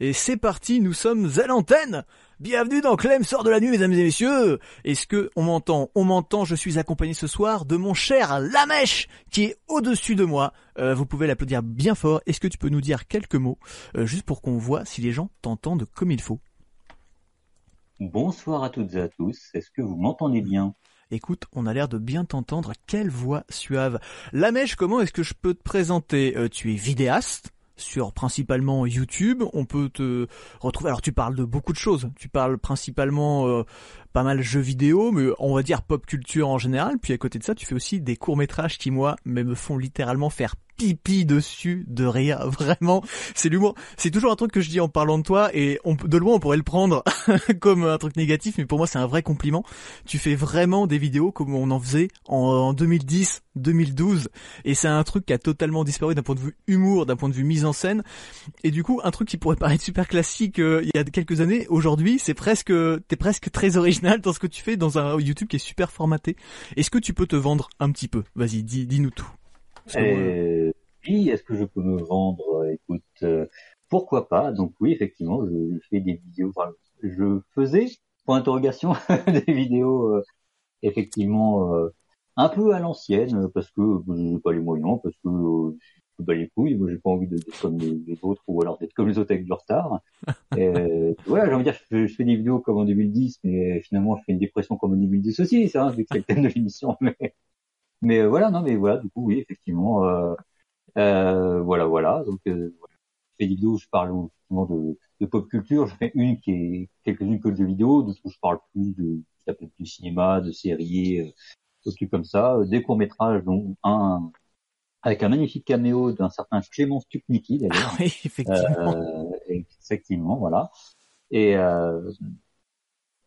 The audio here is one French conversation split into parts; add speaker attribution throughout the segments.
Speaker 1: Et c'est parti, nous sommes à l'antenne Bienvenue dans Clem sort de la nuit, mesdames et messieurs Est-ce que on m'entend? On m'entend, je suis accompagné ce soir de mon cher Lamèche, qui est au-dessus de moi. Euh, vous pouvez l'applaudir bien fort. Est-ce que tu peux nous dire quelques mots, euh, juste pour qu'on voit si les gens t'entendent comme il faut?
Speaker 2: Bonsoir à toutes et à tous, est-ce que vous m'entendez bien?
Speaker 1: Écoute, on a l'air de bien t'entendre. Quelle voix suave. Lamèche, comment est-ce que je peux te présenter? Euh, Tu es vidéaste sur principalement YouTube. On peut te retrouver. Alors tu parles de beaucoup de choses. Tu parles principalement euh, pas mal jeux vidéo, mais on va dire pop culture en général. Puis à côté de ça, tu fais aussi des courts métrages qui moi me font littéralement faire pipi dessus de rire. Vraiment, c'est l'humour. C'est toujours un truc que je dis en parlant de toi et de loin on pourrait le prendre comme un truc négatif, mais pour moi c'est un vrai compliment. Tu fais vraiment des vidéos comme on en faisait en, 2010, 2012 et c'est un truc qui a totalement disparu d'un point de vue humour, d'un point de vue mise en scène. Et du coup, un truc qui pourrait paraître super classique euh, il y a quelques années, aujourd'hui, c'est presque t'es presque très original dans ce que tu fais dans un YouTube qui est super formaté. Est-ce que tu peux te vendre un petit peu? Vas-y, dis, dis-nous tout.
Speaker 2: Euh, oui, est-ce que je peux me vendre? Écoute, euh, pourquoi pas? Donc oui, effectivement, je, fais des vidéos. Enfin, je faisais, pour interrogation, des vidéos euh, effectivement euh, un peu à l'ancienne, parce que je n'ai pas les moyens, parce que je pas les couilles, moi j'ai pas envie d'être comme les, autres, ou alors d'être comme les autres avec du retard. Et, voilà, j'ai envie de dire, je, je, fais des vidéos comme en 2010, mais finalement je fais une dépression comme en 2010 aussi, ça, vu que c'est le thème de l'émission, mais mais euh, voilà, non, mais voilà, du coup, oui, effectivement, euh, euh, voilà, voilà. Donc, euh, je fais des vidéos où je parle justement de, de, pop culture. Je fais une qui est quelques-unes que de jeux vidéo, d'autres où je parle plus de, être du cinéma, de séries, euh, des trucs comme ça, des courts métrages, dont un avec un magnifique caméo d'un certain Clément Stupniki d'ailleurs.
Speaker 1: Ah oui, effectivement. Euh,
Speaker 2: effectivement, voilà. Et euh,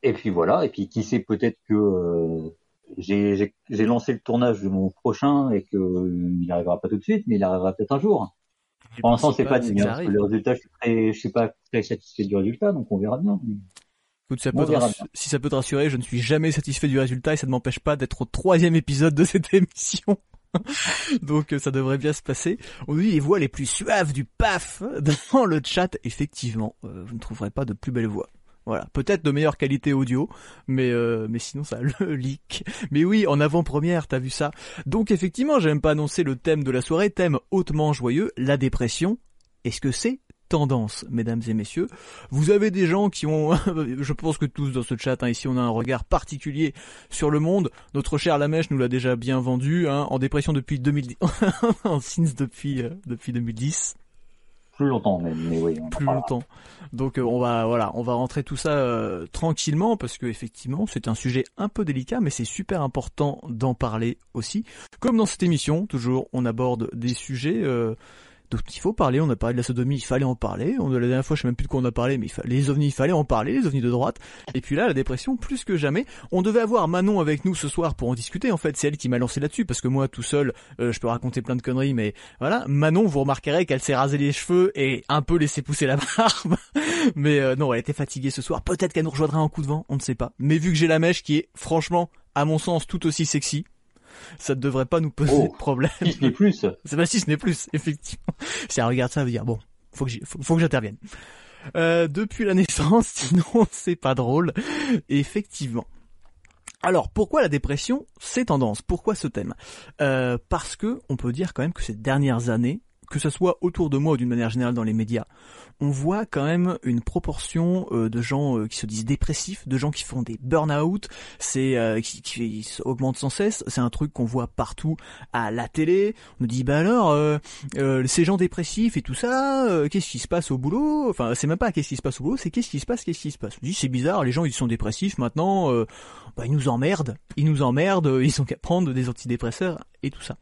Speaker 2: et puis voilà. Et puis qui sait peut-être que j'ai lancé le tournage de mon prochain et que il n'arrivera pas tout de suite, mais il arrivera peut-être un jour. Pour l'instant, c'est pas dit. Hein, le résultat, je suis, très, je suis pas très satisfait du résultat, donc on verra bien.
Speaker 1: Écoute, ça peut si ça peut te rassurer, je ne suis jamais satisfait du résultat et ça ne m'empêche pas d'être au troisième épisode de cette émission. Donc ça devrait bien se passer. On dit les voix les plus suaves du PAF dans le chat. Effectivement, euh, vous ne trouverez pas de plus belle voix. Voilà, peut-être de meilleure qualité audio, mais euh, mais sinon ça le leak. Mais oui, en avant-première, t'as vu ça. Donc effectivement, j'ai même pas annoncé le thème de la soirée, thème hautement joyeux, la dépression. Est-ce que c'est tendance, mesdames et messieurs? Vous avez des gens qui ont, je pense que tous dans ce chat, hein, ici on a un regard particulier sur le monde. Notre cher Lamèche nous l'a déjà bien vendu, hein, en dépression depuis 2010, en since depuis euh, depuis 2010
Speaker 2: plus longtemps même, mais oui.
Speaker 1: plus longtemps. Donc euh, on va voilà, on va rentrer tout ça euh, tranquillement parce que effectivement c'est un sujet un peu délicat, mais c'est super important d'en parler aussi. Comme dans cette émission, toujours on aborde des sujets euh, donc il faut parler, on a parlé de la sodomie, il fallait en parler. On, la dernière fois, je sais même plus de quoi on a parlé, mais les ovnis, il fallait en parler, les ovnis de droite. Et puis là, la dépression, plus que jamais. On devait avoir Manon avec nous ce soir pour en discuter. En fait, c'est elle qui m'a lancé là-dessus, parce que moi, tout seul, euh, je peux raconter plein de conneries, mais voilà. Manon, vous remarquerez qu'elle s'est rasé les cheveux et un peu laissé pousser la barbe. mais euh, non, elle était fatiguée ce soir. Peut-être qu'elle nous rejoindra en coup de vent, on ne sait pas. Mais vu que j'ai la mèche qui est, franchement, à mon sens, tout aussi sexy, ça ne devrait pas nous poser oh, de problème.
Speaker 2: Si ce n'est plus.
Speaker 1: C'est pas si ce n'est plus, effectivement. Si elle regarde ça, elle veut dire bon, faut que faut, faut, que j'intervienne. Euh, depuis la naissance, sinon c'est pas drôle. Effectivement. Alors pourquoi la dépression C'est tendance? Pourquoi ce thème? Euh, Parce que on peut dire quand même que ces dernières années, que ce soit autour de moi ou d'une manière générale dans les médias, on voit quand même une proportion euh, de gens euh, qui se disent dépressifs, de gens qui font des burn-out, c'est euh, qui, qui augmente sans cesse. C'est un truc qu'on voit partout à la télé. On nous dit bah alors ces gens dépressifs et tout ça, qu'est-ce qui se passe au boulot? Enfin c'est même pas qu'est-ce qui se passe au boulot, c'est qu'est-ce qui se passe, qu'est-ce qui se passe? On dit c'est bizarre, les gens ils sont dépressifs maintenant, bah, ils nous emmerdent, ils nous emmerdent, ils ont qu'à prendre des antidépresseurs et tout ça.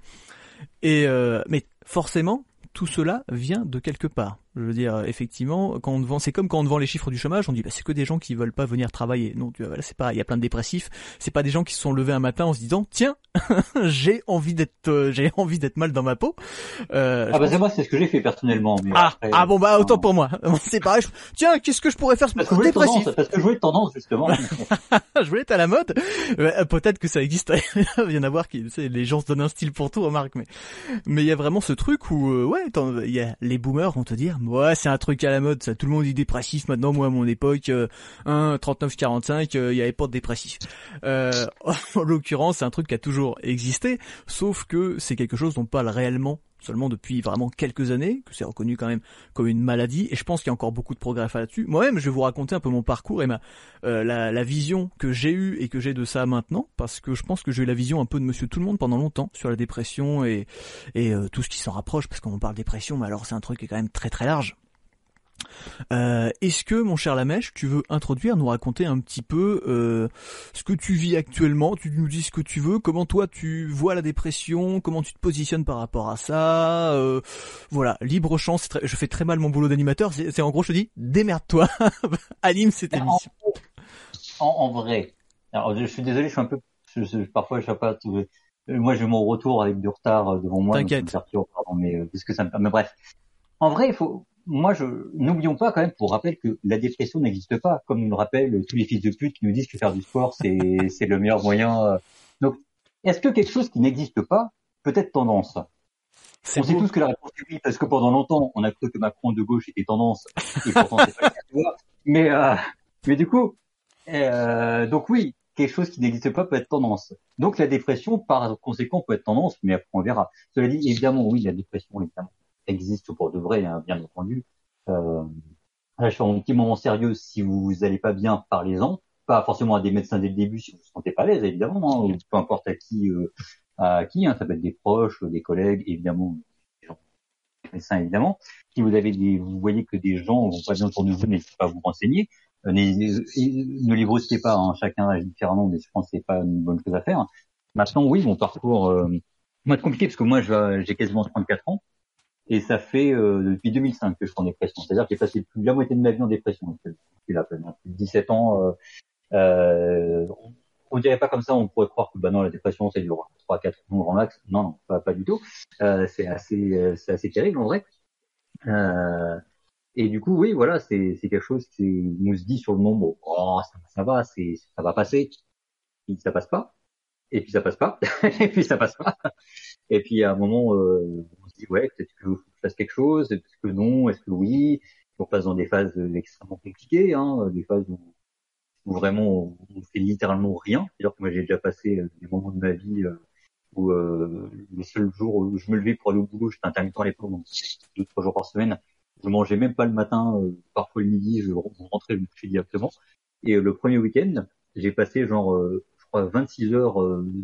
Speaker 1: Et mais forcément tout cela vient de quelque part. Je veux dire, effectivement, quand on vend, c'est comme quand on vend les chiffres du chômage, on dit bah, c'est que des gens qui veulent pas venir travailler. Non, tu vois, c'est pas, il y a plein de dépressifs. C'est pas des gens qui se sont levés un matin en se disant tiens, j'ai envie d'être, euh, j'ai envie d'être mal dans ma peau.
Speaker 2: Euh, ah bah c'est moi, c'est ce que j'ai fait personnellement.
Speaker 1: ah, ah bon bah autant pour moi. c'est pareil. tiens, qu'est-ce que je pourrais faire
Speaker 2: parce que dépressif Parce que je voulais tendance justement.
Speaker 1: je voulais être à la mode. Euh, peut-être que ça existe. il y en a voir qui, les gens se donnent un style pour tout, remarque. Mais mais il y a vraiment ce truc où ouais, il y a les boomers vont te dire ouais, c'est un truc à la mode, ça. Tout le monde dit dépressif maintenant. Moi, à mon époque, euh, 1, 39, 45, il y avait pas de dépressif. Euh, en l'occurrence, c'est un truc qui a toujours existé, sauf que c'est quelque chose dont on parle réellement seulement depuis vraiment quelques années, que c'est reconnu quand même comme une maladie, et je pense qu'il y a encore beaucoup de progrès à faire là-dessus. Moi-même, je vais vous raconter un peu mon parcours et ma euh, la, la, vision que j'ai eue et que j'ai de ça maintenant, parce que je pense que j'ai eu la vision un peu de Monsieur Tout le Monde pendant longtemps sur la dépression et et euh, tout ce qui s'en rapproche, parce qu'on parle dépression, mais alors c'est un truc qui est quand même très très large. Euh, Est-ce que, mon cher Lamèche, tu veux introduire, nous raconter un petit peu euh, ce que tu vis actuellement? Tu nous dis ce que tu veux, comment toi tu vois la dépression, comment tu te positionnes par rapport à ça? Euh, Voilà, libre très, je fais très mal mon boulot d'animateur, c'est en gros je te dis, démerde-toi, anime cette émission.
Speaker 2: En, en, vrai, alors je suis désolé, je suis un peu... Je, je, parfois je sais pas... Moi j'ai mon retour avec du retard devant moi.
Speaker 1: T'inquiète.
Speaker 2: Mais euh, puisque ça me... Mais bref, en vrai, il faut moi, je n'oublions pas quand même pour rappel que la dépression n'existe pas, comme nous le rappellent tous les fils de pute qui nous disent que faire du sport c'est c'est le meilleur moyen. Euh. Donc, est-ce que quelque chose qui n'existe pas peut être tendance? On sait tous que la réponse est oui, parce que pendant longtemps, on a cru que Macron de gauche était tendance, et pourtant c'est pas le cas, Mais euh, mais du coup, euh, donc oui, quelque chose qui n'existe pas peut être tendance. Donc la dépression, par conséquent, peut être tendance, mais après on verra. Cela dit, évidemment, oui, la dépression, évidemment existe pour de vrai, hein, bien entendu. Euh, là, je fais un petit moment sérieux. Si vous n'allez pas bien, parlez-en. Pas forcément à des médecins dès le début si vous ne sentez pas à l'aise, évidemment. Hein, peu importe à qui, euh, à qui. Hein, ça peut être des proches, des collègues, évidemment, des médecins, évidemment. Si vous avez des, vous voyez que des gens vont pas bien autour de vous, n'hésitez pas à vous renseigner. Euh, ne les brusquez pas. Hein, chacun agit différemment, mais je pense que c'est pas une bonne chose à faire. Maintenant, oui, mon parcours, euh, moi, c'est compliqué parce que moi, j'ai quasiment 34 ans. Et ça fait euh, depuis 2005 que je suis en dépression. C'est-à-dire que j'ai passé plus de la moitié de ma vie en dépression. Depuis la peine, 17 ans. Euh, euh, on, dirait pas comme ça. On pourrait croire que bah non, la dépression c'est du 3 4 ans grand max. Non, non, pas, du tout. Euh, c'est assez, euh, c'est assez terrible en vrai. Euh, et du coup, oui, voilà, c'est c'est quelque chose qui nous se dit sur le nombre. Oh, ça, ça va, c'est ça va passer. Et ça passe pas. Et puis ça passe pas. et puis ça passe pas. Et puis à un moment, euh, dit ouais, peut-être que je fasse quelque chose, est-ce que non, est-ce que oui? On passe dans des phases extrêmement compliquées, hein, des phases où, vraiment on, fait littéralement rien. Que moi j'ai déjà passé euh, des moments de ma vie euh, où euh, les seuls jours où je me levais pour aller au boulot, j'étais intermittent à l'époque, donc deux trois jours par semaine. Je mangeais même pas le matin, euh, parfois le midi, je rentrais, je me couchais directement. Et le premier week-end, j'ai passé genre, je crois, 26 heures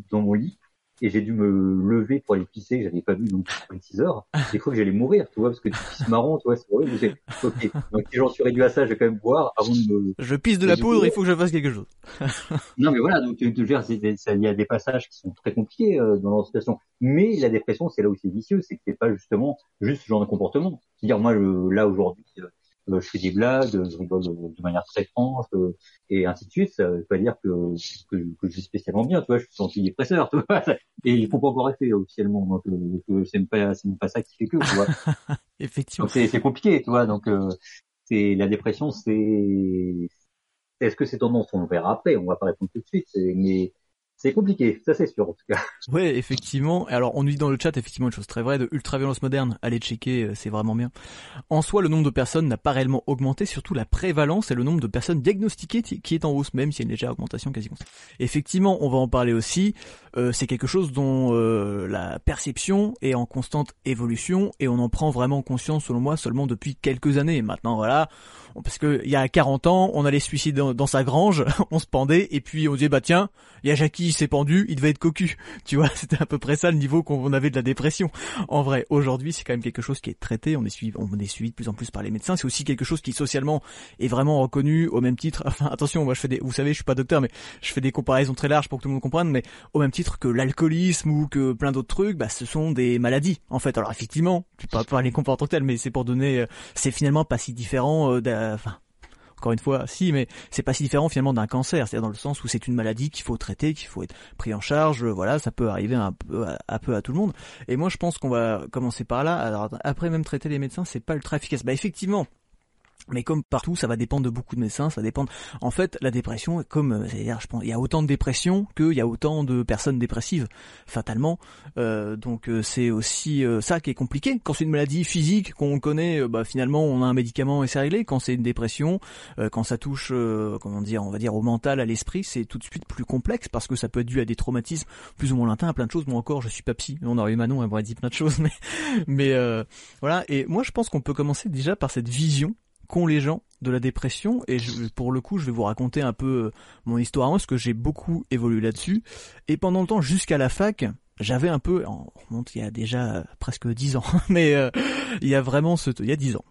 Speaker 2: dans mon lit et j'ai dû me lever pour aller pisser que j'avais pas vu donc 26 heures. Des fois que j'allais mourir, tu vois, parce que tu pisses marrant, tu vois, c'est horrible. Ok, donc si j'en suis réduit à ça, je vais quand même boire avant de me.
Speaker 1: Je pisse de la poudre, il faut que je fasse quelque chose.
Speaker 2: non mais voilà, donc tu veux il y a des passages qui sont très compliqués euh, dans la situation. Mais la dépression, c'est là où c'est vicieux, c'est que c'est pas justement juste ce genre de comportement. C'est-à-dire moi, là aujourd'hui, euh, euh, je fais des blagues, je rigole de, manière très franche, euh, et ainsi de suite. Ça veut pas dire que, que, que je suis spécialement bien, tu vois, je suis antidépresseur, tu vois. Et il faut pas encore rester officiellement, donc euh, c'est pas, c'est pas ça qui fait que, tu vois.
Speaker 1: Effectivement.
Speaker 2: C'est compliqué, tu vois. Donc c'est la dépression, c'est est-ce que c'est tendance? On verra après. On va pas répondre tout de suite. Mais c'est compliqué, ça c'est sûr en tout cas.
Speaker 1: Ouais, effectivement. Alors on nous dit dans le chat effectivement une chose très vraie de ultra-violence moderne. Allez checker, euh, c'est vraiment bien. En soi, le nombre de personnes n'a pas réellement augmenté, surtout la prévalence et le nombre de personnes diagnostiquées qui est en hausse, même s'il y a une légère augmentation quasi constante. Effectivement, on va en parler aussi. Euh, c'est quelque chose dont euh, la perception est en constante évolution et on en prend vraiment conscience, selon moi, seulement depuis quelques années. Maintenant, voilà, parce que il y a 40 ans, on allait se suicider dans, sa grange, on se pendait et puis on disait bah tiens, il y a Jackie s'est pendu, il devait être cocu. Tu vois, c'était à peu près ça le niveau qu'on avait de la dépression. En vrai, aujourd'hui, c'est quand même quelque chose qui est traité, on est suivi, on est suivi de plus en plus par les médecins. C'est aussi quelque chose qui socialement est vraiment reconnu au même titre. Enfin, attention, moi je fais des, vous savez, je suis pas docteur, mais je fais des comparaisons très larges pour que tout le monde comprenne. Mais au même titre que l'alcoolisme ou que plein d'autres trucs, bah, ce sont des maladies en fait. Alors effectivement, tu peux pas les comparer en tant que tel, mais c'est pour donner, euh, c'est finalement pas si différent. Euh, encore une fois, si, mais c'est pas si différent finalement d'un cancer, c'est-à-dire dans le sens où c'est une maladie qu'il faut traiter, qu'il faut être pris en charge, voilà, ça peut arriver un peu à, peu à tout le monde. Et moi, je pense qu'on va commencer par là. Alors après, même traiter les médecins, c'est pas ultra efficace. Bah effectivement, Mais comme partout, ça va dépendre de beaucoup de médecins, ça dépend. En fait, la dépression, comme euh, c'est-à-dire, je pense, il y a autant de dépression qu'il y a autant de personnes dépressives, fatalement. Euh, donc euh, c'est aussi euh, ça qui est compliqué. Quand c'est une maladie physique qu'on connaît, bah, finalement, on a un médicament et c'est réglé. Quand c'est une dépression, quand ça touche, comment dire, on va dire au mental, à l'esprit, c'est tout de suite plus complexe parce que ça peut être dû à des traumatismes plus ou moins lointains, à plein de choses. Moi encore, je suis pas psy. On aurait eu Manon, elle m'aurait dit plein de choses, mais mais voilà. Et moi, je pense qu'on peut commencer déjà par cette vision qu'ont les gens de la dépression. Et pour le coup je vais vous raconter un peu euh, mon histoire parce que j'ai beaucoup évolué là-dessus. Et pendant le temps jusqu'à la fac j'avais un peu on remonte il y a déjà presque dix ans mais euh, il y a vraiment ce il y a dix ans.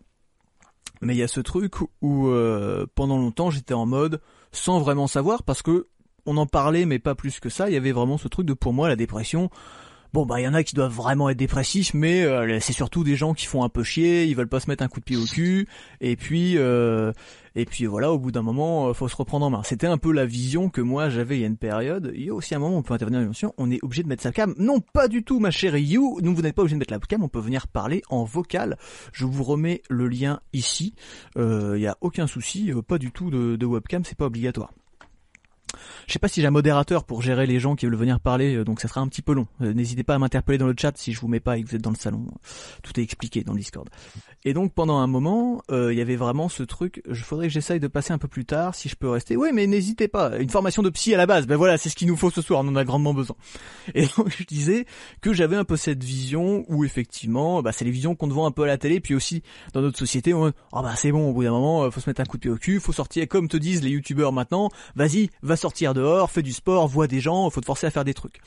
Speaker 1: Mais il y a ce truc où euh, pendant longtemps j'étais en mode sans vraiment savoir parce que on en parlait mais pas plus que ça il y avait vraiment ce truc de pour moi la dépression Bon bah il y en a qui doivent vraiment être dépressifs, mais euh, c'est surtout des gens qui font un peu chier, ils veulent pas se mettre un coup de pied au cul, et puis euh, et puis voilà, au bout d'un moment, euh, faut se reprendre en main. C'était un peu la vision que moi j'avais il y a une période. Il y a aussi un moment où on peut intervenir dans l'émission, on est obligé de mettre sa cam. Non, pas du tout, ma chère You. Nous, vous n'êtes pas obligé de mettre la cam, on peut venir parler en vocal. Je vous remets le lien ici. Il y a aucun souci, pas du tout de webcam, c'est pas obligatoire. Je sais pas si j'ai un modérateur pour gérer les gens qui veulent venir parler, euh, donc ça sera un petit peu long. Euh, n'hésitez pas à m'interpeller dans le chat si je vous mets pas et que vous êtes dans le salon. Tout est expliqué dans le Discord. Et donc pendant un moment, euh, il y avait vraiment ce truc. Je faudrait que j'essaye de passer un peu plus tard si je peux rester. Oui, mais n'hésitez pas. Une formation de psy à la base. Ben voilà, c'est ce qu'il nous faut ce soir. On en a grandement besoin. Et donc je disais que j'avais un peu cette vision où effectivement, bah, c'est les visions qu'on te vend un peu à la télé, puis aussi dans notre société. On, oh bah c'est bon. Au bout d'un moment, faut se mettre un coup de pied au cul. Faut sortir comme te disent les youtubeurs maintenant. Vas-y, va sortir dehors, fais du sport, vois des gens. Faut te forcer à faire des trucs.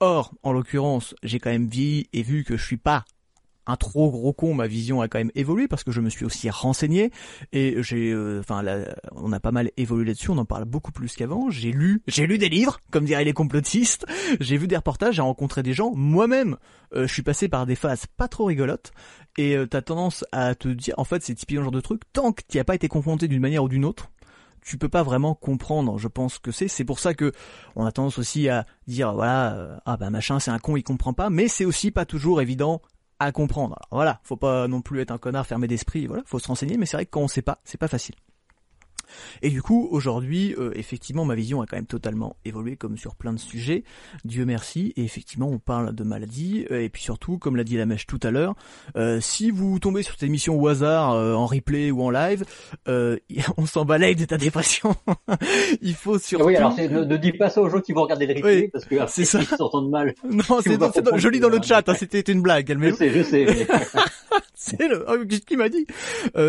Speaker 1: Or, en l'occurrence, j'ai quand même vieilli et vu que je suis pas un trop gros con, ma vision a quand même évolué parce que je me suis aussi renseigné et j'ai, euh, enfin, on a pas mal évolué là-dessus. On en parle beaucoup plus qu'avant. J'ai lu, j'ai lu des livres, comme diraient les complotistes. J'ai vu des reportages, j'ai rencontré des gens. Moi-même, euh, je suis passé par des phases pas trop rigolotes et euh, t'as tendance à te dire, en fait, c'est typiquement le genre de truc. Tant que tu as pas été confronté d'une manière ou d'une autre, tu peux pas vraiment comprendre, je pense que c'est. C'est pour ça que on a tendance aussi à dire voilà, ah bah machin c'est un con, il comprend pas, mais c'est aussi pas toujours évident à comprendre. Alors voilà, faut pas non plus être un connard fermé d'esprit, voilà, faut se renseigner, mais c'est vrai que quand on sait pas, c'est pas facile. Et du coup, aujourd'hui, euh, effectivement, ma vision a quand même totalement évolué, comme sur plein de sujets. Dieu merci. Et effectivement, on parle de maladies. Euh, et puis surtout, comme l'a dit la mèche tout à l'heure, euh, si vous tombez sur cette émission au hasard, en replay ou en live, on s'en balaye de ta dépression. Il faut surtout...
Speaker 2: Oui, alors ne, dis pas ça aux gens qui vont regarder le replay, parce que c'est ça. ils s'entendent mal.
Speaker 1: Non, c'est je lis dans le chat, hein, c'était une blague.
Speaker 2: Je sais, je sais.
Speaker 1: c'est le... Oh, qu'il m'a dit?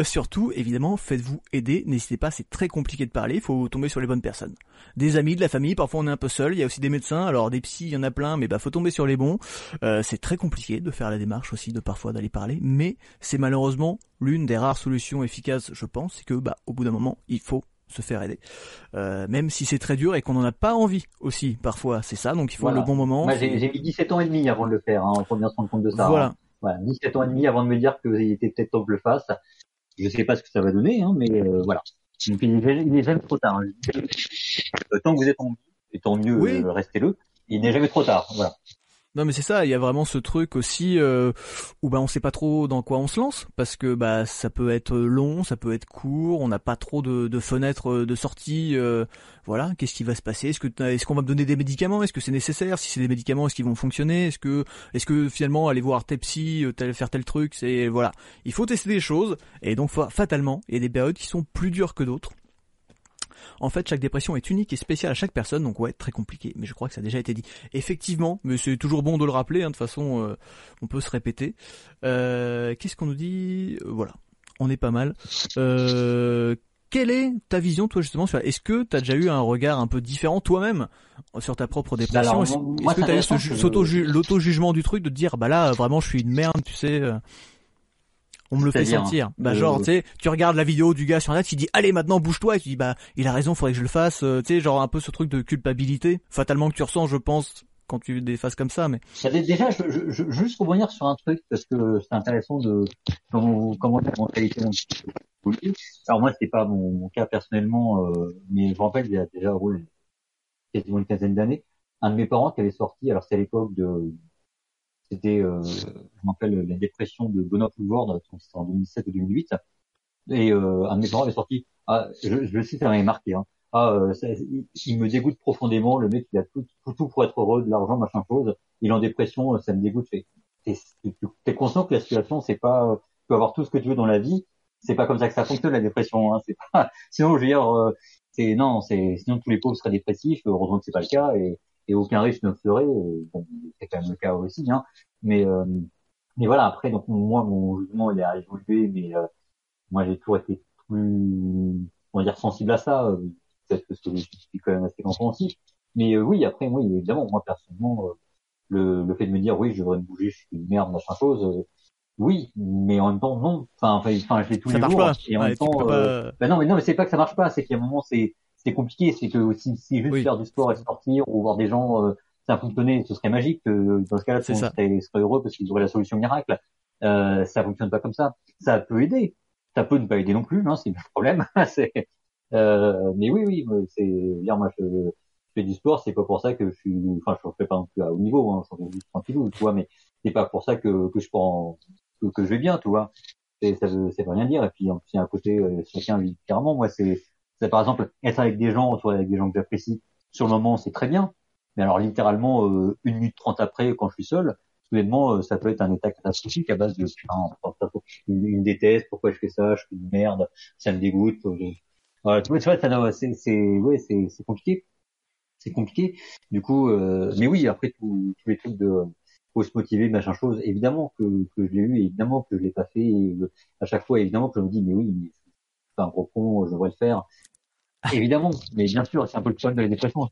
Speaker 1: Surtout, évidemment, faites-vous aider. N'hésitez pas, c'est très compliqué de parler, il faut tomber sur les bonnes personnes. Des amis, de la famille, parfois on est un peu seul, il y a aussi des médecins, alors des psys, il y en a plein, mais bah faut tomber sur les bons. Euh, c'est très compliqué de faire la démarche aussi, de parfois d'aller parler, mais c'est malheureusement l'une des rares solutions efficaces, je pense, c'est que bah au bout d'un moment, il faut se faire aider. Euh, même si c'est très dur et qu'on n'en a pas envie aussi, parfois, c'est ça, donc il faut le bon moment.
Speaker 2: Moi j'ai mis 17 ans et demi avant de le faire, hein, faut bien se rendre compte de ça. Voilà. Hein. Voilà, 17 ans et demi avant de me dire qu'il était peut-être temps que je le fasse. Je sais pas ce que ça va donner, hein, mais euh, voilà. Donc il n'est jamais trop tard. Hein. Tant que vous êtes en vie, et tant mieux, restez-le. Il n'est jamais trop tard. Voilà.
Speaker 1: Non mais c'est ça, il y a vraiment ce truc aussi euh, où bah on sait pas trop dans quoi on se lance parce que bah ça peut être long, ça peut être court, on n'a pas trop de, fenêtres de sortie. Euh, voilà, qu'est-ce qui va se passer? Est-ce que est-ce qu'on va me donner des médicaments? Est-ce que c'est nécessaire? Si c'est des médicaments, est-ce qu'ils vont fonctionner? Est-ce que est-ce que finalement aller voir tel psy, euh, tel, faire tel truc, c'est voilà, il faut tester des choses et donc fatalement il y a des périodes qui sont plus dures que d'autres. En fait, chaque dépression est unique et spéciale à chaque personne, donc ouais, très compliqué. Mais je crois que ça a déjà été dit. Effectivement, mais c'est toujours bon de le rappeler. Hein, de toute façon, euh, on peut se répéter. Euh, Qu'est-ce qu'on nous dit? Euh, Voilà, on est pas mal. Euh, quelle est ta vision, toi, justement, sur Est-ce que tu as déjà eu un regard un peu différent toi-même sur ta propre dépression? Est-ce que tu as eu l'auto-jugement du truc de te dire, bah là, vraiment, je suis une merde, tu sais on me le fait sentir. Bah genre, tu sais, tu regardes la vidéo du gars sur net, il dit allez maintenant bouge-toi et tu dis bah il a raison, faudrait que je le fasse. Euh, tu sais, genre un peu ce truc de culpabilité, fatalement que tu ressens, je pense, quand tu des phases comme ça. Mais
Speaker 2: déjà, je, je, juste revenir sur un truc parce que c'est intéressant de comment la mentalité. Alors moi, c'était pas mon, cas personnellement, euh, mais je me rappelle il y a déjà ouais, quasiment une quinzaine d'années, un de mes parents qui avait sorti, alors c'est à l'époque de c'était, euh, je m'appelle la dépression de Benoît Poulvord, c'était en 2007 ou 2008. Et euh, un de mes parents avait sorti, ah, je, je le cite, ça m'avait marqué. Hein. Ah, euh, il, me dégoûte profondément. Le mec, il a tout, tout, pour être heureux, de l'argent, machin chose. Il est en dépression, ça me dégoûte. T'es es conscient que la situation, c'est pas, tu peux avoir tout ce que tu veux dans la vie. C'est pas comme ça que ça fonctionne la dépression. Hein. Pas. Sinon, je veux dire, euh, c'est non, sinon tous les pauvres seraient dépressifs. Heureusement que c'est pas le cas et aucun riche ne serait. Bon, c'est quand même le cas aussi. Hein. Mais euh, mais voilà. Après, donc moi, mon jugement, il a évolué, mais euh, moi, j'ai toujours été plus, on va dire, sensible à ça. Euh, peut-être que je suis quand même assez compréhensif. Mais oui, après, moi, évidemment, moi personnellement, le, le fait de me dire oui, je devrais me bouger, je suis une merde, machin chose oui, mais en même temps non. Enfin, enfin, je l'ai tous
Speaker 1: ça
Speaker 2: les jours.
Speaker 1: Pas.
Speaker 2: Et en même temps, euh... bah non, mais non, mais c'est pas que ça marche pas, c'est qu'à un moment c'est c'est compliqué, c'est que si c'est juste
Speaker 1: oui.
Speaker 2: faire du sport et sortir ou voir des gens, euh, ça fonctionner, ce serait magique. Euh, dans ce cas-là, tout le monde serait, serait, heureux parce qu'ils auraient la solution miracle. Euh, ça fonctionne pas comme ça. Ça peut aider, ça peut ne pas aider non plus, hein, c'est le problème. c'est, euh, mais oui, oui, c'est dire moi je, je, fais du sport, c'est pas pour ça que je suis, enfin je fais pas non plus à haut niveau, hein, je fais juste tranquillou, tu vois, mais c'est pas pour ça que que je prends que, que je vais bien, tu vois. Et ça veut, ça veut rien dire. Et puis, en plus, il y a un côté, euh, chacun vit différemment. Moi, c'est, c'est par exemple, être avec des gens, soit avec des gens que j'apprécie, sur le moment, c'est très bien. Mais alors, littéralement, euh, une minute trente après, quand je suis seul, soudainement, euh, ça peut être un état catastrophique à base de, putain, une, une déteste, pourquoi je fais ça, je fais une merde, ça me dégoûte. Je... Voilà, tu vois, ça, c'est, ouais, compliqué. C'est compliqué. Du coup, euh, mais oui, après, tous les trucs de, faut se motiver, machin chose. Évidemment que, que je l'ai eu, évidemment que je l'ai pas fait. Et à chaque fois, évidemment que je me dis, mais oui, c'est un gros con, je devrais le faire. Évidemment, mais bien sûr, c'est un peu le problème de la dépression.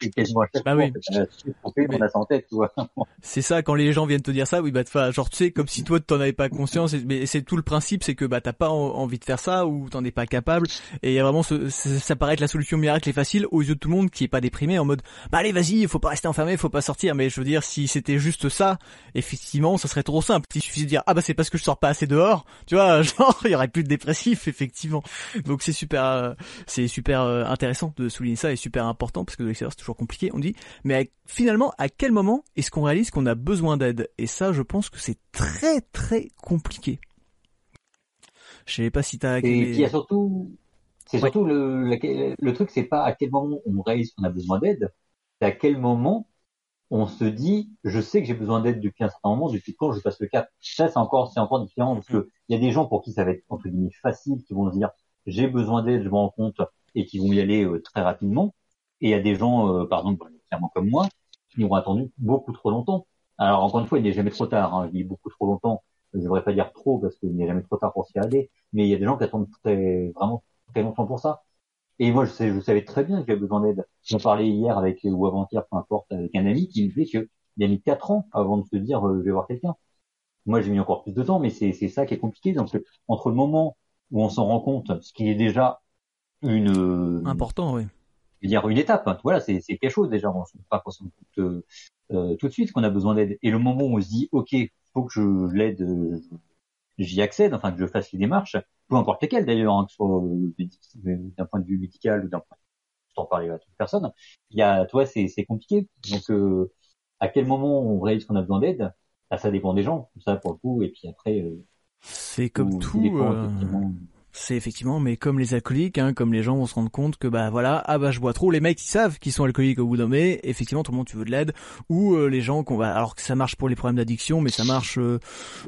Speaker 2: C'est quasiment à chaque
Speaker 1: bah
Speaker 2: fois,
Speaker 1: oui.
Speaker 2: on a ça en tête, tu vois.
Speaker 1: C'est ça, quand les gens viennent te dire ça, oui, bah, genre, tu sais, comme si toi, t'en avais pas conscience, mais c'est tout le principe, c'est que, bah, t'as pas envie de faire ça, ou t'en es pas capable, et il y a vraiment ce, ça paraît être la solution miracle et facile aux yeux de tout le monde qui est pas déprimé, en mode, bah, allez, vas-y, faut pas rester enfermé, faut pas sortir, mais je veux dire, si c'était juste ça, effectivement, ça serait trop simple. Il suffisait de dire, ah, bah, c'est parce que je sors pas assez dehors, tu vois, genre, il y aurait plus de dépressif, effectivement. Donc, c'est super, euh, c'est super euh, intéressant de souligner ça et super important parce que de l'extérieur c'est toujours compliqué. On dit, mais finalement, à quel moment est-ce qu'on réalise qu'on a besoin d'aide? Et ça, je pense que c'est très très compliqué. Je sais pas si t'as.
Speaker 2: Et puis il y a surtout, c'est ouais. surtout le, le, le truc, c'est pas à quel moment on réalise qu'on a besoin d'aide, c'est à quel moment on se dit, je sais que j'ai besoin d'aide depuis un certain moment, depuis quand je passe le cap. Ça, c'est encore, c'est encore différent parce que il y a des gens pour qui ça va être entre guillemets facile, qui vont se dire, j'ai besoin d'aide, je me rends compte, et qui vont y aller euh, très rapidement. Et il y a des gens, euh, par exemple, clairement comme moi, qui ont attendu beaucoup trop longtemps. Alors encore une fois, il n'est jamais trop tard. Hein. Je dis beaucoup trop longtemps. Je ne devrais pas dire trop parce qu'il n'est jamais trop tard pour s'y aller. Mais il y a des gens qui attendent très, vraiment très longtemps pour ça. Et moi, je, savais très bien que j'avais besoin d'aide. J'en parlais hier avec ou avant-hier, peu importe, avec un ami qui me disait que il a mis quatre ans avant de se dire euh, je vais voir quelqu'un. Moi, j'ai mis encore plus de temps, mais c'est ça qui est compliqué. Donc, entre le moment où on s'en rend compte, ce qui est déjà une
Speaker 1: important, oui.
Speaker 2: Je veux dire une étape. Hein. Voilà, c'est quelque chose déjà. On ne se pas forcément tout, euh, euh, tout de suite qu'on a besoin d'aide. Et le moment où on se dit, ok, faut que je l'aide, j'y accède, enfin que je fasse les démarches, peu importe lesquelles d'ailleurs, hein, que ce soit d'un point de vue médical ou d'un point de vue, je t'en parlais à toute personne. Il y a, toi, c'est compliqué. Donc, euh, à quel moment on réalise qu'on a besoin d'aide? Bah, Ça dépend des gens, ça pour le coup. Et puis après, euh,
Speaker 1: c'est comme tout. Dépend, c'est effectivement, mais comme les alcooliques, hein, comme les gens vont se rendre compte que bah voilà, ah bah je bois trop, les mecs ils savent qu'ils sont alcooliques au bout d'un moment, effectivement tout le monde tu veux de l'aide, ou euh, les gens qu'on va, alors que ça marche pour les problèmes d'addiction, mais ça marche euh,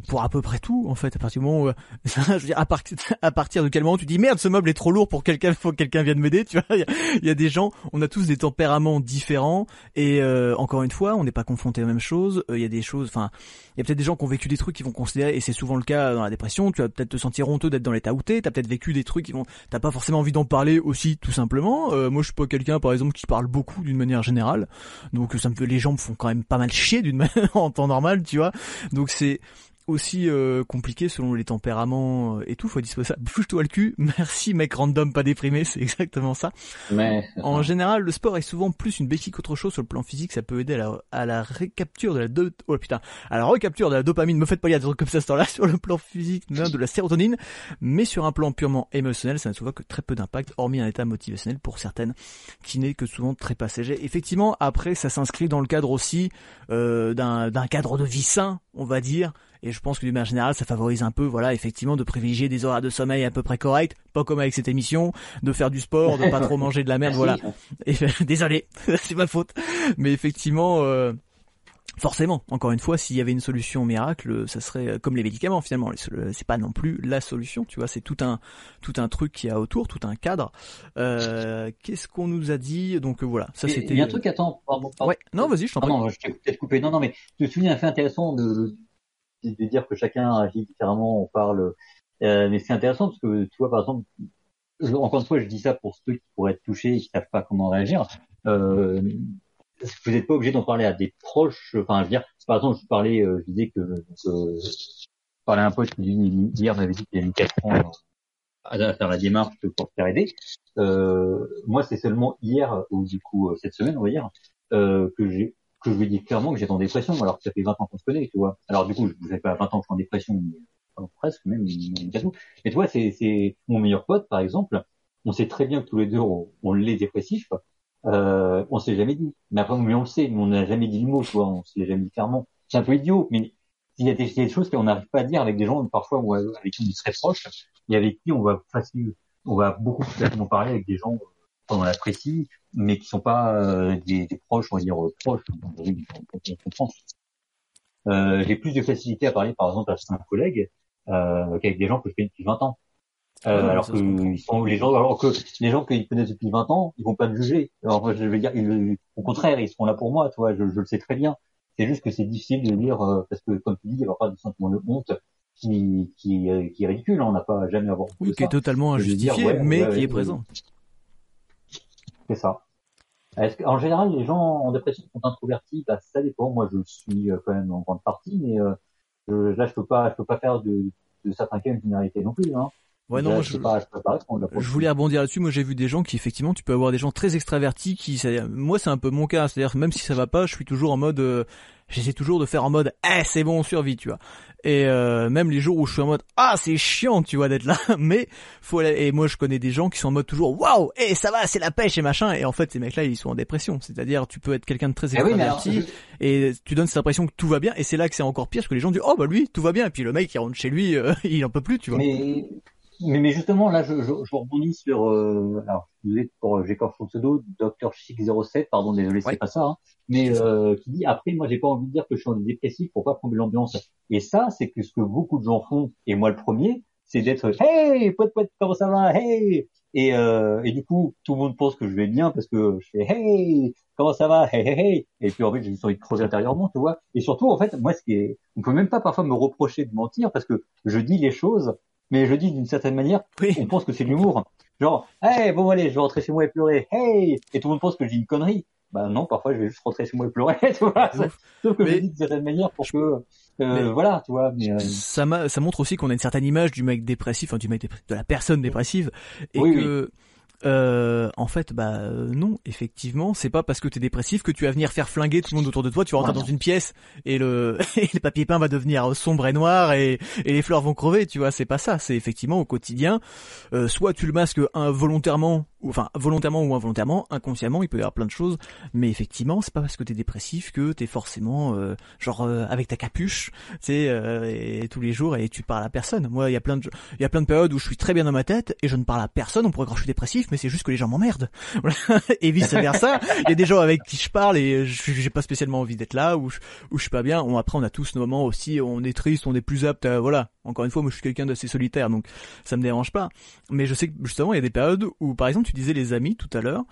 Speaker 1: pour à peu près tout en fait, à partir du moment où, euh, je veux dire, à, part, à partir de quel moment tu dis merde ce meuble est trop lourd pour quelqu'un, faut que quelqu'un vienne m'aider, tu vois, il y, a des gens, on a tous des tempéraments différents, et encore une fois, on n'est pas confronté aux mêmes choses, il y a des choses, enfin, il y a peut-être des gens qui ont vécu des trucs qui vont considérer, et c'est souvent le cas dans la dépression, tu vas peut-être te sentir honteux d'être dans l'état où t'es, peut-être vécu des trucs qui vont, t'as pas forcément envie d'en parler aussi, tout simplement. Euh, moi, je suis pas quelqu'un, par exemple, qui parle beaucoup d'une manière générale, donc ça me fait, les gens me font quand même pas mal chier d'une manière en temps normal, tu vois. Donc c'est aussi euh, compliqué selon les tempéraments et tout, faut disposer ça. Bouge-toi le cul, merci mec random pas déprimé, c'est exactement ça.
Speaker 2: Mais...
Speaker 1: En général, le sport est souvent plus une béquille qu'autre chose sur le plan physique, ça peut aider à la, à la récapture de la do... oh putain, à la recapture de la dopamine, me faites pas lire des trucs comme ça ce temps-là sur le plan physique, non, de la sérotonine, mais sur un plan purement émotionnel, ça n'a souvent que très peu d'impact, hormis un état motivationnel pour certaines, qui n'est que souvent très passager. Effectivement, après, ça s'inscrit dans le cadre aussi euh, d'un cadre de vie sain, on va dire, Et je pense que d'une manière générale, ça favorise un peu, voilà, effectivement, de privilégier des horaires de sommeil à peu près corrects, pas comme avec cette émission, de faire du sport, de pas trop manger de la merde, voilà. Et, désolé, c'est ma faute. Mais effectivement, euh, Forcément, encore une fois, s'il y avait une solution miracle, ça serait euh, comme les médicaments finalement. C'est pas non plus la solution, tu vois. C'est tout un tout un truc qui a autour, tout un cadre. Euh, Qu'est-ce qu'on nous a dit? Donc voilà, ça c'était.
Speaker 2: Il y a un truc, attends, pardon.
Speaker 1: Ouais, non, vas-y, je t'en prie.
Speaker 2: Non, je t'ai peut-être coupé. Non, non, mais tu te souviens, un fait intéressant de, de, dire que chacun agit différemment. On parle, euh, mais c'est intéressant parce que tu vois, par exemple, encore une fois, je dis ça pour ceux qui pourraient être touchés et qui savent pas comment réagir. Euh, vous n'êtes pas obligé d'en parler à des proches. Enfin, je veux dire, par exemple, je parlais, euh, je disais que euh, je parlais à un pote qui hier m'avait dit qu'il a mis quatre ans à, faire la démarche pour se faire aider. Euh, moi, c'est seulement hier ou du coup euh, cette semaine, on va dire, euh, que j'ai que je lui dis clairement que j'étais en dépression, alors que ça fait 20 ans qu'on se connaît, tu vois. Alors du coup, je vous pas 20 ans que je suis en dépression, mais, presque même, mais, tu vois, c'est, c'est mon meilleur pote, par exemple. On sait très bien que tous les deux, on, on l'est dépressif. Euh, on s'est jamais dit. Mais après, mais on le sait, mais on n'a jamais dit le mot, tu vois, on s'est jamais dit clairement. C'est un peu idiot, mais il y a des, choses qu'on n'arrive pas à dire avec des gens parfois avec qui on est très proche et avec qui on va facile, on va beaucoup plus facilement parler avec des gens qu'on apprécie, mais qui sont pas euh, des, proches, on va dire proches. On, euh, j'ai plus de facilité à parler, par exemple, à certains collègues euh, qu'avec des gens que je connais depuis 20 ans. Euh, alors que ils sont les gens, alors que les gens qu'ils connaissent depuis 20 ans, ils vont pas me juger. Alors je vais dire, au contraire, ils seront là pour moi, toi. Je, je le sais très bien. C'est juste que c'est difficile de lire euh, parce que, comme tu dis, il y a pas du sentiment de honte qui qui, euh, qui est ridicule. Hein. On n'a pas jamais avoir.
Speaker 1: Oui, qui est totalement injustifié, mais qui est présent.
Speaker 2: C'est ça. Est-ce en général, les gens en dépression sont introvertis? Bah, Ça dépend. Moi, je suis quand même en grande partie, mais euh, là, je peux pas, je peux pas faire de, de certains cas une généralité non plus. Hein.
Speaker 1: Ouais, non, je, je, voulais rebondir là-dessus. Moi, j'ai vu des gens qui, effectivement, tu peux avoir des gens très extravertis qui, moi, c'est un peu mon cas. C'est-à-dire, même si ça va pas, je suis toujours en mode, euh, j'essaie toujours de faire en mode, eh, c'est bon, on survit, tu vois. Et euh, même les jours où je suis en mode, ah, c'est chiant, tu vois, d'être là. Mais faut et moi, je connais des gens qui sont en mode toujours, waouh, eh, ça va, c'est la pêche et machin. Et en fait, ces mecs-là, ils sont en dépression. C'est-à-dire, tu peux être quelqu'un de très eh extraverti et tu donnes cette impression que tout va bien. Et c'est là que c'est encore pire parce que les gens disent, oh bah lui, tout va bien. Et puis le mec, il rentre chez lui, euh, il en peut plus, tu vois.
Speaker 2: Mais mais, mais, justement, là, je, je, je rebondis sur, euh, alors, vous êtes pour, j'écorche son pseudo, Dr. Chic 07, pardon, désolé, c'est pas ça, hein, mais euh, qui dit, après, moi, j'ai pas envie de dire que je suis en dépressif pour pas prendre l'ambiance. Et ça, c'est que ce que beaucoup de gens font, et moi le premier, c'est d'être, hey, pote, pote, comment ça va, hey, et, euh, et du coup, tout le monde pense que je vais bien parce que je fais, hey, comment ça va, hey, hey, hey, et puis en fait, j'ai juste envie de creuser intérieurement, tu vois. Et surtout, en fait, moi, ce qui est, on peut même pas parfois me reprocher de mentir parce que je dis les choses mais je dis d'une certaine manière, on pense que c'est de l'humour. Genre, hey, bon allez, je vais rentrer chez moi et pleurer, hey, et tout le monde pense que je dis une connerie. Bah non, parfois je vais juste rentrer chez moi et pleurer, tu vois. Sauf que je dis d'une certaine manière pour que, euh, voilà, tu vois. Mais, euh,
Speaker 1: ça, ça montre aussi qu'on a une certaine image du mec dépressif, enfin du mec dépressif, de la personne dépressive, et que euh, en fait, bah euh, non, effectivement, c'est pas parce que t'es dépressif que tu vas venir faire flinguer tout le monde autour de toi. Tu vas rentrer dans une pièce et le, et le papier peint va devenir sombre et noir et, et les fleurs vont crever. Tu vois, c'est pas ça. C'est effectivement au quotidien. Euh, soit tu le masques involontairement enfin volontairement ou involontairement, inconsciemment, il peut y avoir plein de choses, mais effectivement, c'est pas parce que t'es dépressif que t'es forcément euh, genre euh, avec ta capuche, sais, euh, tous les jours et tu parles à personne. Moi, il y a plein de il y a plein de périodes où je suis très bien dans ma tête et je ne parle à personne. On pourrait croire que je suis dépressif, mais c'est juste que les gens m'emmerdent. et vice versa, il y a des gens avec qui je parle et j'ai pas spécialement envie d'être là ou je, je suis pas bien. On, après, on a tous nos moments aussi, on est triste, on est plus apte, à, voilà. Encore une fois, moi, je suis quelqu'un d'assez solitaire, donc ça me dérange pas. Mais je sais que justement, il y a des périodes où, par exemple, tu disais les amis tout à l'heure,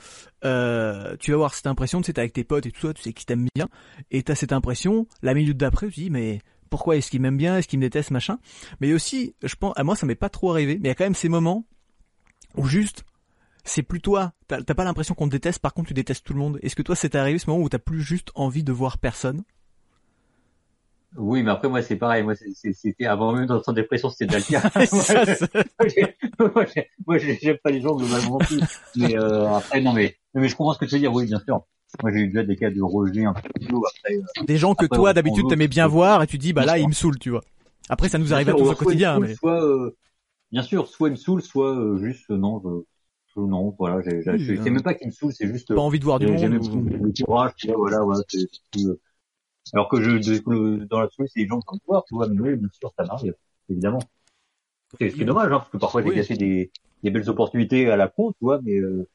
Speaker 1: euh, tu vas avoir cette impression, tu sais, avec tes potes et tout ça, tu sais qui t'aiment bien, et t'as cette impression, la minute d'après, tu dis, mais pourquoi est-ce qu'il m'aime bien, est-ce qu'il me déteste, machin. Mais aussi, je pense, à moi, ça m'est pas trop arrivé, mais il y a quand même ces moments où juste, c'est plus toi, t'as pas l'impression qu'on te déteste, par contre tu détestes tout le monde. Est-ce que toi, c'est arrivé ce moment où t'as plus juste envie de voir personne?
Speaker 2: Oui, mais après moi c'est pareil. Moi c'était avant même d'entrer en dépression, c'était cas. moi j'aime pas les gens globalement plus. Mais euh, après non mais mais je comprends ce que tu veux dire. Oui, bien sûr. Moi j'ai eu déjà des cas de rejet un peu après.
Speaker 1: Euh, des gens que toi d'habitude t'aimais bien voir et tu dis bah là il me saule, tu vois. Après ça nous arrive à tous au quotidien. Mais...
Speaker 2: Soit euh, bien sûr, soit il me saoule, soit euh, juste non. Je... Non, voilà, j'ai, c'est même pas qu'il me saoule, c'est juste.
Speaker 1: Pas envie de voir du monde.
Speaker 2: Ou... Le courage, voilà, voilà, c'est, Alors que je, dans l'absolu, c'est des gens qui pouvoir, tu vois, mais oui, bien sûr, ça m'arrive, évidemment. C'est dommage, hein, parce que parfois j'ai cassé des, des belles opportunités à la con, tu vois, mais euh,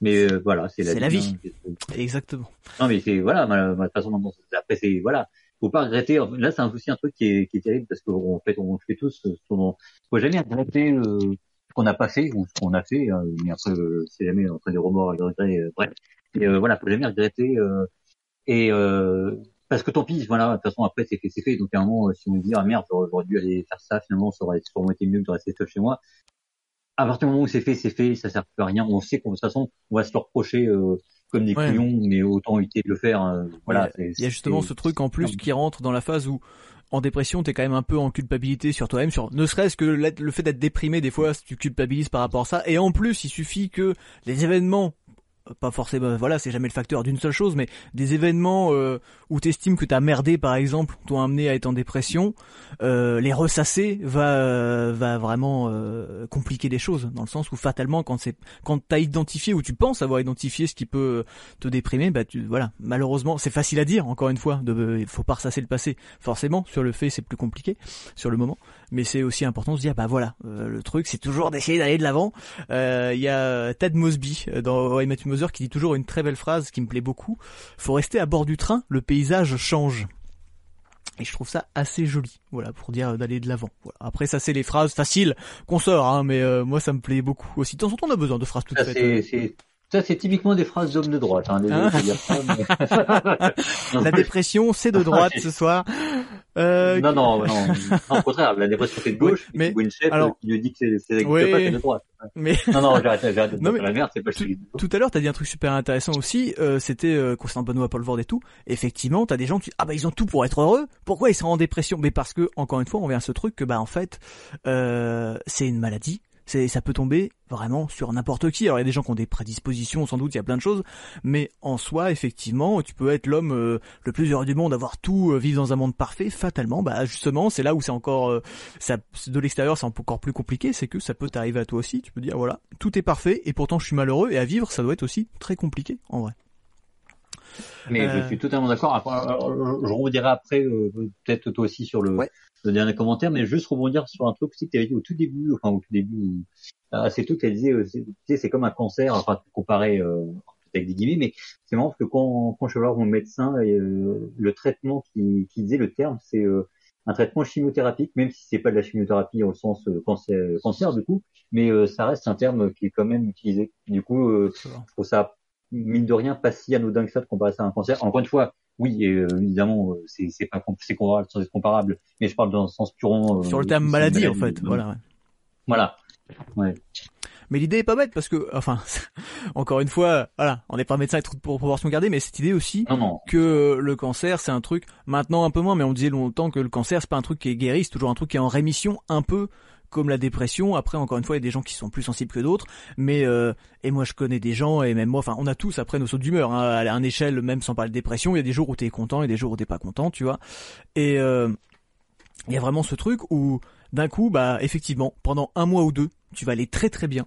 Speaker 2: mais euh, voilà, c'est la,
Speaker 1: la, vie. Hein, Exactement.
Speaker 2: Non, mais c'est voilà ma, ma façon dont après c'est voilà, faut pas regretter. Là, c'est aussi un truc qui est, qui est terrible parce qu'en fait, on fait tous qu'on faut jamais regretter euh, ce qu'on n'a pas fait ou ce qu'on a fait. Hein, mais après, c'est jamais entre des remords et des regrets. bref, et voilà, faut jamais regretter. et parce que tant pis, voilà, de toute façon après c'est fait, c'est fait. Donc à un moment, si on me dit ah merde, j'aurais dû aller faire ça, finalement ça aurait sûrement été mieux que de rester seul chez moi à partir du moment où c'est fait, c'est fait, ça sert plus à rien. On sait qu'en de toute façon, on va se le reprocher euh, comme des couillons, mais autant éviter de le faire. Euh, voilà.
Speaker 1: Il y a justement ce truc en plus qui rentre dans la phase où en dépression, t'es quand même un peu en culpabilité sur toi-même, sur ne serait-ce que le fait d'être déprimé des fois, tu culpabilises par rapport à ça. Et en plus, il suffit que les événements pas forcément voilà c'est jamais le facteur d'une seule chose mais des événements euh, où t'estimes que t'as merdé par exemple t'ont amené à être en dépression euh, les ressasser va va vraiment euh, compliquer les choses dans le sens où fatalement quand c'est quand t'as identifié ou tu penses avoir identifié ce qui peut te déprimer bah tu voilà malheureusement c'est facile à dire encore une fois de faut pas ressasser le passé. Forcément sur le fait c'est plus compliqué sur le moment mais c'est aussi important de se dire bah voilà euh, le truc c'est toujours d'essayer d'aller de l'avant euh, il y a Ted Mosby dans I qui dit toujours une très belle phrase qui me plaît beaucoup. Faut rester à bord du train, le paysage change. Et je trouve ça assez joli, voilà, pour dire d'aller de l'avant. Après, ça c'est les phrases faciles qu'on sort, hein, mais euh, moi ça me plaît beaucoup aussi. De temps en temps, on a besoin de phrases toutes faites.
Speaker 2: Ça, c'est typiquement des phrases d'hommes de droite. Hein,
Speaker 1: la dépression, c'est de droite ce soir.
Speaker 2: Euh... Non, non, non, Au contraire, la dépression, c'est de gauche. Oui, mais chef alors... qui lui dit que c'est c'est de droite. Mais... Non, non, j'arrête, j'arrête de la merde, c'est pas
Speaker 1: tout, tout à l'heure, t'as dit un truc super intéressant aussi. Euh, C'était euh, concernant Benoît Paul et tout. Effectivement, t'as des gens qui ah bah ils ont tout pour être heureux. Pourquoi ils sont en dépression? Mais parce que encore une fois, on vient à ce truc que bah en fait, euh, c'est une maladie c'est ça peut tomber vraiment sur n'importe qui. Alors il y a des gens qui ont des prédispositions, sans doute il y a plein de choses, mais en soi effectivement, tu peux être l'homme euh, le plus heureux du monde, avoir tout, euh, vivre dans un monde parfait. Fatalement, bah justement, c'est là où c'est encore, euh, ça, de l'extérieur c'est encore plus compliqué, c'est que ça peut t'arriver à toi aussi. Tu peux dire voilà, tout est parfait et pourtant je suis malheureux et à vivre ça doit être aussi très compliqué en vrai.
Speaker 2: Mais je suis totalement d'accord. Je rebondirai après, peut-être toi aussi sur le, le dernier commentaire, mais juste rebondir sur un truc aussi que tu avais dit au tout début, enfin au tout début, assez tôt, tu disais, euh, c'est comme un cancer, enfin comparé euh, avec des guillemets, mais c'est marrant parce que quand, quand je vais voir mon médecin, euh, le traitement qui, qui disait le terme, c'est euh, un traitement chimiothérapique, même si c'est pas de la chimiothérapie au sens cancer, cancer du coup, mais ça reste un terme qui est quand même utilisé. Du coup, je trouve ça mine de rien pas si anodin que ça de comparer ça à un cancer. Encore une fois, oui, euh, évidemment, euh, c'est c'est pas c'est comparable sans être comparable, mais je parle dans le sens purement
Speaker 1: euh, sur le terme maladie, en fait, voilà. Ouais.
Speaker 2: Voilà. Ouais.
Speaker 1: Mais l'idée est pas bête parce que, enfin, encore une fois, voilà, on n'est pas médecin pour pouvoir se garder, mais cette idée aussi que le cancer c'est un truc, maintenant un peu moins, mais on disait longtemps que le cancer c'est pas un truc qui est guéri, c'est toujours un truc qui est en rémission un peu comme la dépression. Après, encore une fois, il y a des gens qui sont plus sensibles que d'autres. Mais euh, et moi, je connais des gens et même moi, enfin, on a tous après nos sauts d'humeur. Hein, à une échelle, même sans parler de dépression, il y a des jours où t'es content et des jours où t'es pas content, tu vois. Et euh, il y a vraiment ce truc où d'un coup, bah effectivement, pendant un mois ou deux, tu vas aller très très bien.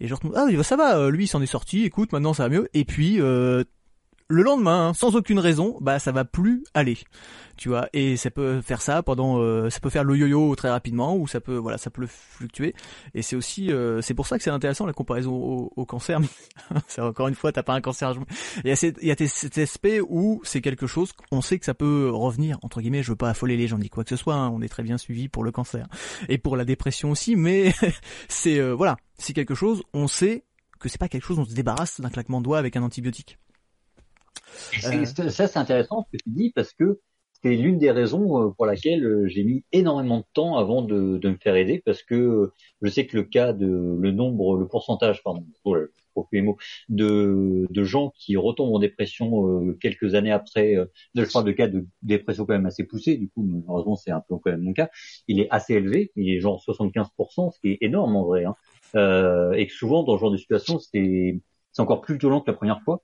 Speaker 1: Et genre ah ça va, euh, lui il s'en est sorti, écoute maintenant ça va mieux. Et puis euh, le lendemain, hein, sans aucune raison, bah ça va plus aller. Tu vois et ça peut faire ça pendant euh, ça peut faire le yo-yo très rapidement ou ça peut voilà ça peut fluctuer. Et c'est aussi euh, c'est pour ça que c'est intéressant la comparaison au, au cancer. C'est encore une fois t'as pas un cancer il y a, il y a cet aspect où c'est quelque chose on sait que ça peut revenir entre guillemets. Je veux pas affoler les gens ni quoi que ce soit hein, on est très bien suivi pour le cancer et pour la dépression aussi mais c'est euh, voilà c'est quelque chose on sait que c'est pas quelque chose dont on se débarrasse d'un claquement de doigts avec un antibiotique
Speaker 2: ça c'est intéressant ce que tu dis parce que c'est l'une des raisons euh, pour laquelle euh, j'ai mis énormément de temps avant de, de, me faire aider parce que euh, je sais que le cas de le nombre, le pourcentage, pardon, de, de gens qui retombent en dépression quelques années après, je parle de cas de dépression quand même assez poussé, du coup malheureusement c'est un peu quand même mon cas, il est assez élevé, il est genre 75%, ce qui est énorme en vrai, hein. euh, et que souvent dans ce genre de situation c'est c'est encore plus violent que la première fois.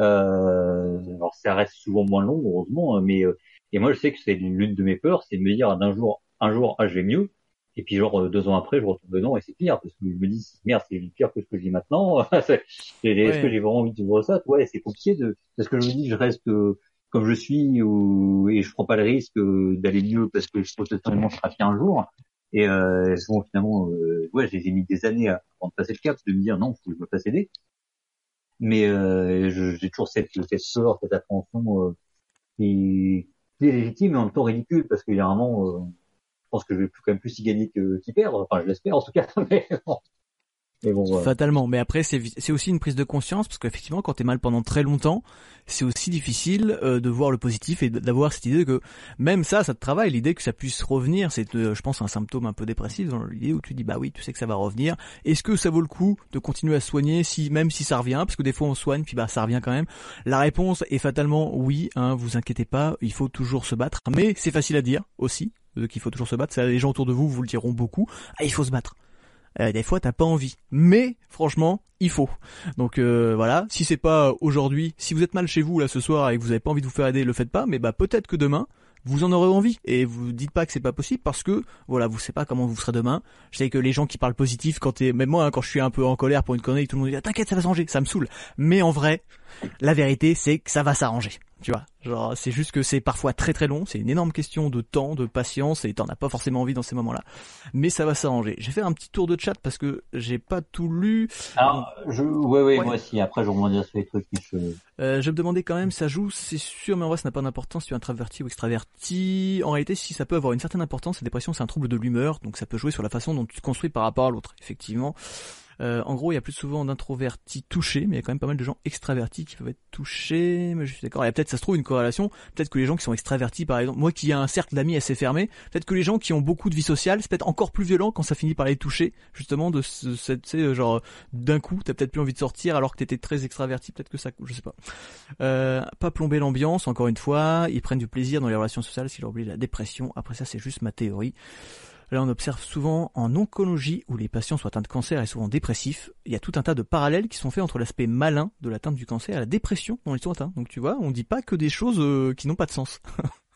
Speaker 2: Euh, alors ça reste souvent moins long heureusement, mais et moi, je sais que c'est l'une de mes peurs, c'est de me dire d'un jour, un jour, ah, je vais mieux. Et puis genre euh, deux ans après, je retombe dedans et c'est pire parce que je me dis merde, c'est pire que ce que vis maintenant. Est-ce que j'ai vraiment envie de vivre ça? Ouais, c'est compliqué de parce que je me dis, je reste euh, comme je suis ou, et je prends pas le risque d'aller mieux parce que je potentiellement je serai un jour. Et euh, bon, finalement, euh, ouais, j'ai mis des années avant de passer le cap, de me dire non, faut que je me fasse aider. Mais euh, j'ai toujours cette, cette peur, cette appréhension euh, qui, qui, est légitime mais en même temps ridicule parce qu'il y euh, je pense que je vais quand même plus y gagner qu'y perdre. Enfin, je l'espère en tout cas. bon,
Speaker 1: Fatalement. Mais après, c'est aussi une prise de conscience parce qu'effectivement, quand t'es mal pendant très longtemps, c'est aussi difficile euh, de voir le positif et d'avoir cette idée que même ça, ça te travaille. L'idée que ça puisse revenir, c'est, euh, je pense, un symptôme un peu dépressif dans l'idée où tu dis bah oui, tu sais que ça va revenir. Est-ce que ça vaut le coup de continuer à soigner si même si ça revient? Parce que des fois on soigne puis bah ça revient quand même. La réponse est fatalement oui. Hein, vous inquiétez pas, il faut toujours se battre. Mais c'est facile à dire aussi euh, qu'il faut toujours se battre. Les gens autour de vous vous le diront beaucoup. Ah, il faut se battre. Euh, des fois t'as pas envie. Mais franchement, il faut. Donc euh, voilà, si c'est pas aujourd'hui, si vous êtes mal chez vous là ce soir et que vous avez pas envie de vous faire aider, le faites pas, mais bah peut-être que demain vous en aurez envie. Et vous dites pas que c'est pas possible parce que voilà vous savez pas comment vous serez demain. Je sais que les gens qui parlent positif quand t'es même moi hein, quand je suis un peu en colère pour une connerie tout le monde dit ah, t'inquiète ça va s'arranger. Ça me saoule. Mais en vrai la vérité c'est que ça va s'arranger tu vois. Genre, c'est juste que c'est parfois très très long, c'est une énorme question de temps, de patience, et t'en as pas forcément envie dans ces moments-là. Mais ça va s'arranger. J'ai fait un petit tour de chat parce que j'ai pas tout lu.
Speaker 2: Alors, je, ouais, ouais, moi aussi. Après, je rebondirai sur les trucs je...
Speaker 1: Euh, je me demandais quand même, ça joue, c'est sûr, mais en vrai, ça n'a pas d'importance si tu es introverti ou extraverti. En réalité, si ça peut avoir une certaine importance, la dépression, c'est un trouble de l'humeur, donc ça peut jouer sur la façon dont tu te construis par rapport à l'autre, effectivement. Euh, en gros, il y a plus souvent d'introvertis touchés, mais il y a quand même pas mal de gens extravertis qui peuvent être touchés. Mais je suis d'accord. Il y a peut-être, ça se trouve, une corrélation. Peut-être que les gens qui sont extravertis, par exemple, moi qui ai un cercle d'amis assez fermé, peut-être que les gens qui ont beaucoup de vie sociale, c'est peut-être encore plus violent quand ça finit par les toucher, justement, de cette, sais, genre, d'un coup, t'as peut-être plus envie de sortir alors que t'étais très extraverti. Peut-être que ça, je sais pas. Euh, pas plomber l'ambiance, encore une fois. Ils prennent du plaisir dans les relations sociales, s'ils oublient la dépression. Après ça, c'est juste ma théorie. Là, on observe souvent en oncologie, où les patients sont atteints de cancer et souvent dépressifs, il y a tout un tas de parallèles qui sont faits entre l'aspect malin de l'atteinte du cancer et la dépression dont ils sont atteints. Donc tu vois, on dit pas que des choses euh, qui n'ont pas de sens.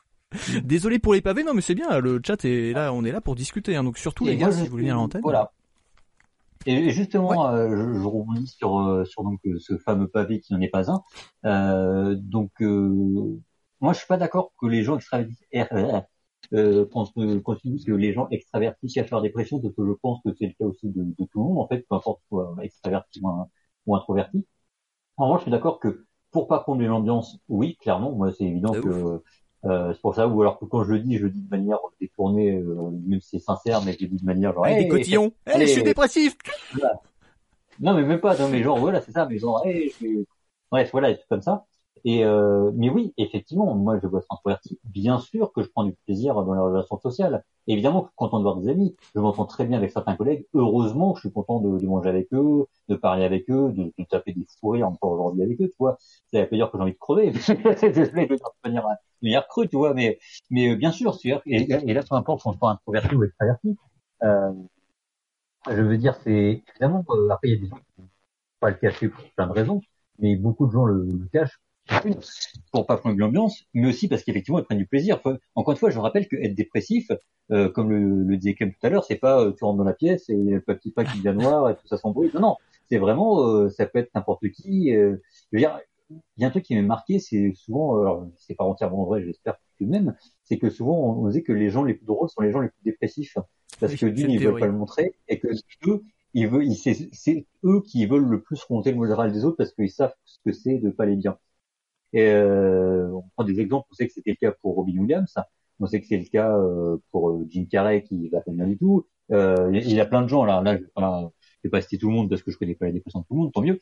Speaker 1: Désolé pour les pavés, non mais c'est bien, le chat est là, on est là pour discuter, hein, donc surtout les gars, si vous voulez venir à l'antenne.
Speaker 2: Voilà. Et justement, euh, je, je, rebondis sur, euh, sur donc ce fameux pavé qui n'en est pas un. donc, moi, je suis pas d'accord que les gens extravertis, euh, tu dis que les gens extravertis cachent leur dépression, parce que je pense que c'est le cas aussi de, de, tout le monde, en fait, peu importe soit extraverti ou, ou introverti. En revanche, je suis d'accord que pour pas prendre l'ambiance, oui, clairement, moi c'est évident que euh, c'est pour ça, ou alors que quand je le dis, je le dis de manière détournée, euh, même si c'est sincère, mais je le dis de manière genre,
Speaker 1: hey, des cotillons, hey, je suis dépressif.
Speaker 2: Non, mais même pas, non, mais genre, voilà, c'est ça, mais genre, hey, je bref, voilà, c'est comme ça. Et euh, mais oui, effectivement, moi je dois être introverti. Bien sûr que je prends du plaisir dans les relations sociales. évidemment, je suis content de voir des amis. Je m'entends très bien avec certains collègues. Heureusement, je suis content de, de manger avec eux, de parler avec eux, de, de taper des fous encore aujourd'hui avec eux. Tu vois, ça veut pas dire que j'ai envie de crever. Désolé de devenir meilleur cru, tu vois. Mais mais euh, bien sûr, c'est et, et là, peu importe si on soit introverti ou extraverti. Euh, je veux dire, c'est évidemment euh, après il y a des gens qui ne pas le cacher pour plein de raisons, mais beaucoup de gens le cachent pour pas prendre l'ambiance, mais aussi parce qu'effectivement ils prennent du plaisir. Encore une fois, je rappelle que être dépressif, euh, comme le, le disait Clem tout à l'heure, c'est pas euh, tu rentres dans la pièce et le petit pas qui devient noir et tout ça s'embrouille. Non, non, c'est vraiment euh, ça peut être n'importe qui. je veux dire, il y a un truc qui m'a marqué, c'est souvent, alors c'est pas entièrement vrai, j'espère de même, c'est que souvent on, on disait que les gens les plus drôles sont les gens les plus dépressifs parce que d'une ils veulent pas le montrer et que eux ils veulent, c'est eux qui veulent le plus remonter le moral des autres parce qu'ils savent ce que c'est de pas les bien. Et euh, on prend des exemples, on sait que c'était le cas pour Robin Williams, on sait que c'est le cas euh, pour euh, Jim Carrey qui va pas bien du tout. Il y a plein de gens là, là je pas, vais pas citer tout le monde parce que je connais pas la dépression de tout le monde, tant mieux.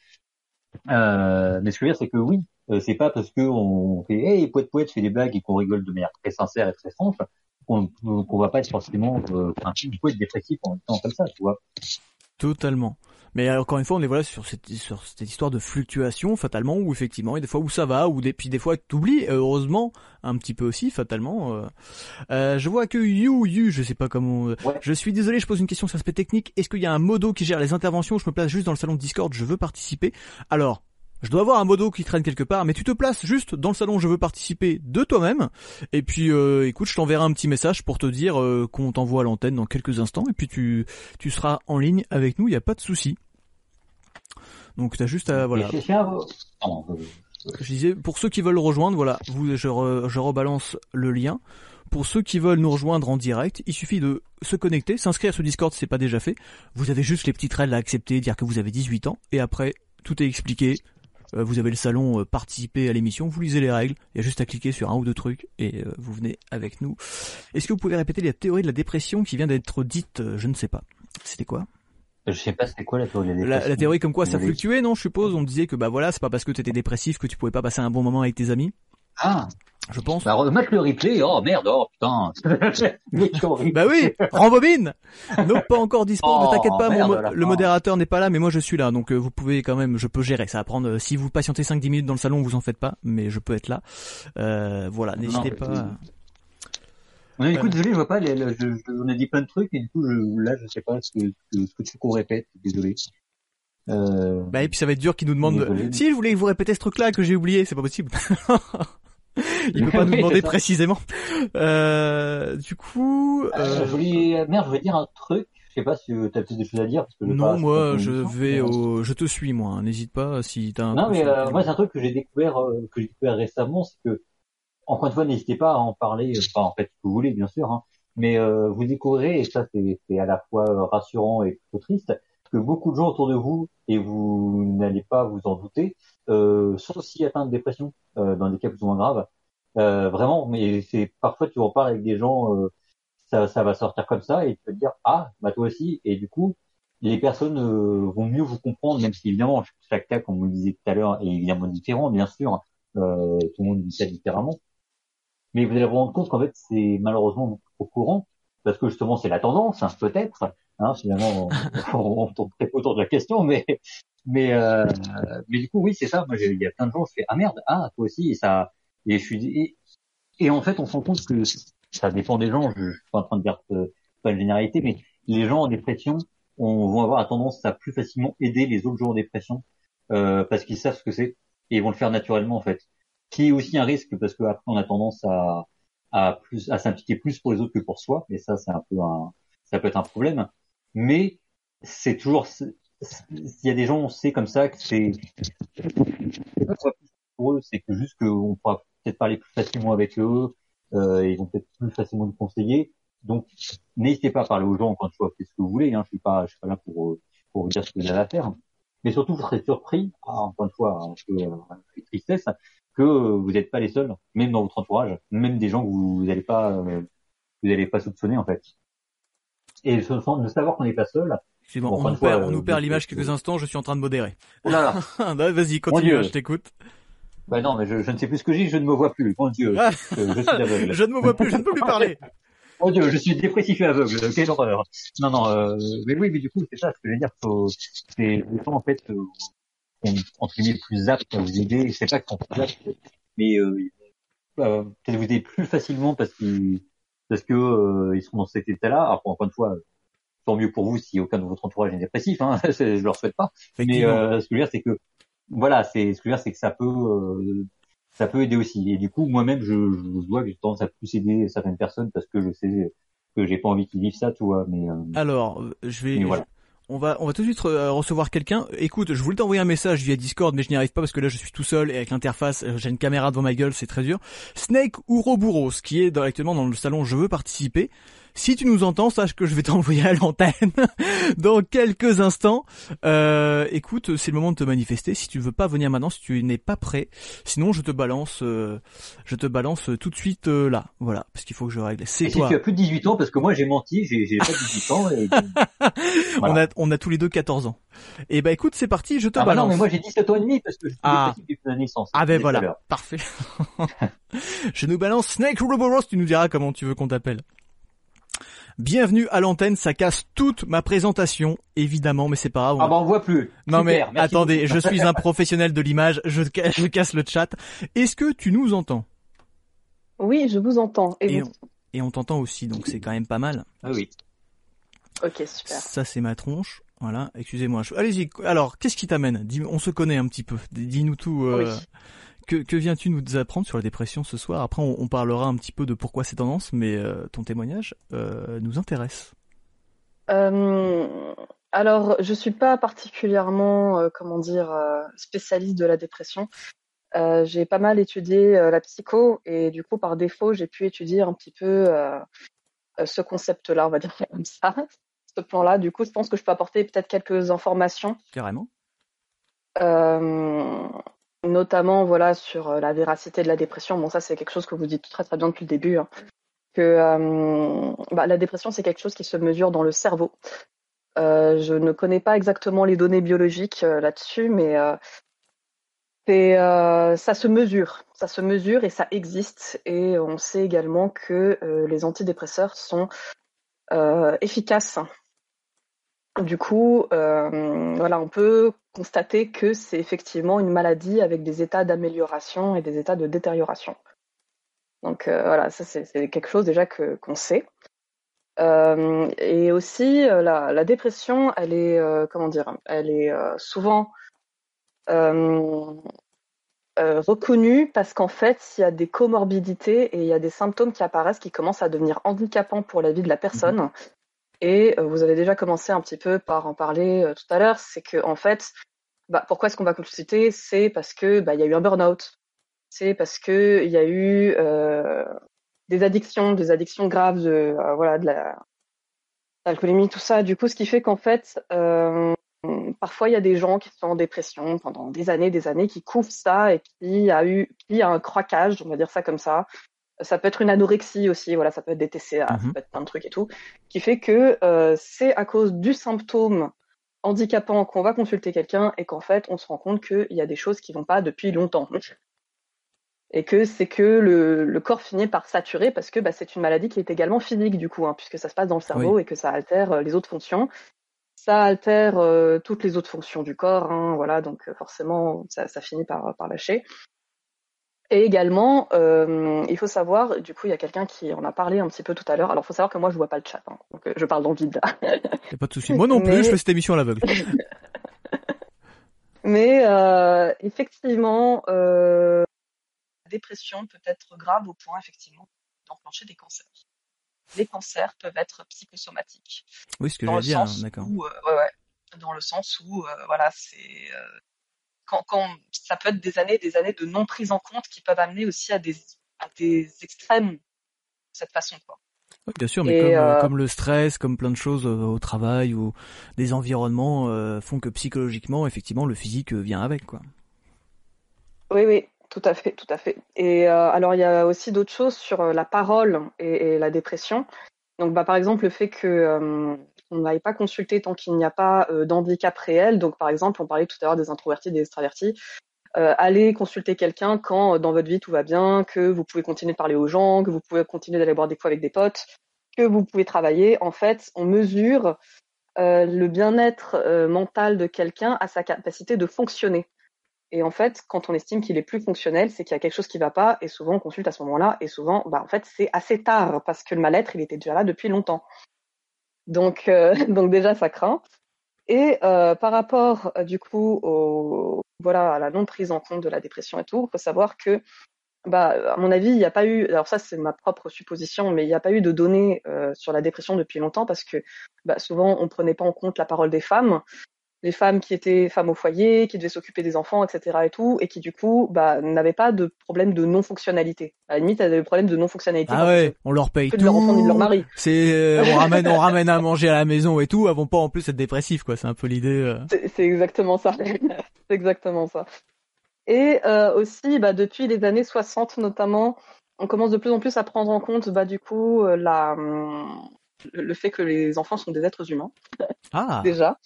Speaker 2: Euh, mais ce que je veux dire, c'est que oui, c'est pas parce que on fait hey poète poète, fait des blagues et qu'on rigole de manière très sincère et très franche qu'on qu'on va pas être forcément euh, un poète dépressif en étant comme ça, tu vois.
Speaker 1: Totalement. Mais encore une fois, on est voilà sur cette, sur cette histoire de fluctuation fatalement, où effectivement, il y a des fois où ça va, ou des, puis des fois t'oublies, heureusement, un petit peu aussi fatalement. Euh. Euh, je vois que You, You, je sais pas comment. Euh, je suis désolé, je pose une question sur l'aspect technique. Est-ce qu'il y a un modo qui gère les interventions? Je me place juste dans le salon de Discord, je veux participer. Alors, je dois avoir un modo qui traîne quelque part, mais tu te places juste dans le salon je veux participer de toi-même. Et puis euh, écoute, je t'enverrai un petit message pour te dire euh, qu'on t'envoie à l'antenne dans quelques instants. Et puis tu, tu seras en ligne avec nous, il n'y a pas de souci. Donc t'as juste à voilà. Je disais, pour ceux qui veulent le rejoindre, voilà, vous, je, re- je rebalance le lien. Pour ceux qui veulent nous rejoindre en direct, il suffit de se connecter, s'inscrire sur Discord si c'est pas déjà fait. Vous avez juste les petites règles à accepter, dire que vous avez 18 ans, et après, tout est expliqué. Euh, vous avez le salon euh, participer à l'émission, vous lisez les règles, il y a juste à cliquer sur un ou deux trucs et euh, vous venez avec nous. Est-ce que vous pouvez répéter la théorie de la dépression qui vient d'être dite Je ne sais pas. C'était quoi
Speaker 2: Je sais pas c'est quoi la théorie de la dépression.
Speaker 1: la théorie comme quoi ça fluctuait, non Je suppose. On disait que bah voilà, c'est pas parce que t'étais dépressif que tu pouvais pas passer un bon moment avec tes amis.
Speaker 2: Ah,
Speaker 1: Je pense.
Speaker 2: bah remettre le replay. Oh merde, oh putain. Mais.
Speaker 1: Bah oui, rembobine Non, pas encore dispo, ne
Speaker 2: Oh,
Speaker 1: t'inquiète pas, mon
Speaker 2: merde,
Speaker 1: le modérateur n'est pas là, mais moi je suis là, donc euh, vous pouvez quand même, je peux gérer, ça va prendre, euh, si vous patientez 5-10 minutes dans le salon, vous en faites pas, mais je peux être là. Euh, voilà, n'hésitez
Speaker 2: mais-
Speaker 1: pas.
Speaker 2: Non, écoute, désolé, je vois pas. les- le- je, je- on a dit plein de trucs et du coup, je, là, je sais pas ce que, ce que, tu qu'on répète. Désolé. Euh,
Speaker 1: Bah et puis ça va être dur qu'il nous demande,
Speaker 2: Désolé.
Speaker 1: si je voulais vous répétez ce truc-là que j'ai oublié, c'est pas possible. Il peut pas nous
Speaker 2: Oui,
Speaker 1: demander
Speaker 2: c'est ça.
Speaker 1: précisément. Euh, du coup,
Speaker 2: euh,
Speaker 1: euh,
Speaker 2: je voulais, merde, je voulais dire un truc. Je sais pas si tu as plus des choses à dire parce que je
Speaker 1: non,
Speaker 2: pas-
Speaker 1: moi je vais
Speaker 2: émission.
Speaker 1: au, je te suis moi, hein, n'hésite pas si t'as un
Speaker 2: Non, mais euh, moi, c'est un truc que j'ai découvert, euh, que j'ai découvert récemment, c'est que, encore une fois, n'hésitez pas à en parler, euh, enfin, en fait, ce que vous voulez, bien sûr, hein, mais euh, vous découvrirez, et ça, c'est à la fois euh, rassurant et plutôt triste, que beaucoup de gens autour de vous, et vous n'allez pas vous en douter, euh, sont aussi atteints de dépression, euh, dans des cas plus ou moins graves. Euh, vraiment, mais c'est parfois tu en parles avec des gens, euh, ça, ça va sortir comme ça, et tu peux te dire, ah, bah toi aussi, et du coup, les personnes euh, vont mieux vous comprendre, même si évidemment chaque cas, comme vous le disiez tout à l'heure, est évidemment différent, bien sûr, euh, tout le monde vit ça différemment. Mais vous allez vous rendre compte qu'en fait, c'est malheureusement trop courant, parce que justement, c'est la tendance, hein, peut-être. Hein, finalement, on, on tourne très peu autour de la question, mais mais euh, mais du coup, oui, c'est ça. Moi, il y a plein de gens, je fais ah merde, ah toi aussi, et ça, et je suis et, et en fait, on se rend compte que ça dépend des gens. Je, je suis pas en train de dire que pas une généralité, mais les gens en dépression on, vont avoir tendance à plus facilement aider les autres gens en dépression euh, parce qu'ils savent ce que c'est et ils vont le faire naturellement en fait. Qui est aussi un risque parce qu'après on a tendance à à plus à s'impliquer plus pour les autres que pour soi et ça c'est un peu un ça peut être un problème. Mais c'est toujours s'il y a des gens on sait comme ça que c'est pour eux c'est que juste qu'on pourra peut-être parler plus facilement avec eux euh, ils vont peut-être plus facilement nous conseiller. Donc n'hésitez pas à parler aux gens quand je vois ce que vous voulez hein, je suis pas je suis pas là pour euh, pour vous dire ce que vous avez à faire. Mais surtout vous serez surpris ah, encore une fois un peu euh, avec tristesse que vous n'êtes pas les seuls même dans votre entourage même des gens que vous n'allez pas euh, vous n'allez pas soupçonner en fait et de de savoir qu'on n'est pas seul
Speaker 1: Excuse-moi,
Speaker 2: Bon,
Speaker 1: on,
Speaker 2: encore
Speaker 1: nous
Speaker 2: fois,
Speaker 1: perd,
Speaker 2: euh,
Speaker 1: on nous perd
Speaker 2: je-
Speaker 1: l'image
Speaker 2: je-
Speaker 1: quelques instants, je suis en train de modérer.
Speaker 2: oh là là
Speaker 1: Ah, bah, Vas-y, continue,
Speaker 2: Dieu.
Speaker 1: je t'écoute.
Speaker 2: bah non mais je, je ne sais plus ce que j'ai je ne me vois plus mon dieu
Speaker 1: Ah.
Speaker 2: je, je suis aveugle
Speaker 1: Je ne me vois plus, je ne peux plus parler.
Speaker 2: Mon Dieu, je suis dépressif et aveugle. Quelle horreur. Non, non, euh, mais oui, mais du coup, c'est ça, ce que je veux dire. Faut, c'est les gens, en fait, euh, sont, entre guillemets, plus aptes à vous aider. C'est pas sont plus aptes, mais, euh, euh, peut-être vous aider plus facilement parce qu'ils, parce que, euh, ils sont dans cet état-là. Alors, encore une fois, tant mieux pour vous si aucun de votre entourage est dépressif, hein. Je leur souhaite pas. Mais, euh, ce que je veux dire, c'est que, voilà, c'est, ce que je veux dire, c'est que ça peut, euh, ça peut aider aussi. Et du coup, moi-même, je, je vois que j'ai tendance à plus aider certaines personnes parce que je sais que j'ai pas envie qu'ils vivent ça, tu vois. Mais, euh,
Speaker 1: Alors, euh, je vais.
Speaker 2: Mais voilà.
Speaker 1: On va, on va tout de suite euh, recevoir quelqu'un. Écoute, je voulais t'envoyer un message via Discord, mais je n'y arrive pas parce que là, je suis tout seul et avec l'interface, euh, j'ai une caméra devant ma gueule, c'est très dur. Snake Ouroboros, qui est dans- actuellement dans le salon Je veux participer. Si tu nous entends, sache que je vais t'envoyer à l'antenne dans quelques instants. Euh, écoute, c'est le moment de te manifester. Si tu veux pas venir maintenant, si tu n'es pas prêt, sinon je te balance, euh, je te balance tout de suite euh, là. Voilà, parce qu'il faut que je règle. C'est
Speaker 2: et si tu as plus de 18 ans, parce que moi j'ai menti, j'ai, j'ai pas 18 ans. Et...
Speaker 1: On a, on a tous les deux 14 ans. Et bah écoute, c'est parti, je te
Speaker 2: Ah bah
Speaker 1: balance.
Speaker 2: non, mais moi j'ai 17 ans et demi parce que je suis
Speaker 1: Ah.
Speaker 2: depuis la naissance.
Speaker 1: Ah ben voilà, parfait. je nous balance Snake Ouroboros, tu nous diras comment tu veux qu'on t'appelle. Bienvenue à l'antenne, ça casse toute ma présentation, évidemment, mais c'est pas grave.
Speaker 2: Ah bah on voit plus.
Speaker 1: non mais
Speaker 2: Super,
Speaker 1: attendez,
Speaker 2: beaucoup.
Speaker 1: je suis un professionnel de l'image, je, ca- je casse le chat. Est-ce que tu nous entends?
Speaker 3: Oui, je vous entends. Et,
Speaker 1: et
Speaker 3: vous
Speaker 1: on, et on t'entend aussi, donc c'est quand même pas mal.
Speaker 2: Ah oui.
Speaker 3: Ok, super.
Speaker 1: Ça c'est ma tronche. Voilà, excusez-moi. Je- Allez-y. Alors, qu'est-ce qui t'amène? On se connaît un petit peu. Dis-nous tout. euh,
Speaker 3: Oui.
Speaker 1: Que, que viens-tu nous apprendre sur la dépression ce soir? Après, on, on parlera un petit peu de pourquoi c'est tendance, mais euh, ton témoignage euh, nous intéresse.
Speaker 3: Euh, alors, je suis pas particulièrement, comment dire, spécialiste de la dépression. j'ai pas mal étudié la psycho et du coup, par défaut, j'ai pu étudier un petit peu ce concept-là, on va dire comme ça, ce plan-là. Du coup, je pense que je peux apporter peut-être quelques informations,
Speaker 1: Carrément.
Speaker 3: euh, notamment voilà sur euh, la véracité de la dépression. Bon, ça, c'est quelque chose que vous dites très très bien depuis le début. hein, que euh, bah, la dépression, c'est quelque chose qui se mesure dans le cerveau. Euh, je ne connais pas exactement les données biologiques là-dessus, mais ça se mesure, ça se mesure et ça existe. Et on sait également que les antidépresseurs sont efficaces. Du coup, euh, voilà, on peut constater que c'est effectivement une maladie avec des états d'amélioration et des états de détérioration. Donc euh, voilà, ça c'est quelque chose déjà que qu'on sait. Euh, et aussi euh, la, la dépression, elle est euh, comment dire, elle est euh, souvent reconnue parce qu'en fait, il y a des comorbidités et il y a des symptômes qui apparaissent qui commencent à devenir handicapants pour la vie de la personne. Et euh, vous avez déjà commencé un petit peu par en parler euh, tout à l'heure, c'est que en fait, bah, pourquoi est-ce qu'on va consulter? C'est parce que bah, il y a eu un burn-out, c'est parce que il y a eu euh, des addictions, des addictions graves, de euh, voilà, de la tout ça. Du coup, ce qui fait qu'en fait, euh, parfois il y a des gens qui sont en dépression pendant des années, des années, qui couvrent ça et qui a eu, qui a un croquage, on va dire ça comme ça. Ça peut être une anorexie aussi, voilà, ça peut être des TCA, ça
Speaker 1: Mhm.
Speaker 3: peut être plein de trucs et tout, qui fait que euh, c'est à cause du symptôme handicapant qu'on va consulter quelqu'un et qu'en fait on se rend compte qu'il y a des choses qui vont pas depuis longtemps et que c'est que le, le corps finit par saturer parce que bah, c'est une maladie qui est également physique du coup, hein, puisque ça se passe dans le cerveau et que ça altère euh, les autres fonctions. Ça altère euh, toutes les autres fonctions du corps, hein, voilà, donc euh, forcément ça, ça finit par, par lâcher. Et également, euh, il faut savoir, du coup, il y a quelqu'un qui en a parlé un petit peu tout à l'heure. Alors, il faut savoir que moi, je vois pas le chat, hein, donc euh, je parle dans le vide là.
Speaker 1: Pas de souci. Moi non plus,
Speaker 3: Mais-
Speaker 1: je fais cette émission à l'aveugle.
Speaker 3: Mais euh, effectivement, euh, la dépression peut être grave au point, effectivement, d'enclencher des cancers. Les cancers peuvent être psychosomatiques.
Speaker 1: Oui, ce que j'allais
Speaker 3: le
Speaker 1: dire, d'accord.
Speaker 3: ouais, ouais, dans le sens où, voilà, c'est quand, quand ça peut être des années, des années de non prise en compte qui peuvent amener aussi à des à des extrêmes de cette façon, quoi.
Speaker 1: Oui, bien sûr, mais comme, euh,
Speaker 3: euh,
Speaker 1: comme le stress, comme plein de choses euh, au travail ou des environnements euh, font que psychologiquement, effectivement, le physique euh, vient avec, quoi.
Speaker 3: Oui, oui, tout à fait, tout à fait. Et euh, alors, il y a aussi d'autres choses sur la parole et, et la dépression. Donc, bah, par exemple, le fait que euh, on n'aille pas consulter tant qu'il n'y a pas euh, d'handicap réel. Donc, par exemple, on parlait tout à l'heure des introvertis, des extravertis. Euh, allez consulter quelqu'un quand euh, dans votre vie tout va bien, que vous pouvez continuer de parler aux gens, que vous pouvez continuer d'aller boire des coups avec des potes, que vous pouvez travailler. En fait, on mesure le bien-être mental de quelqu'un à sa capacité de fonctionner. Et en fait, quand on estime qu'il est plus fonctionnel, c'est qu'il y a quelque chose qui va pas, et souvent on consulte à ce moment-là, et souvent, bah en fait, c'est assez tard parce que le mal-être, il était déjà là depuis longtemps. Donc, euh, donc déjà, ça craint. Et euh, par rapport, euh, du coup, au, voilà, à la non prise en compte de la dépression et tout, faut savoir que, bah, à mon avis, il n'y a pas eu, alors ça c'est ma propre supposition, mais il n'y a pas eu de données sur la dépression depuis longtemps parce que, bah, souvent on prenait pas en compte la parole des femmes les femmes qui étaient femmes au foyer, qui devaient s'occuper des enfants, etc. et tout, et qui du coup bah, n'avaient pas de problème de non-fonctionnalité. À la limite, elles avaient des problèmes de non-fonctionnalité
Speaker 1: Ah ouais, on leur paye tout.
Speaker 3: de leur enfant ni de leur mari.
Speaker 1: C'est, euh, on ramène, on ramène à manger à la maison et tout, avant pas en plus être dépressif, quoi. C'est un peu l'idée. euh.
Speaker 3: C'est exactement ça. c'est exactement ça. Et euh, aussi, bah, depuis les années 60 notamment, on commence de plus en plus à prendre en compte bah, du coup la, hum, le fait que les enfants sont des êtres humains
Speaker 1: Ah,
Speaker 3: déjà.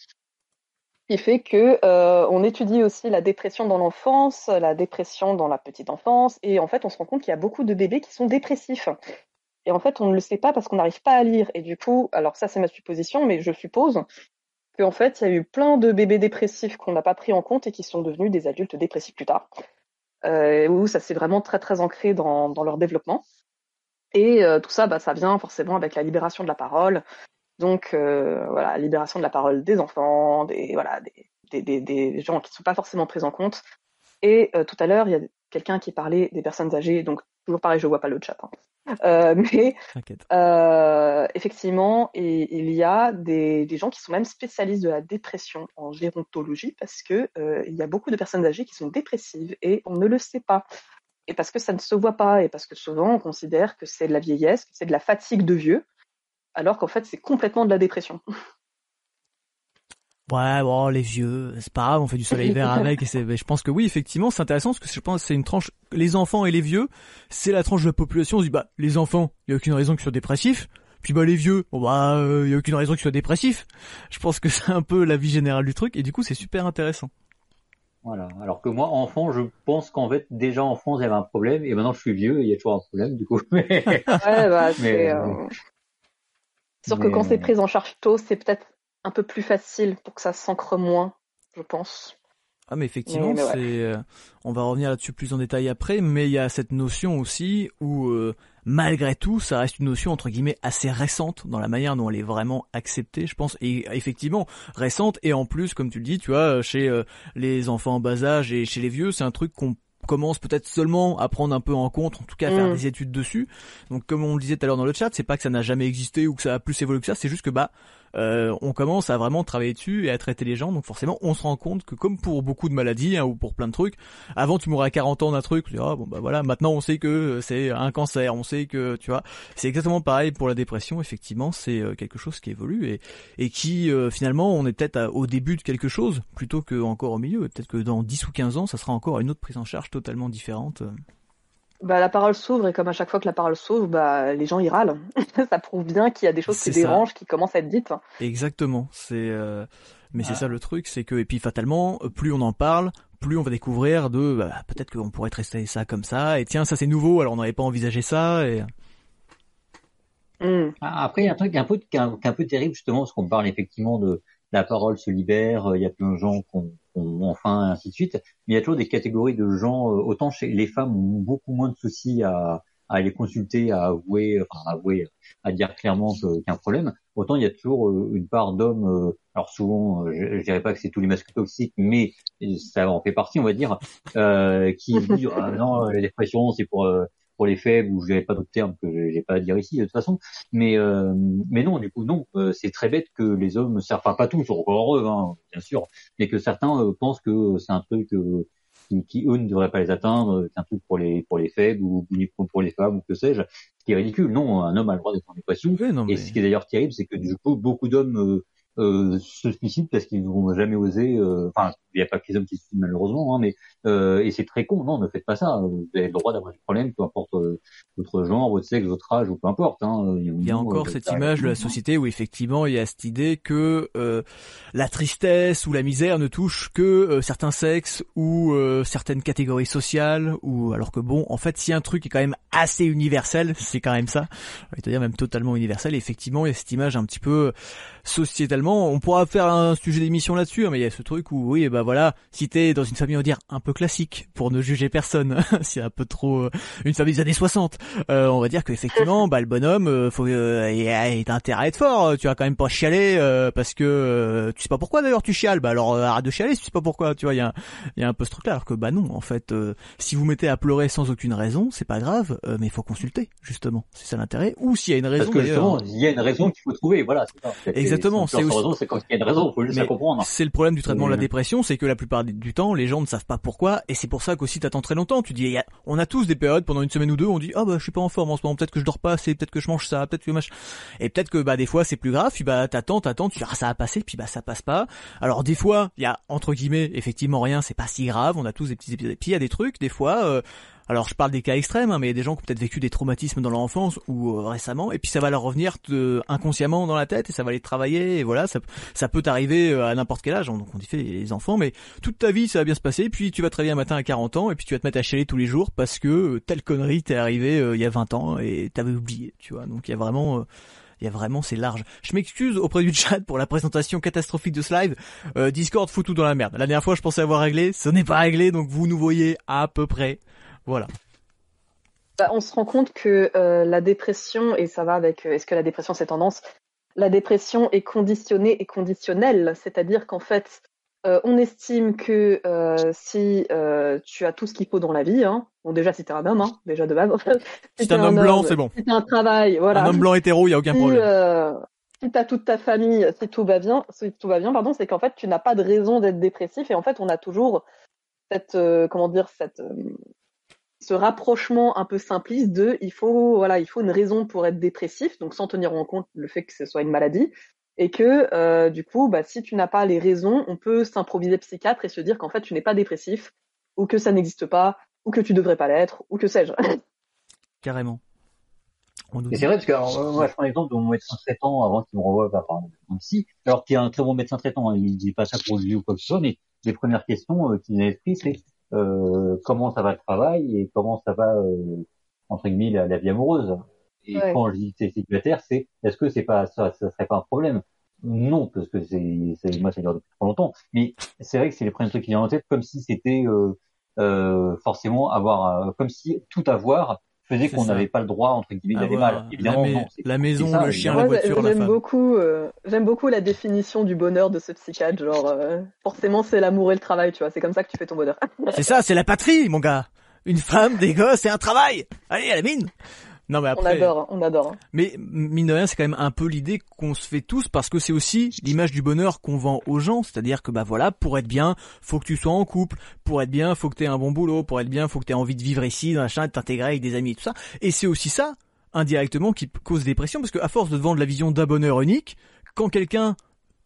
Speaker 3: Qui fait que euh, on étudie aussi la dépression dans l'enfance, la dépression dans la petite enfance, et en fait on se rend compte qu'il y a beaucoup de bébés qui sont dépressifs. Et en fait on ne le sait pas parce qu'on n'arrive pas à lire. Et du coup, alors ça c'est ma supposition, mais je suppose qu'en fait il y a eu plein de bébés dépressifs qu'on n'a pas pris en compte et qui sont devenus des adultes dépressifs plus tard, euh, où ça s'est vraiment très très ancré dans, leur développement. Et euh, tout ça, bah, ça vient forcément avec la libération de la parole, donc euh, voilà, libération de la parole des enfants, des voilà, des, des, des, des gens qui ne sont pas forcément pris en compte. Et euh, tout à l'heure, il y a quelqu'un qui parlait des personnes âgées, donc toujours pareil, je vois pas le chat. hein. mais effectivement, et, il y a des, des, gens qui sont même spécialistes de la dépression en gérontologie parce que il y a beaucoup de personnes âgées qui sont dépressives et on ne le sait pas et parce que ça ne se voit pas, et parce que souvent on considère que c'est de la vieillesse, que c'est de la fatigue de vieux, alors qu'en fait c'est complètement de la dépression.
Speaker 1: Ouais, bon, les vieux, c'est pas grave, on fait du soleil vert avec. Et c'est, je pense que oui, effectivement, c'est intéressant parce que je pense que c'est une tranche. Les enfants et les vieux, c'est la tranche de la population. On se dit bah les enfants, il y a aucune raison qu'ils soient dépressifs. Puis bah les vieux, bon bah il euh, y a aucune raison qu'ils soient dépressifs. Je pense que c'est un peu la vie générale du truc et du coup c'est super intéressant.
Speaker 2: Voilà. Alors que moi, enfant, je pense qu'en fait, déjà en France, il y avait un problème, et maintenant je suis vieux, et il y a toujours un problème, du coup.
Speaker 3: ouais, bah, c'est euh, sûr que quand c'est pris en charge tôt, c'est peut-être un peu plus facile pour que ça s'ancre moins, je pense.
Speaker 1: Ah mais effectivement, euh, on va revenir là-dessus plus en détail après, mais il y a cette notion aussi où euh, malgré tout, ça reste une notion entre guillemets assez récente dans la manière dont elle est vraiment acceptée, je pense, et effectivement récente et en plus, comme tu le dis, tu vois, chez euh, les enfants en bas âge et chez les vieux, c'est un truc qu'on commence peut-être seulement à prendre un peu en compte, en tout cas à faire mm. des études dessus. Donc comme on le disait tout à l'heure dans le chat, c'est pas que ça n'a jamais existé ou que ça a plus évolué que ça, c'est juste que bah euh, on commence à vraiment travailler dessus et à traiter les gens. Donc forcément, on se rend compte que comme pour beaucoup de maladies hein, ou pour plein de trucs, avant tu mourrais à 40 ans d'un truc, tu dis ah bon bah voilà, maintenant on sait que c'est un cancer, on sait que tu vois, c'est exactement pareil pour la dépression. Effectivement, c'est euh, quelque chose qui évolue et qui euh, finalement on est peut-être au début de quelque chose plutôt que encore au milieu. Peut-être que dans 10 ou 15 ans, ça sera encore une autre prise en charge totalement différente.
Speaker 3: Bah, la parole s'ouvre et comme à chaque fois que la parole s'ouvre, bah, les gens y râlent. ça prouve bien qu'il y a des choses qui dérangent, qui commencent à être dites.
Speaker 1: Exactement. C'est, euh, mais c'est ça le truc, c'est que et puis fatalement, plus on en parle, plus on va découvrir de bah, peut-être qu'on pourrait traiter ça comme ça. Et tiens, ça c'est nouveau, alors on n'avait pas envisagé ça. Et...
Speaker 2: Mmh. Ah, après, il y a un truc un peu, un, un peu terrible justement, parce qu'on parle effectivement de la parole se libère, il y a plein de gens qu'on enfin ainsi de suite. Mais il y a toujours des catégories de gens, euh, autant chez les femmes ont beaucoup moins de soucis à, à les consulter, à avouer, enfin à avouer, à dire clairement qu'il y a un problème. Autant il y a toujours euh, une part d'hommes, euh, alors souvent, je, je, dirais pas que c'est tous les masques toxiques, mais ça en fait partie, on va dire, euh, qui disent ah, non la dépression c'est pour pour les faibles ou je n'avais pas d'autres termes que j'ai pas à dire ici de toute façon. Mais euh, mais non, du coup non, euh, c'est très bête que les hommes, enfin pas tous, encore heureux, hein, bien sûr, mais que certains euh, pensent que c'est un truc qui, qui, eux ne devraient pas les atteindre, c'est un truc pour les pour les faibles ou pour les femmes ou que sais-je. Ce qui est ridicule. Non, un homme a le droit d'être en dépression. Et ce qui est d'ailleurs terrible, c'est que du coup beaucoup d'hommes euh, se suicident parce qu'ils n'ont jamais osé. Euh, enfin, il n'y a pas que les hommes qui se suicident malheureusement, hein, mais euh, et c'est très con. Non, ne faites pas ça. Vous avez le droit d'avoir des problèmes, peu importe votre genre, votre sexe, votre âge ou peu importe. Hein.
Speaker 1: Il y a encore cette image de la société où effectivement il y a cette idée que la tristesse ou la misère ne touche que certains sexes ou certaines catégories sociales. Ou alors que bon, en fait, si un truc est quand même assez universel, c'est quand même ça. C'est-à-dire même totalement universel. effectivement, il y a cette image un petit peu on pourra faire un sujet d'émission là-dessus, hein, mais il y a ce truc où, oui, bah voilà, si t'es dans une famille, on va dire, un peu classique, pour ne juger personne, c'est un peu trop euh, une famille des années 60, euh, on va dire qu'effectivement, bah le bonhomme, euh, faut, euh, il a intérêt à être fort, tu vas quand même pas chialer, parce que tu sais pas pourquoi d'ailleurs tu chiales, bah alors arrête de chialer si tu sais pas pourquoi, tu vois, il y a, y a un peu ce truc-là, alors que bah non, en fait, si vous mettez à pleurer sans aucune raison, c'est pas grave, mais il faut consulter, justement, c'est ça l'intérêt, ou s'il y a une raison.
Speaker 2: Parce que justement, il y a une raison qu'il faut trouver, voilà,
Speaker 1: c'est
Speaker 2: C'est c'est quand il y a une raison, faut juste comprendre.
Speaker 1: C'est le problème du traitement de la dépression, c'est que la plupart du temps, les gens ne savent pas pourquoi, et c'est pour ça qu'aussi t'attends très longtemps. Tu dis, on a tous des périodes pendant une semaine ou deux, on dit, ah bah je suis pas en forme en ce moment, peut-être que je dors pas assez, peut-être que je mange ça, peut-être que machin. Et peut-être que bah des fois c'est plus grave, puis bah t'attends, t'attends, tu dis ah ça a passé, puis bah ça passe pas. Alors des fois, il y a entre guillemets effectivement rien, c'est pas si grave, on a tous des petits épisodes. Puis il y a des trucs, des fois. Euh, alors je parle des cas extrêmes, hein, mais il y a des gens qui ont peut-être vécu des traumatismes dans leur enfance ou euh, récemment, et puis ça va leur revenir inconsciemment dans la tête et ça va les travailler. Et voilà, ça, peut t'arriver euh, à n'importe quel âge. Donc on dit fait les enfants, mais toute ta vie ça va bien se passer. Puis tu vas te réveiller un matin à 40 ans et puis tu vas te mettre à chialer tous les jours parce que euh, telle connerie t'est arrivée il y a 20 ans et t'avais oublié. Tu vois, donc il y a vraiment il y a vraiment c'est large. Je m'excuse auprès du chat pour la présentation catastrophique de ce live. Discord fout tout dans la merde. La dernière fois je pensais avoir réglé, ce n'est pas réglé donc vous nous voyez à peu près. Voilà.
Speaker 3: Bah, on se rend compte que euh, la dépression, et ça va avec euh, est-ce que la dépression c'est tendance, la dépression est conditionnée et conditionnelle, c'est-à-dire qu'en fait, euh, on estime que si tu as tout ce qu'il faut dans la vie, hein, bon déjà si t'es un homme, hein, déjà de base.
Speaker 1: si t'es un, homme blanc, c'est bon.
Speaker 3: Si t'as un travail, voilà.
Speaker 1: Un homme blanc hétéro, il y a aucun
Speaker 3: si,
Speaker 1: problème.
Speaker 3: Si t'as toute ta famille, si tout va bien, si tout va bien, pardon, c'est qu'en fait tu n'as pas de raison d'être dépressif et en fait on a toujours cette, comment dire, cette, ce rapprochement un peu simpliste de, il faut, voilà, il faut une raison pour être dépressif, donc sans tenir en compte le fait que ce soit une maladie et que euh, du coup, bah, si tu n'as pas les raisons, on peut s'improviser psychiatre et se dire qu'en fait tu n'es pas dépressif ou que ça n'existe pas ou que tu devrais pas l'être ou que sais-je.
Speaker 1: Carrément.
Speaker 2: Et c'est vrai parce que alors, moi je prends l'exemple de mon médecin traitant avant qu'il me renvoie vers un psy, alors qu'il est un très bon médecin traitant, hein, il dit pas ça pour lui ou quoi que ce soit, mais les premières questions euh, qu'il a à l'esprit c'est comment ça va le travail et comment ça va euh, entre guillemets la, la vie amoureuse. Et
Speaker 3: Ouais.
Speaker 2: quand je dis c'est célibataire, c'est est-ce que c'est pas ça, ça serait pas un problème? Non, parce que c'est, c'est moi ça dure depuis trop longtemps. Mais c'est vrai que c'est les premiers trucs qui viennent en tête, comme si c'était euh, euh, forcément avoir, euh, comme si tout avoir faisait qu'on n'avait pas le droit entre guillemets d'aller
Speaker 1: Avoir
Speaker 2: mal. Évidemment,
Speaker 1: la,
Speaker 2: non.
Speaker 1: la maison,
Speaker 2: ça,
Speaker 1: le chien,
Speaker 2: évidemment.
Speaker 1: la
Speaker 3: Moi,
Speaker 1: voiture, la
Speaker 3: j'aime
Speaker 1: femme.
Speaker 3: beaucoup, euh, j'aime beaucoup la définition du bonheur de ce psychiatre. Genre, euh, forcément, c'est l'amour et le travail, tu vois. C'est comme ça que tu fais ton bonheur.
Speaker 1: C'est ça, c'est la patrie, mon gars. Une femme, des gosses et un travail. Allez, à la mine. Non, mais
Speaker 3: on
Speaker 1: après.
Speaker 3: adore, on adore.
Speaker 1: Mais mine de rien, c'est quand même un peu l'idée qu'on se fait tous parce que c'est aussi l'image du bonheur qu'on vend aux gens. C'est-à-dire que bah voilà, pour être bien, faut que tu sois en couple. Pour être bien, faut que tu aies un bon boulot. Pour être bien, faut que tu aies envie de vivre ici, machin, de t'intégrer avec des amis et tout ça. Et c'est aussi ça, indirectement, qui cause dépression parce qu'à force de vendre la vision d'un bonheur unique, quand quelqu'un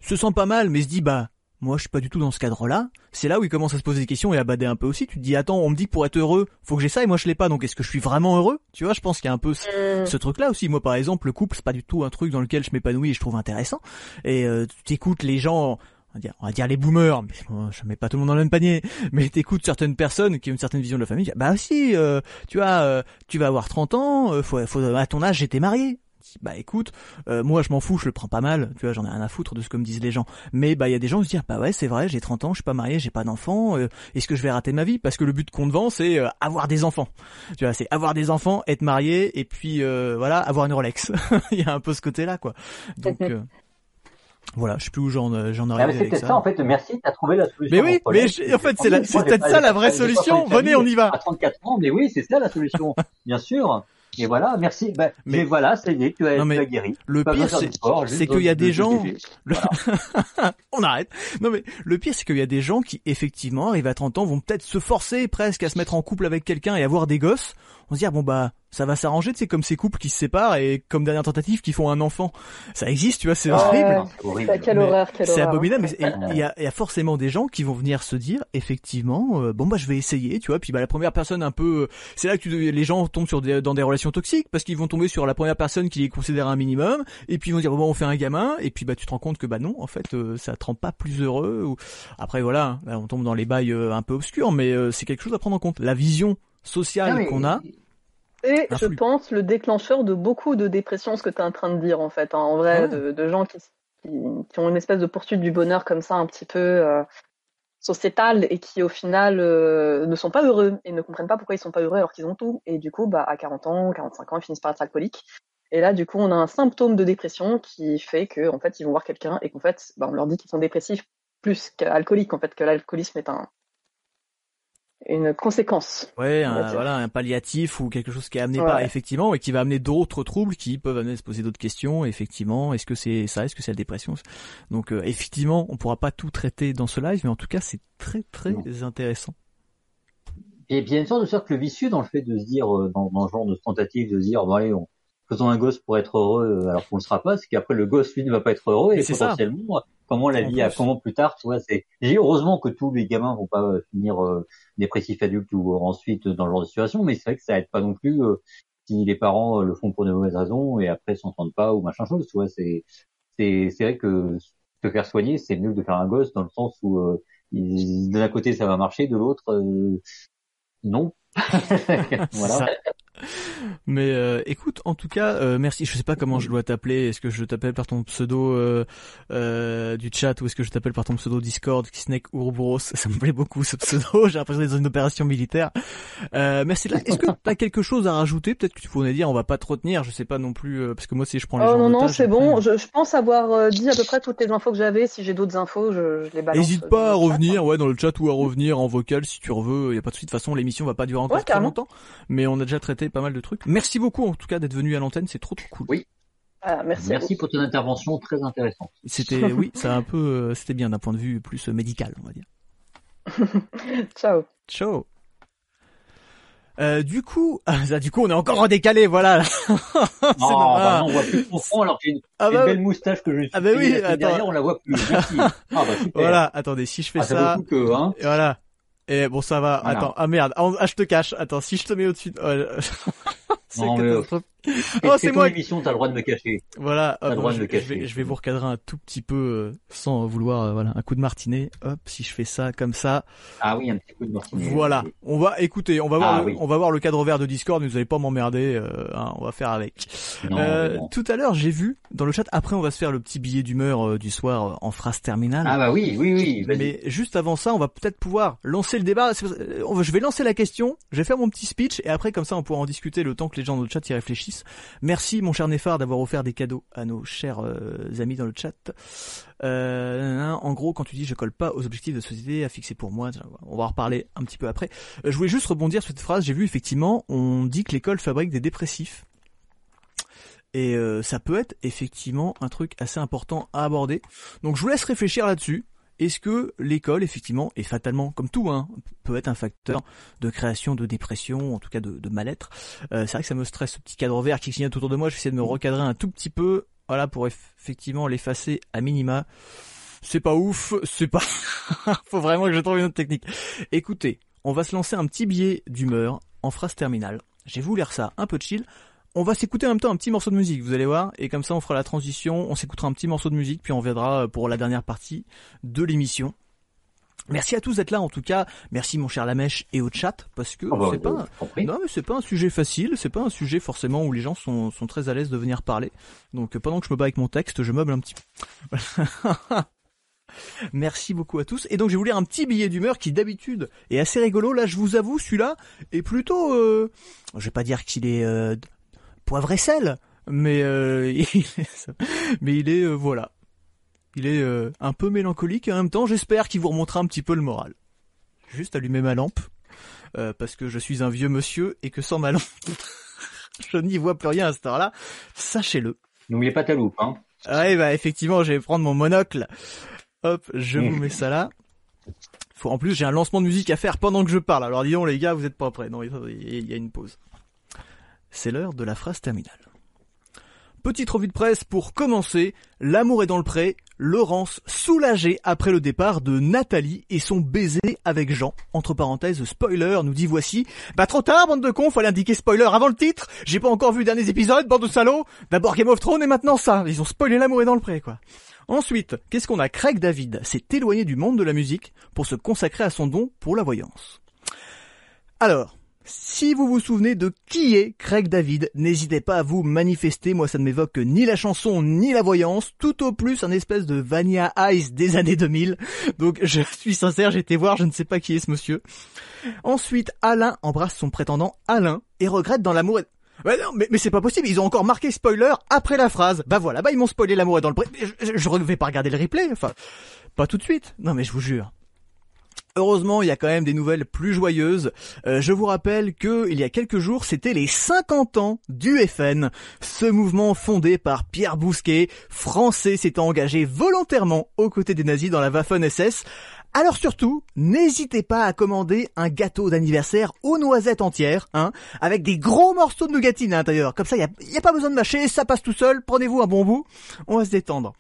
Speaker 1: se sent pas mal mais se dit bah moi je suis pas du tout dans ce cadre-là, c'est là où il commence à se poser des questions et à bader un peu aussi. Tu te dis attends, on me dit que pour être heureux, faut que j'ai ça et moi je l'ai pas. Donc est-ce que je suis vraiment heureux? Tu vois, je pense qu'il y a un peu ce-
Speaker 3: Mm.
Speaker 1: ce truc-là aussi. Moi, par exemple, le couple, c'est pas du tout un truc dans lequel je m'épanouis et je trouve intéressant. Et euh, tu écoutes les gens, on va dire, on va dire les boomers, mais bon, je mets pas tout le monde dans le même panier, mais t'écoutes certaines personnes qui ont une certaine vision de la famille. Bah si, euh, tu vois, euh, tu vas avoir 30 ans, euh, faut, faut, à ton âge, j'étais marié. Bah écoute, euh, moi je m'en fous, je le prends pas mal, tu vois, j'en ai rien à foutre de ce que me disent les gens. Mais bah il y a des gens qui se disent bah ouais c'est vrai, j'ai 30 ans, je suis pas marié, j'ai pas d'enfants, euh, est-ce que je vais rater ma vie? Parce que le but qu'on te vend c'est euh, avoir des enfants. Tu vois, c'est avoir des enfants, être marié et puis euh, voilà, avoir une Rolex. Il y a un peu ce côté-là quoi. Donc euh, voilà, je sais plus où j'en j'en
Speaker 2: Ah,
Speaker 1: aurais
Speaker 2: mais c'est peut-être
Speaker 1: ça.
Speaker 2: ça, en fait, merci, t'as trouvé la solution.
Speaker 1: Mais oui, mais je- en fait, c'est la- c'est peut-être ça la vraie solution. Venez, on y va.
Speaker 2: À 34 ans, mais oui, c'est ça la solution, bien sûr. Et voilà, merci. Bah,
Speaker 1: Mais-
Speaker 2: mais, voilà, ça y est, tu as,
Speaker 1: Non, mais
Speaker 2: tu as guéri.
Speaker 1: Le pire, c'est qu'il y a
Speaker 2: de-
Speaker 1: des
Speaker 2: de-
Speaker 1: gens. on arrête. Non mais le pire c'est qu'il y a des gens qui effectivement arrivent à 30 ans vont peut-être se forcer presque à se mettre en couple avec quelqu'un et avoir des gosses. On se dit ah, bon bah ça va s'arranger, tu sais comme ces couples qui se séparent et comme dernière tentative qui font un enfant. Ça existe, tu vois, c'est
Speaker 3: Ouais.
Speaker 1: horrible.
Speaker 2: C'est.
Speaker 3: Quelle horreur, quelle
Speaker 1: C'est abominable, mais c'est- il y a, il y a forcément des gens qui vont venir se dire, effectivement, euh, bon bah je vais essayer, tu vois. Puis bah la première personne un peu, euh, c'est là que tu, les gens tombent sur des, dans des relations toxiques parce qu'ils vont tomber sur la première personne qui les considère un minimum, et puis ils vont dire bon on fait un gamin, et puis bah tu te rends compte que bah non, en fait euh, ça te rend pas plus heureux. Ou... Après voilà, hein, là on tombe dans les bails euh, un peu obscurs, mais euh, c'est quelque chose à prendre en compte. La vision sociale
Speaker 2: Ah,
Speaker 1: qu'on a,
Speaker 3: Et je pense le déclencheur de beaucoup de dépressions, ce que tu es en train de dire en fait, hein, en vrai,
Speaker 1: Ouais.
Speaker 3: de, de gens qui, qui, qui ont une espèce de poursuite du bonheur comme ça, un petit peu euh, sociétale et qui au final euh, ne sont pas heureux et ne comprennent pas pourquoi ils sont pas heureux alors qu'ils ont tout. Et du coup, bah, à 40 ans, 45 ans, ils finissent par être alcooliques. Et là, du coup, on a un symptôme de dépression qui fait que en fait, ils vont voir quelqu'un et qu'en fait, bah, on leur dit qu'ils sont dépressifs plus qu'alcooliques, en fait, que l'alcoolisme est un une conséquence.
Speaker 1: Ouais, un, voilà, un palliatif ou quelque chose qui est amené
Speaker 3: Ouais.
Speaker 1: par effectivement et qui va amener d'autres troubles qui peuvent amener à se poser d'autres questions. Effectivement, est-ce que c'est ça, est-ce que c'est la dépression? Donc euh, effectivement, on pourra pas tout traiter dans ce live, mais en tout cas, c'est très très
Speaker 2: Non.
Speaker 1: intéressant.
Speaker 2: Et une sorte de cercle vicieux dans le fait de se dire, euh, dans, dans ce genre de tentative, de se dire, bon allez, on, faisons un gosse pour être heureux, euh, alors qu'on le sera pas, c'est qu'après le gosse lui ne va pas être heureux et
Speaker 1: ça.
Speaker 2: potentiellement, comment la vie, a,
Speaker 1: plus.
Speaker 2: comment plus tard, tu vois, c'est. J'ai heureusement que tous les gamins vont pas euh, finir euh, dépressifs adultes ou euh, ensuite dans ce genre de situation, mais c'est vrai que ça aide pas non plus euh, si les parents euh, le font pour de mauvaises raisons et après s'entendent pas ou machin chose, tu vois, c'est c'est c'est vrai que se faire soigner, c'est mieux que de faire un gosse dans le sens où euh, d'un côté ça va marcher, de l'autre euh, non. Voilà.
Speaker 1: Mais euh, écoute, en tout cas, euh, merci. Je sais pas comment je dois t'appeler. Est-ce que je t'appelle par ton pseudo euh, euh, du chat ou est-ce que je t'appelle par ton pseudo Discord, Snake Ouroboros? Ça me plaît beaucoup ce pseudo. J'ai l'impression d'être dans une opération militaire. Euh, merci. Est-ce que t'as quelque chose à rajouter? Peut-être que tu pourrais dire, on va pas te retenir. Je sais pas non plus euh, parce que moi si je prends les
Speaker 3: Oh
Speaker 1: gens
Speaker 3: non, non, c'est bon. Je, je pense avoir euh, dit à peu près toutes les infos que j'avais. Si j'ai d'autres infos, je, je les balance.
Speaker 1: N'hésite pas à
Speaker 3: chat.
Speaker 1: revenir, ouais, dans le chat ou à revenir en vocal si tu veux. Y a pas de suite. De toute façon, l'émission va pas durer encore
Speaker 3: Ouais,
Speaker 1: très longtemps, mais on a déjà traité pas mal de trucs. Merci beaucoup en tout cas d'être venu à l'antenne. C'est trop trop cool.
Speaker 2: Oui.
Speaker 3: Ah, merci.
Speaker 2: Merci pour ton intervention très intéressante.
Speaker 1: C'était, oui, ça a un peu, euh, c'était bien d'un point de vue plus médical, on va dire.
Speaker 3: Ciao.
Speaker 1: Ciao. Euh, du coup, ah, du coup, on est encore en décalé, voilà.
Speaker 2: Ah,
Speaker 1: C'est
Speaker 2: bah
Speaker 1: normal.
Speaker 2: non, on voit plus ton front alors que j'ai une,
Speaker 1: Ah
Speaker 2: une
Speaker 1: bah,
Speaker 2: belle moustache que je suis
Speaker 1: Ah bah oui,
Speaker 2: derrière,
Speaker 1: attends.
Speaker 2: on la voit plus. Merci. Ah bah super.
Speaker 1: voilà. Attendez, si je fais
Speaker 2: Ah, ça,
Speaker 1: ça,
Speaker 2: que, hein.
Speaker 1: voilà. Et bon, ça va.
Speaker 2: Voilà.
Speaker 1: Attends. Ah merde. Ah, je te cache. Attends, si je te mets au-dessus. de- oh, c'est catastrophique.
Speaker 2: C'est
Speaker 1: Oh, c'est moi.
Speaker 2: émission, t'as le droit de me cacher.
Speaker 1: Voilà,
Speaker 2: le
Speaker 1: hop,
Speaker 2: de
Speaker 1: je, vais, je vais vous recadrer un tout petit peu euh, sans vouloir, euh, voilà, un coup de martinet. Hop, si je fais ça comme ça,
Speaker 2: Ah oui, un petit coup de martinet.
Speaker 1: voilà. On va, écoutez, on va voir,
Speaker 2: Ah
Speaker 1: le,
Speaker 2: oui.
Speaker 1: on va voir le cadre vert de Discord. Vous allez pas m'emmerder, euh, hein, on va faire avec.
Speaker 2: Non,
Speaker 1: Euh,
Speaker 2: non.
Speaker 1: tout à l'heure, j'ai vu dans le chat. Après, on va se faire le petit billet d'humeur euh, du soir euh, en phrase terminale.
Speaker 2: Ah bah oui, oui, oui.
Speaker 1: Mais juste avant ça, on va peut-être pouvoir lancer le débat. Euh, Je vais lancer la question, je vais faire mon petit speech et après comme ça on pourra en discuter le temps que les gens dans le chat y réfléchissent. Merci mon cher Néphar d'avoir offert des cadeaux à nos chers euh, amis dans le chat. Euh, en gros, quand tu dis je colle pas aux objectifs de société à fixer pour moi, on va en reparler un petit peu après. Euh, je voulais juste rebondir sur cette phrase. J'ai vu effectivement, on dit que l'école fabrique des dépressifs. Et ça peut être effectivement un truc assez important à aborder. Donc je vous laisse réfléchir là-dessus. Est-ce que l'école, effectivement, et fatalement, comme tout, hein, peut être un facteur de création de dépression, en tout cas de, de mal-être Euh, C'est vrai que ça me stresse, ce petit cadre vert qui clignote autour de moi. Je vais essayer de me recadrer un tout petit peu, voilà, pour eff- effectivement l'effacer à minima. C'est pas ouf, c'est pas... Faut vraiment que je trouve une autre technique. Écoutez, on va se lancer un petit billet d'humeur en phrase terminale. Je vais vous lire ça, un peu chill. On va s'écouter en même temps un petit morceau de musique, vous allez voir, et comme ça on fera la transition, on s'écoutera un petit morceau de musique, puis on viendra pour la dernière partie de l'émission. Merci à tous d'être là en tout cas, merci mon cher Lamèche et au chat, parce que
Speaker 2: bah,
Speaker 1: c'est pas...
Speaker 2: t'en prie.
Speaker 1: Non mais c'est pas un sujet facile, c'est pas un sujet forcément où les gens sont, sont très à l'aise de venir parler. Donc euh, pendant que je me bats avec mon texte, je meuble un petit peu. Merci beaucoup à tous. Et donc je vais vous lire un petit billet d'humeur qui d'habitude est assez rigolo. Là je vous avoue, celui-là est plutôt... Euh... Je vais pas dire qu'il est euh, poivre et sel, mais, euh, il est... mais il est... euh, voilà. Il est euh, un peu mélancolique et en même temps j'espère qu'il vous remontera un petit peu le moral. Juste allumer ma lampe euh, parce que je suis un vieux monsieur et que sans ma lampe, je n'y vois plus rien à cette heure-là. Sachez-le.
Speaker 2: N'oubliez pas ta loupe, hein.
Speaker 1: Ouais, bah effectivement, je vais prendre mon monocle. Hop, je vous mets ça là. Faut, en plus, j'ai un lancement de musique à faire pendant que je parle. Alors dis donc les gars, vous êtes pas prêts. Non, il y a une pause. C'est l'heure de la phrase terminale. Petite revue de presse pour commencer. L'amour est dans le pré. Laurence soulagée après le départ de Nathalie et son baiser avec Jean. Entre parenthèses, spoiler, nous dit voici. Bah trop tard, bande de cons, fallait indiquer spoiler avant le titre. J'ai pas encore vu le dernier épisode, bande de salauds. D'abord Game of Thrones et maintenant ça. Ils ont spoilé l'amour est dans le pré, quoi. Ensuite, qu'est-ce qu'on a? Craig David s'est éloigné du monde de la musique pour se consacrer à son don pour la voyance. Alors, si vous vous souvenez de qui est Craig David, n'hésitez pas à vous manifester, moi ça ne m'évoque ni la chanson ni la voyance, tout au plus un espèce de Vanilla Ice des années 2000. Donc je suis sincère, j'ai été voir, je ne sais pas qui est ce monsieur. Ensuite, Alain embrasse son prétendant Alain et regrette dans l'amour et... Non, mais, c'est pas possible, ils ont encore marqué spoiler après la phrase. Bah voilà, bah ils m'ont spoilé l'amour est dans le. Je, je, je vais pas regarder le replay, enfin, pas tout de suite. Non mais je vous jure. Heureusement, il y a quand même des nouvelles plus joyeuses. Euh, je vous rappelle que il y a quelques jours, c'était les 50 ans du FN. Ce mouvement fondé par Pierre Bousquet, français s'étant engagé volontairement aux côtés des nazis dans la Waffen-SS. Alors surtout, n'hésitez pas à commander un gâteau d'anniversaire aux noisettes entières, hein, avec des gros morceaux de nougatine à l'intérieur. Comme ça, il n'y a, a pas besoin de mâcher, ça passe tout seul. Prenez-vous un bon bout, on va se détendre.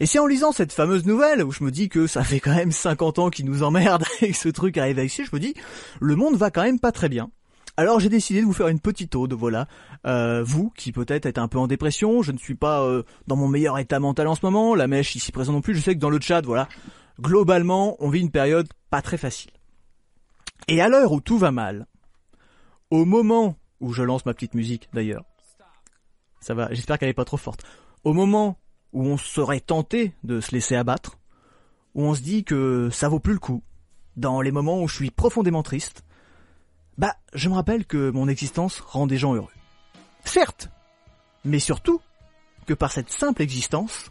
Speaker 1: Et c'est en lisant cette fameuse nouvelle où je me dis que ça fait quand même 50 ans qu'ils nous emmerdent et que ce truc arrive ici, je me dis, le monde va quand même pas très bien. Alors j'ai décidé de vous faire une petite ode, voilà. Euh, vous, qui peut-être êtes un peu en dépression, je ne suis pas euh, dans mon meilleur état mental en ce moment, la mèche ici présent non plus, je sais que dans le chat, voilà, globalement, on vit une période pas très facile. Et à l'heure où tout va mal, au moment où je lance ma petite musique d'ailleurs, ça va, j'espère qu'elle est pas trop forte, au moment où on serait tenté de se laisser abattre, où on se dit que ça vaut plus le coup, dans les moments où je suis profondément triste, bah, je me rappelle que mon existence rend des gens heureux. Certes, mais surtout que par cette simple existence,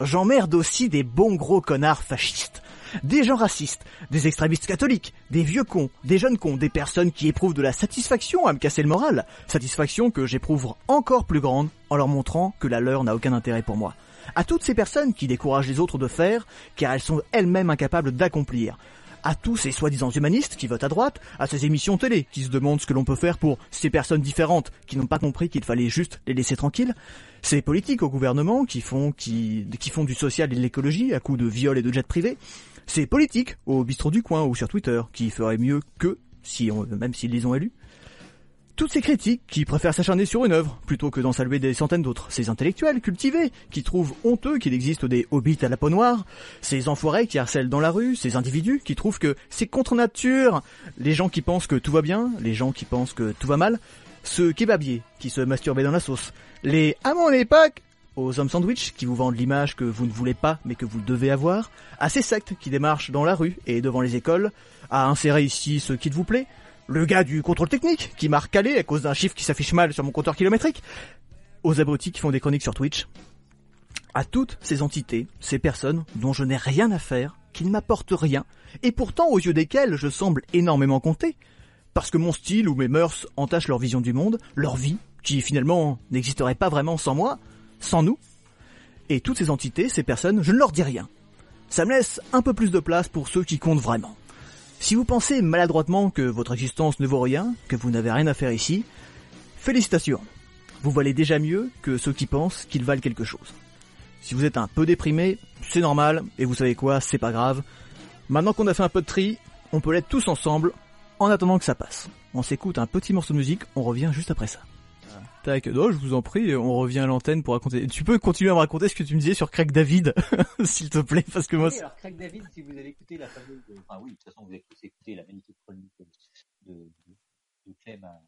Speaker 1: j'emmerde aussi des bons gros connards fascistes, des gens racistes, des extrémistes catholiques, des vieux cons, des jeunes cons, des personnes qui éprouvent de la satisfaction à me casser le moral, satisfaction que j'éprouve encore plus grande en leur montrant que la leur n'a aucun intérêt pour moi. À toutes ces personnes qui découragent les autres de faire, car elles sont elles-mêmes incapables d'accomplir, à tous ces soi-disant humanistes qui votent à droite, à ces émissions télé qui se demandent ce que l'on peut faire pour ces personnes différentes qui n'ont pas compris qu'il fallait juste les laisser tranquilles, ces politiques au gouvernement qui font, qui, qui font du social et de l'écologie à coups de viols et de jets privés, ces politiques au bistrot du coin ou sur Twitter qui feraient mieux que, même s'ils les ont élus, toutes ces critiques qui préfèrent s'acharner sur une œuvre plutôt que d'en saluer des centaines d'autres, ces intellectuels cultivés qui trouvent honteux qu'il existe des hobbits à la peau noire, ces enfoirés qui harcèlent dans la rue, ces individus qui trouvent que c'est contre nature, les gens qui pensent que tout va bien, les gens qui pensent que tout va mal, ce kebabiers qui se masturbaient dans la sauce, les à mon époque aux hommes sandwich qui vous vendent l'image que vous ne voulez pas mais que vous devez avoir, à ces sectes qui démarchent dans la rue et devant les écoles, à insérer ici ce qui vous plaît, le gars du contrôle technique qui m'a recalé à cause d'un chiffre qui s'affiche mal sur mon compteur kilométrique, aux abrutis qui font des chroniques sur Twitch, à toutes ces entités, ces personnes dont je n'ai rien à faire, qui ne m'apportent rien, et pourtant aux yeux desquelles je semble énormément compter, parce que mon style ou mes mœurs entachent leur vision du monde, leur vie, qui finalement n'existerait pas vraiment sans moi, sans nous. Et toutes ces entités, ces personnes, je ne leur dis rien. Ça me laisse un peu plus de place pour ceux qui comptent vraiment. Si vous pensez maladroitement que votre existence ne vaut rien, que vous n'avez rien à faire ici, félicitations. Vous valez déjà mieux que ceux qui pensent qu'ils valent quelque chose. Si vous êtes un peu déprimé, c'est normal, et vous savez quoi, c'est pas grave. Maintenant qu'on a fait un peu de tri, on peut l'être tous ensemble, en attendant que ça passe. On s'écoute un petit morceau de musique, on revient juste après ça. Tac, non, je vous en prie, on revient à l'antenne pour raconter. Tu peux continuer à me raconter ce que tu me disais sur Craig David, s'il te plaît, parce que moi.
Speaker 2: Alors Craig David, si vous avez écouté la fameuse, enfin oui, de toute façon vous avez tous écouté la magnifique chronique de, de, Clem à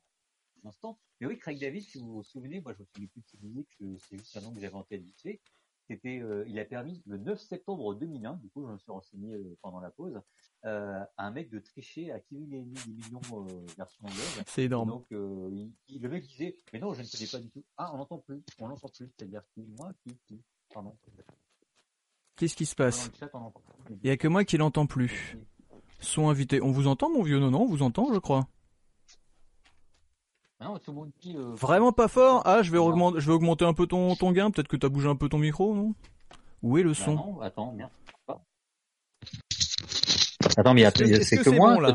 Speaker 2: l'instant. Mais oui, Craig David, si vous vous souvenez, moi je me souviens plus de cette musique, c'est juste un nom que j'avais en tête vite fait. C'était, euh, il a permis le 9 septembre 2001, du coup je me suis renseigné euh, pendant la pause, à un mec de tricher à qui il gagné des millions euh, version anglaise.
Speaker 1: C'est énorme.
Speaker 2: Donc euh, il, il- le mec disait, mais non, je ne connais pas du tout. Ah, on n'entend plus, on n'entend plus. C'est-à-dire qui, moi, qui, qui, pardon.
Speaker 1: Qu'est-ce qui se passe. Il y a que moi qui l'entends plus. Son invité. On vous entend, mon vieux Non, non, on vous entend, je crois.
Speaker 2: Ah non, tout le monde dit. Euh,
Speaker 1: Vraiment pas fort? Ah, je vais augmenter, je vais augmenter un peu ton, ton gain. Peut-être que t'as bougé un peu ton micro, non? Où est le
Speaker 2: bah
Speaker 1: son?
Speaker 2: non, attends, merde. Attends, mais
Speaker 1: Est-ce que- que c'est bon, là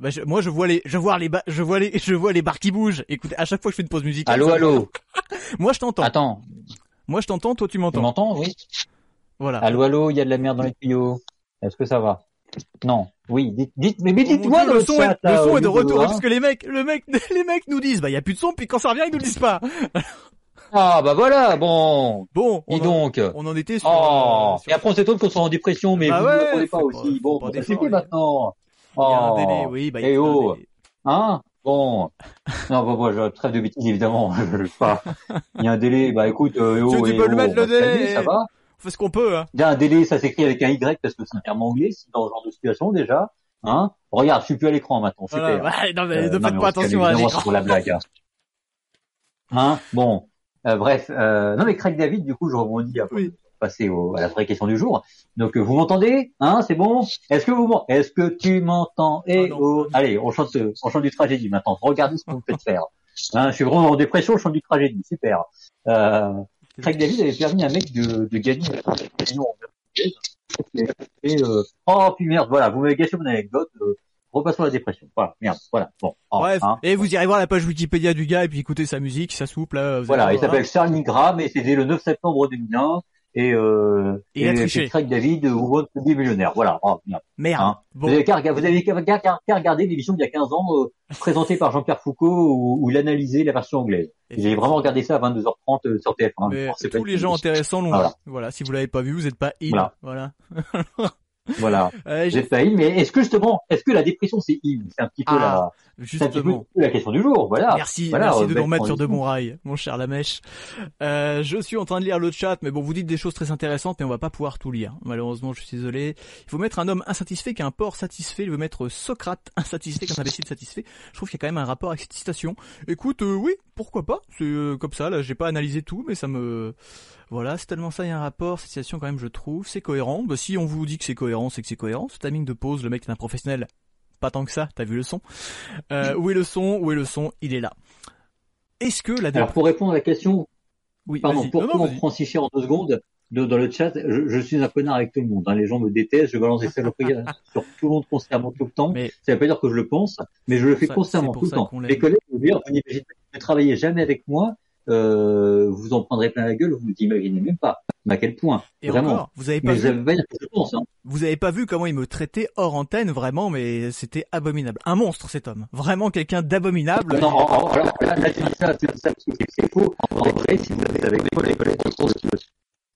Speaker 1: Bah, je- moi, je vois les, je vois les, je vois les, je vois les barres qui bougent. Écoutez, à chaque fois que je fais une pause musicale.
Speaker 2: Allô, allô.
Speaker 1: Moi, je t'entends.
Speaker 2: Attends,
Speaker 1: Moi, je t'entends. Toi, tu
Speaker 2: tu
Speaker 1: m'entends.
Speaker 2: m'entends Oui.
Speaker 1: Voilà.
Speaker 2: Allô, allô, il y a de la merde dans les tuyaux. Est-ce que ça va? Non. Oui, dites, dites, mais, mais dites-moi
Speaker 1: le
Speaker 2: le
Speaker 1: son,
Speaker 2: chat,
Speaker 1: est, le
Speaker 2: là,
Speaker 1: son est de retour
Speaker 2: hein.
Speaker 1: parce que les mecs, le mec, les mecs nous disent, bah y a plus de son, puis quand ça revient, ils nous le disent pas.
Speaker 2: Ah, bah voilà, bon.
Speaker 1: Bon, on
Speaker 2: Dis
Speaker 1: en,
Speaker 2: donc.
Speaker 1: on en était sur.
Speaker 2: Oh,
Speaker 1: euh, sur-
Speaker 2: et après on s'étonne qu'on soit en dépression, mais
Speaker 1: Bah
Speaker 2: vous
Speaker 1: ouais,
Speaker 2: ne prenez pas aussi.
Speaker 1: pas-
Speaker 2: bon, bah, c'était
Speaker 1: oui.
Speaker 2: maintenant.
Speaker 1: Il y a un
Speaker 2: Oh.
Speaker 1: délai, oui, bah
Speaker 2: Eh oh. Hein? Bon. Non, bah, moi, je trêve de bêtises, évidemment. Je pas. Il y a un délai, bah, écoute, euh, oh,
Speaker 1: tu
Speaker 2: eh
Speaker 1: peux le
Speaker 2: oh,
Speaker 1: mettre,
Speaker 2: va
Speaker 1: le délai.
Speaker 2: Ça va?
Speaker 1: On fait ce qu'on peut, hein.
Speaker 2: Il y a un délai, ça s'écrit avec un Y parce que c'est un terme anglais, dans ce genre de situation, déjà. Hein? Regarde, je suis plus à l'écran maintenant, super.
Speaker 1: Voilà. Ouais, non, mais
Speaker 2: Euh,
Speaker 1: ne
Speaker 2: non,
Speaker 1: faites pas attention à l'écran.
Speaker 2: c'est pour la blague. Hein, Hein? Bon, Euh, bref. Euh, non mais Craig David, du coup, je rebondis après
Speaker 1: Oui.
Speaker 2: passer au- à la vraie question du jour. Donc, euh, vous m'entendez? Hein C'est bon? Est-ce que vous Est-ce que tu m'entends? Eh
Speaker 1: Ah
Speaker 2: oh Allez, on chante, on chante du tragédie maintenant. Regardez ce que vous faites faire. Hein, je suis vraiment en dépression, je chante du tragédie. Super. Euh, Craig David avait permis à un mec de, de gagner et, euh, oh puis merde, voilà, vous m'avez gâché mon anecdote. Euh, repassons la dépression. Voilà, merde, voilà. Bon, oh,
Speaker 1: Bref,
Speaker 2: hein.
Speaker 1: et vous irez voir la page Wikipédia du gars et puis écoutez sa musique, ça souple là. vous
Speaker 2: Voilà, il s'appelle Charlie Graham et c'était le 9 septembre 2001 et euh,
Speaker 1: Et il a
Speaker 2: et c'est Craig David ou votre des millionnaire. Voilà. Oh, merde.
Speaker 1: Merde.
Speaker 2: Hein.
Speaker 1: Bon.
Speaker 2: Vous avez qu'à regarder l'émission d'il y a 15 ans euh, présentée par Jean-Pierre Foucault où, où il analysait la version anglaise. J'ai vraiment regardé ça à 22h30 euh, sur TF1.
Speaker 1: Mais
Speaker 2: Alors, c'est pas
Speaker 1: tous les gens intéressants l'ont
Speaker 2: Voilà.
Speaker 1: Voilà, si vous l'avez pas vu, vous êtes pas in.
Speaker 2: Voilà.
Speaker 1: Voilà.
Speaker 2: Voilà.
Speaker 1: Euh, j'ai-
Speaker 2: in, mais est-ce que justement, est-ce que la dépression c'est in? C'est un petit peu
Speaker 1: Ah. Justement.
Speaker 2: la question du jour, voilà.
Speaker 1: Merci,
Speaker 2: voilà,
Speaker 1: merci de nous remettre sur de bons rails, mon cher Lamèche. Euh, je suis en train de lire le chat, mais bon, vous dites des choses très intéressantes, mais on va pas pouvoir tout lire. Malheureusement, je suis désolé. Il faut mettre un homme insatisfait qu'un porc satisfait. Il veut mettre Socrate insatisfait qu'un imbécile satisfait. Je trouve qu'il y a quand même un rapport avec cette citation. Écoute, euh, oui, pourquoi pas? C'est euh, comme ça. Là, j'ai pas analysé tout, mais ça me voilà, c'est tellement ça, il y a un rapport, cette citation quand même, je trouve, c'est cohérent. Bah, si on vous dit que c'est cohérent, c'est que c'est cohérent. Ce timing de pause, le mec est un professionnel, pas tant que ça, t'as vu le son. Euh, où est le son Où est le son Il est là. Est-ce que la...
Speaker 2: Alors pour répondre à la question, oui, pardon, pourquoi on prend si cher en deux secondes dans le chat, je, suis un connard avec tout le monde. Hein. Les gens me détestent, je balance des saloperies sur tout le monde constamment tout le temps. Mais, ça veut pas dire que je le pense, mais je le fais constamment tout le temps. Les collègues me disent, vous ne travaillez jamais avec moi, euh, vous en prendrez plein la gueule, vous vous imaginez même pas à quel point.
Speaker 1: Et
Speaker 2: vraiment.
Speaker 1: Encore, vous avez pas vu, hein. Vous avez pas vu comment il me traitait hors antenne, vraiment, mais c'était abominable. Un monstre cet homme, vraiment quelqu'un d'abominable.
Speaker 2: Non, alors, là, là, ça, c'est ça, c'est faux. En vrai, si vous avez avec les collègues, collègues,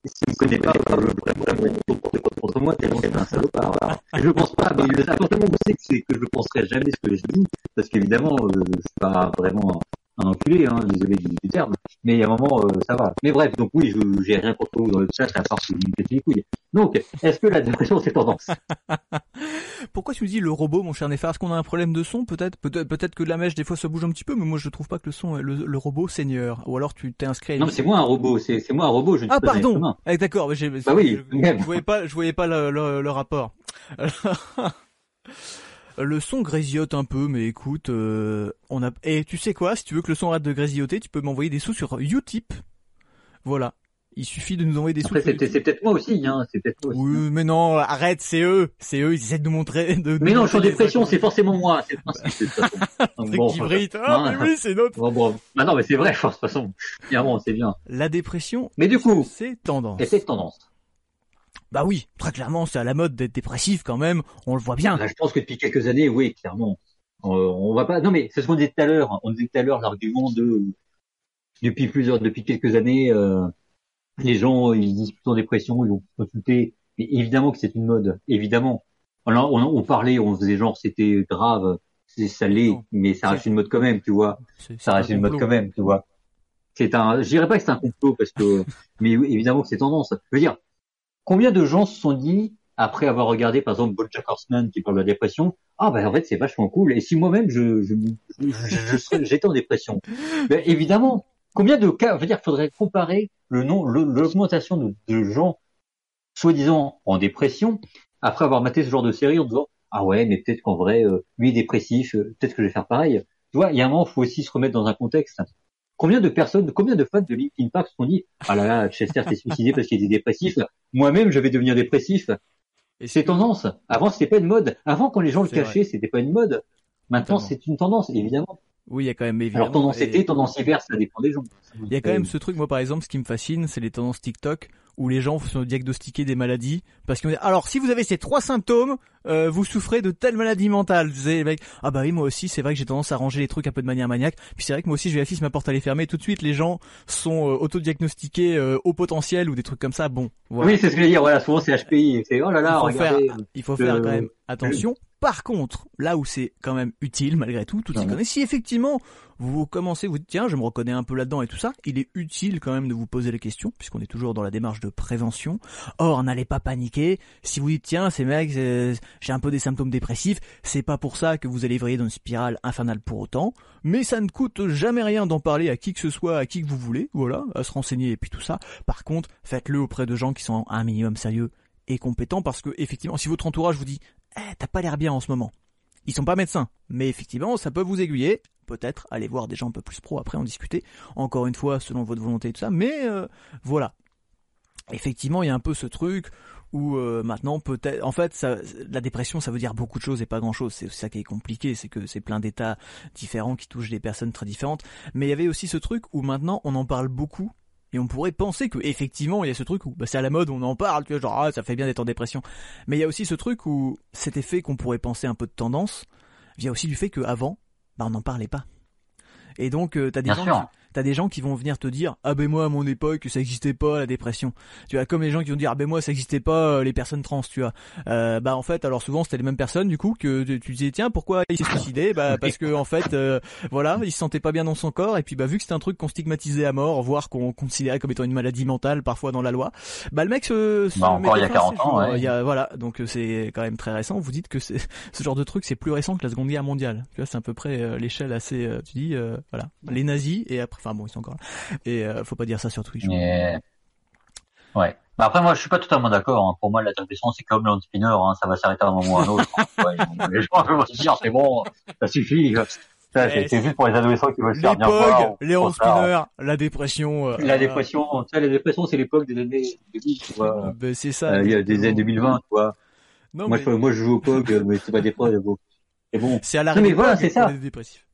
Speaker 2: si vous ne connaissez pas le vrai contre moi, tellement c'est un salopard. Alors, je pense pas, mais à partir du moment où vous savez que je ne penserai jamais ce que je dis, parce qu'évidemment, euh, suis pas vraiment un enculé, hein, désolé du, du, terme, mais il y a un moment, euh, ça va. Mais bref, donc oui, je j'ai rien contre vous dans le chat, à part que vous me les couilles. Donc, est-ce que la dépression, c'est tendance?
Speaker 1: Pourquoi tu me dis le robot, mon cher Néphar Est-ce qu'on a un problème de son Peut-être? Peut-être que la mèche, des fois, se bouge un petit peu, mais moi, je trouve pas que le son, le, le robot seigneur. Ou alors, tu t'es inscrit à
Speaker 2: Non, c'est moi un robot, c'est moi un robot, je ne
Speaker 1: Ah, pardon eh, D'accord, bah,
Speaker 2: oui,
Speaker 1: je, je, voyais pas, je voyais pas le, le, le rapport. Le son grésillote un peu, mais écoute, euh, on a. Et tu sais quoi Si tu veux que le son arrête de grésilloter, tu peux m'envoyer des sous sur Utip. Voilà. Il suffit de nous envoyer des
Speaker 2: Après,
Speaker 1: sous.
Speaker 2: C'est peut-être moi aussi, hein. C'est peut-être moi aussi.
Speaker 1: Oui,
Speaker 2: hein.
Speaker 1: mais non, arrête, c'est eux, c'est eux. Ils essaient de nous montrer. De,
Speaker 2: mais non, je suis en dépression, c'est forcément moi. C'est le principe.
Speaker 1: De bon, qui brille. Ah, mais oui, c'est notre.
Speaker 2: Bon, bon. Bah non, mais c'est vrai. De toute façon, bon, c'est bien.
Speaker 1: La dépression.
Speaker 2: Mais du coup,
Speaker 1: c'est tendance.
Speaker 2: Et c'est tendance.
Speaker 1: Bah oui, très clairement, c'est à la mode d'être dépressif quand même, on le voit bien.
Speaker 2: je pense que depuis quelques années, oui, clairement. Euh, on va pas. Non, mais c'est ce qu'on disait tout à l'heure. On disait tout à l'heure l'argument de depuis plusieurs, depuis quelques années, euh, les gens ils disent plutôt en dépression, ils vont consulter. Mais évidemment que c'est une mode, évidemment. On, on, on, parlait, on faisait genre c'était grave, c'est salé, mais ça reste une mode quand même, tu vois. Ça reste une mode quand même, tu vois. C'est un, je dirais pas que c'est un complot parce que, mais évidemment que c'est tendance. Je veux dire, Combien de gens se sont dit, après avoir regardé par exemple BoJack Horseman qui parle de la dépression, ah ben en fait c'est vachement cool. Et si moi-même je, je, je, j'étais en dépression, ben, évidemment. Combien de cas, je veux dire, faudrait comparer le nom, l'augmentation de, de gens soi-disant en dépression après avoir maté ce genre de série en disant ah ouais mais peut-être qu'en vrai euh, lui est dépressif, euh, peut-être que je vais faire pareil. Tu vois, il y a un moment faut aussi se remettre dans un contexte. Combien de personnes, combien de fans de Linkin Park se sont dit ah là là Chester s'est suicidé parce qu'il était dépressif. Moi-même je vais devenir dépressif. C'est tendance. Avant c'était pas une mode. Avant quand les gens le cachaient c'était pas une mode. Maintenant c'est une tendance évidemment.
Speaker 1: Oui, il y a quand même évidemment.
Speaker 2: Alors tendance été, tendance hiver, ça dépend des gens.
Speaker 1: Il y a quand même ce truc, moi par exemple, ce qui me fascine, c'est les tendances TikTok où les gens sont diagnostiquer des maladies parce qu'on alors si vous avez ces trois symptômes, euh, vous souffrez de telle maladie mentale. Vous savez, mec, ah bah oui moi aussi c'est vrai que j'ai tendance à ranger les trucs un peu de manière maniaque. Puis c'est vrai que moi aussi je vérifie si ma porte elle est fermée. Tout de suite les gens sont euh, autodiagnostiqués euh, au potentiel ou des trucs comme ça. Bon.
Speaker 2: Voilà. Oui c'est ce que je veux dire. Voilà souvent c'est HPI. C'est oh là là.
Speaker 1: Il faut faire, il faut faire quand même attention. Par contre, là où c'est quand même utile malgré tout, tout est si effectivement vous commencez, vous dites tiens, je me reconnais un peu là-dedans et tout ça, il est utile quand même de vous poser les questions puisqu'on est toujours dans la démarche de prévention. Or, n'allez pas paniquer. Si vous dites tiens, ces mecs, j'ai un peu des symptômes dépressifs, c'est pas pour ça que vous allez vriller dans une spirale infernale pour autant, mais ça ne coûte jamais rien d'en parler à qui que ce soit, à qui que vous voulez, voilà, à se renseigner et puis tout ça. Par contre, faites-le auprès de gens qui sont un minimum sérieux et compétents parce que effectivement, si votre entourage vous dit eh, t'as pas l'air bien en ce moment. Ils sont pas médecins, mais effectivement, ça peut vous aiguiller. Peut-être aller voir des gens un peu plus pro après en discuter. Encore une fois, selon votre volonté et tout ça. Mais euh, voilà. Effectivement, il y a un peu ce truc où euh, maintenant peut-être, en fait, la dépression, ça veut dire beaucoup de choses et pas grand-chose. C'est ça qui est compliqué, c'est que c'est plein d'états différents qui touchent des personnes très différentes. Mais il y avait aussi ce truc où maintenant on en parle beaucoup et on pourrait penser que effectivement il y a ce truc où bah, c'est à la mode, on en parle, tu vois, genre ah, ça fait bien d'être en dépression. Mais il y a aussi ce truc où cet effet qu'on pourrait penser un peu de tendance vient aussi du fait qu'avant, bah on n'en parlait pas. Et donc euh, t'as des gens, t'as des gens qui vont venir te dire ah ben moi à mon époque ça existait pas la dépression. Tu vois comme les gens qui vont dire ah ben moi ça existait pas les personnes trans. Tu vois. Euh, bah en fait alors souvent c'était les mêmes personnes du coup que tu disais tiens pourquoi il s'est suicidé Bah parce que en fait voilà il se sentait pas bien dans son corps et puis bah vu que c'était un truc qu'on stigmatisait à mort, voire qu'on considérait comme étant une maladie mentale parfois dans la loi, bah le mec se,
Speaker 2: se bah, encore il y a 40 ans.
Speaker 1: Il y a, voilà donc c'est quand même très récent. Vous dites que c'est ce genre de truc c'est plus récent que la Seconde Guerre mondiale. Tu vois c'est à peu près l'échelle assez. tu dis voilà les nazis et après enfin bon ils sont encore là et faut pas dire ça sur Twitch.
Speaker 2: Mais... Ouais. Bah après moi je suis pas totalement d'accord. Hein. Pour moi la dépression c'est comme le spinner, hein. ça va s'arrêter à un moment ou à un autre. Hein. les gens vont se dire c'est bon, ça suffit. C'est juste pour les adolescents qui veulent se faire bien voir.
Speaker 1: Léon Spinner, la dépression.
Speaker 2: Euh, la dépression, tu sais, la dépression, c'est l'époque des années 2000, tu vois.
Speaker 1: Ben, c'est ça.
Speaker 2: Euh, il y a des années 2020, tu vois. Non, moi, mais... je, moi, je joue au POG, mais c'est pas des preuves.
Speaker 1: C'est
Speaker 2: bon.
Speaker 1: C'est à la
Speaker 2: non, mais voilà, c'est ça.
Speaker 1: Dépressif.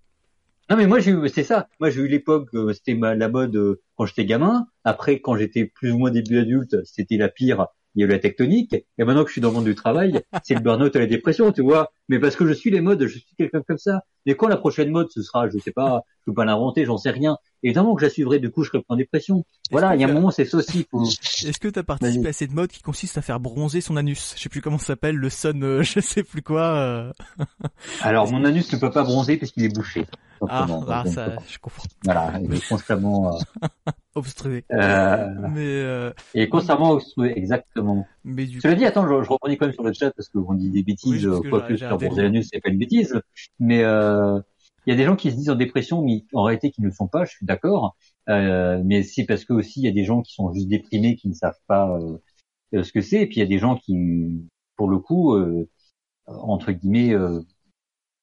Speaker 2: Non, mais moi, j'ai eu, c'est ça. Moi, j'ai eu l'époque, euh, c'était la mode quand j'étais gamin. Après, quand j'étais plus ou moins début adulte, c'était la pire il y a eu la tectonique, et maintenant que je suis dans le monde du travail, c'est le burn-out et la dépression, tu vois. Mais parce que je suis les modes, je suis quelqu'un comme ça. Mais quand la prochaine mode, ce sera, je sais pas, je peux pas l'inventer, j'en sais rien. Évidemment que je la suivrai, du coup, je serai en dépression. Voilà, il y a un moment, c'est ça aussi.
Speaker 1: Est-ce que tu as participé à cette mode qui consiste à faire bronzer son anus? Je sais plus comment ça s'appelle, le sun, euh, je sais plus quoi. Euh...
Speaker 2: Alors, mon anus ne peut pas bronzer puisqu'il est bouché.
Speaker 1: Ah, ah ça, je comprends.
Speaker 2: Voilà, il est constamment... Euh...
Speaker 1: obstrué.
Speaker 2: Euh...
Speaker 1: Mais euh...
Speaker 2: Et constamment obstrué, exactement.
Speaker 1: Mais du
Speaker 2: Cela dit, attends, je, je rebondis quand même sur le chat parce qu'on dit des bêtises,
Speaker 1: oui,
Speaker 2: quoique
Speaker 1: que
Speaker 2: c'est pas une bêtise. Mais euh, il y a des gens qui se disent en dépression, mais en réalité qui ne le sont pas, je suis d'accord. Euh, mais c'est parce que aussi il y a des gens qui sont juste déprimés, qui ne savent pas euh, ce que c'est, et puis il y a des gens qui, pour le coup, euh, entre guillemets, euh,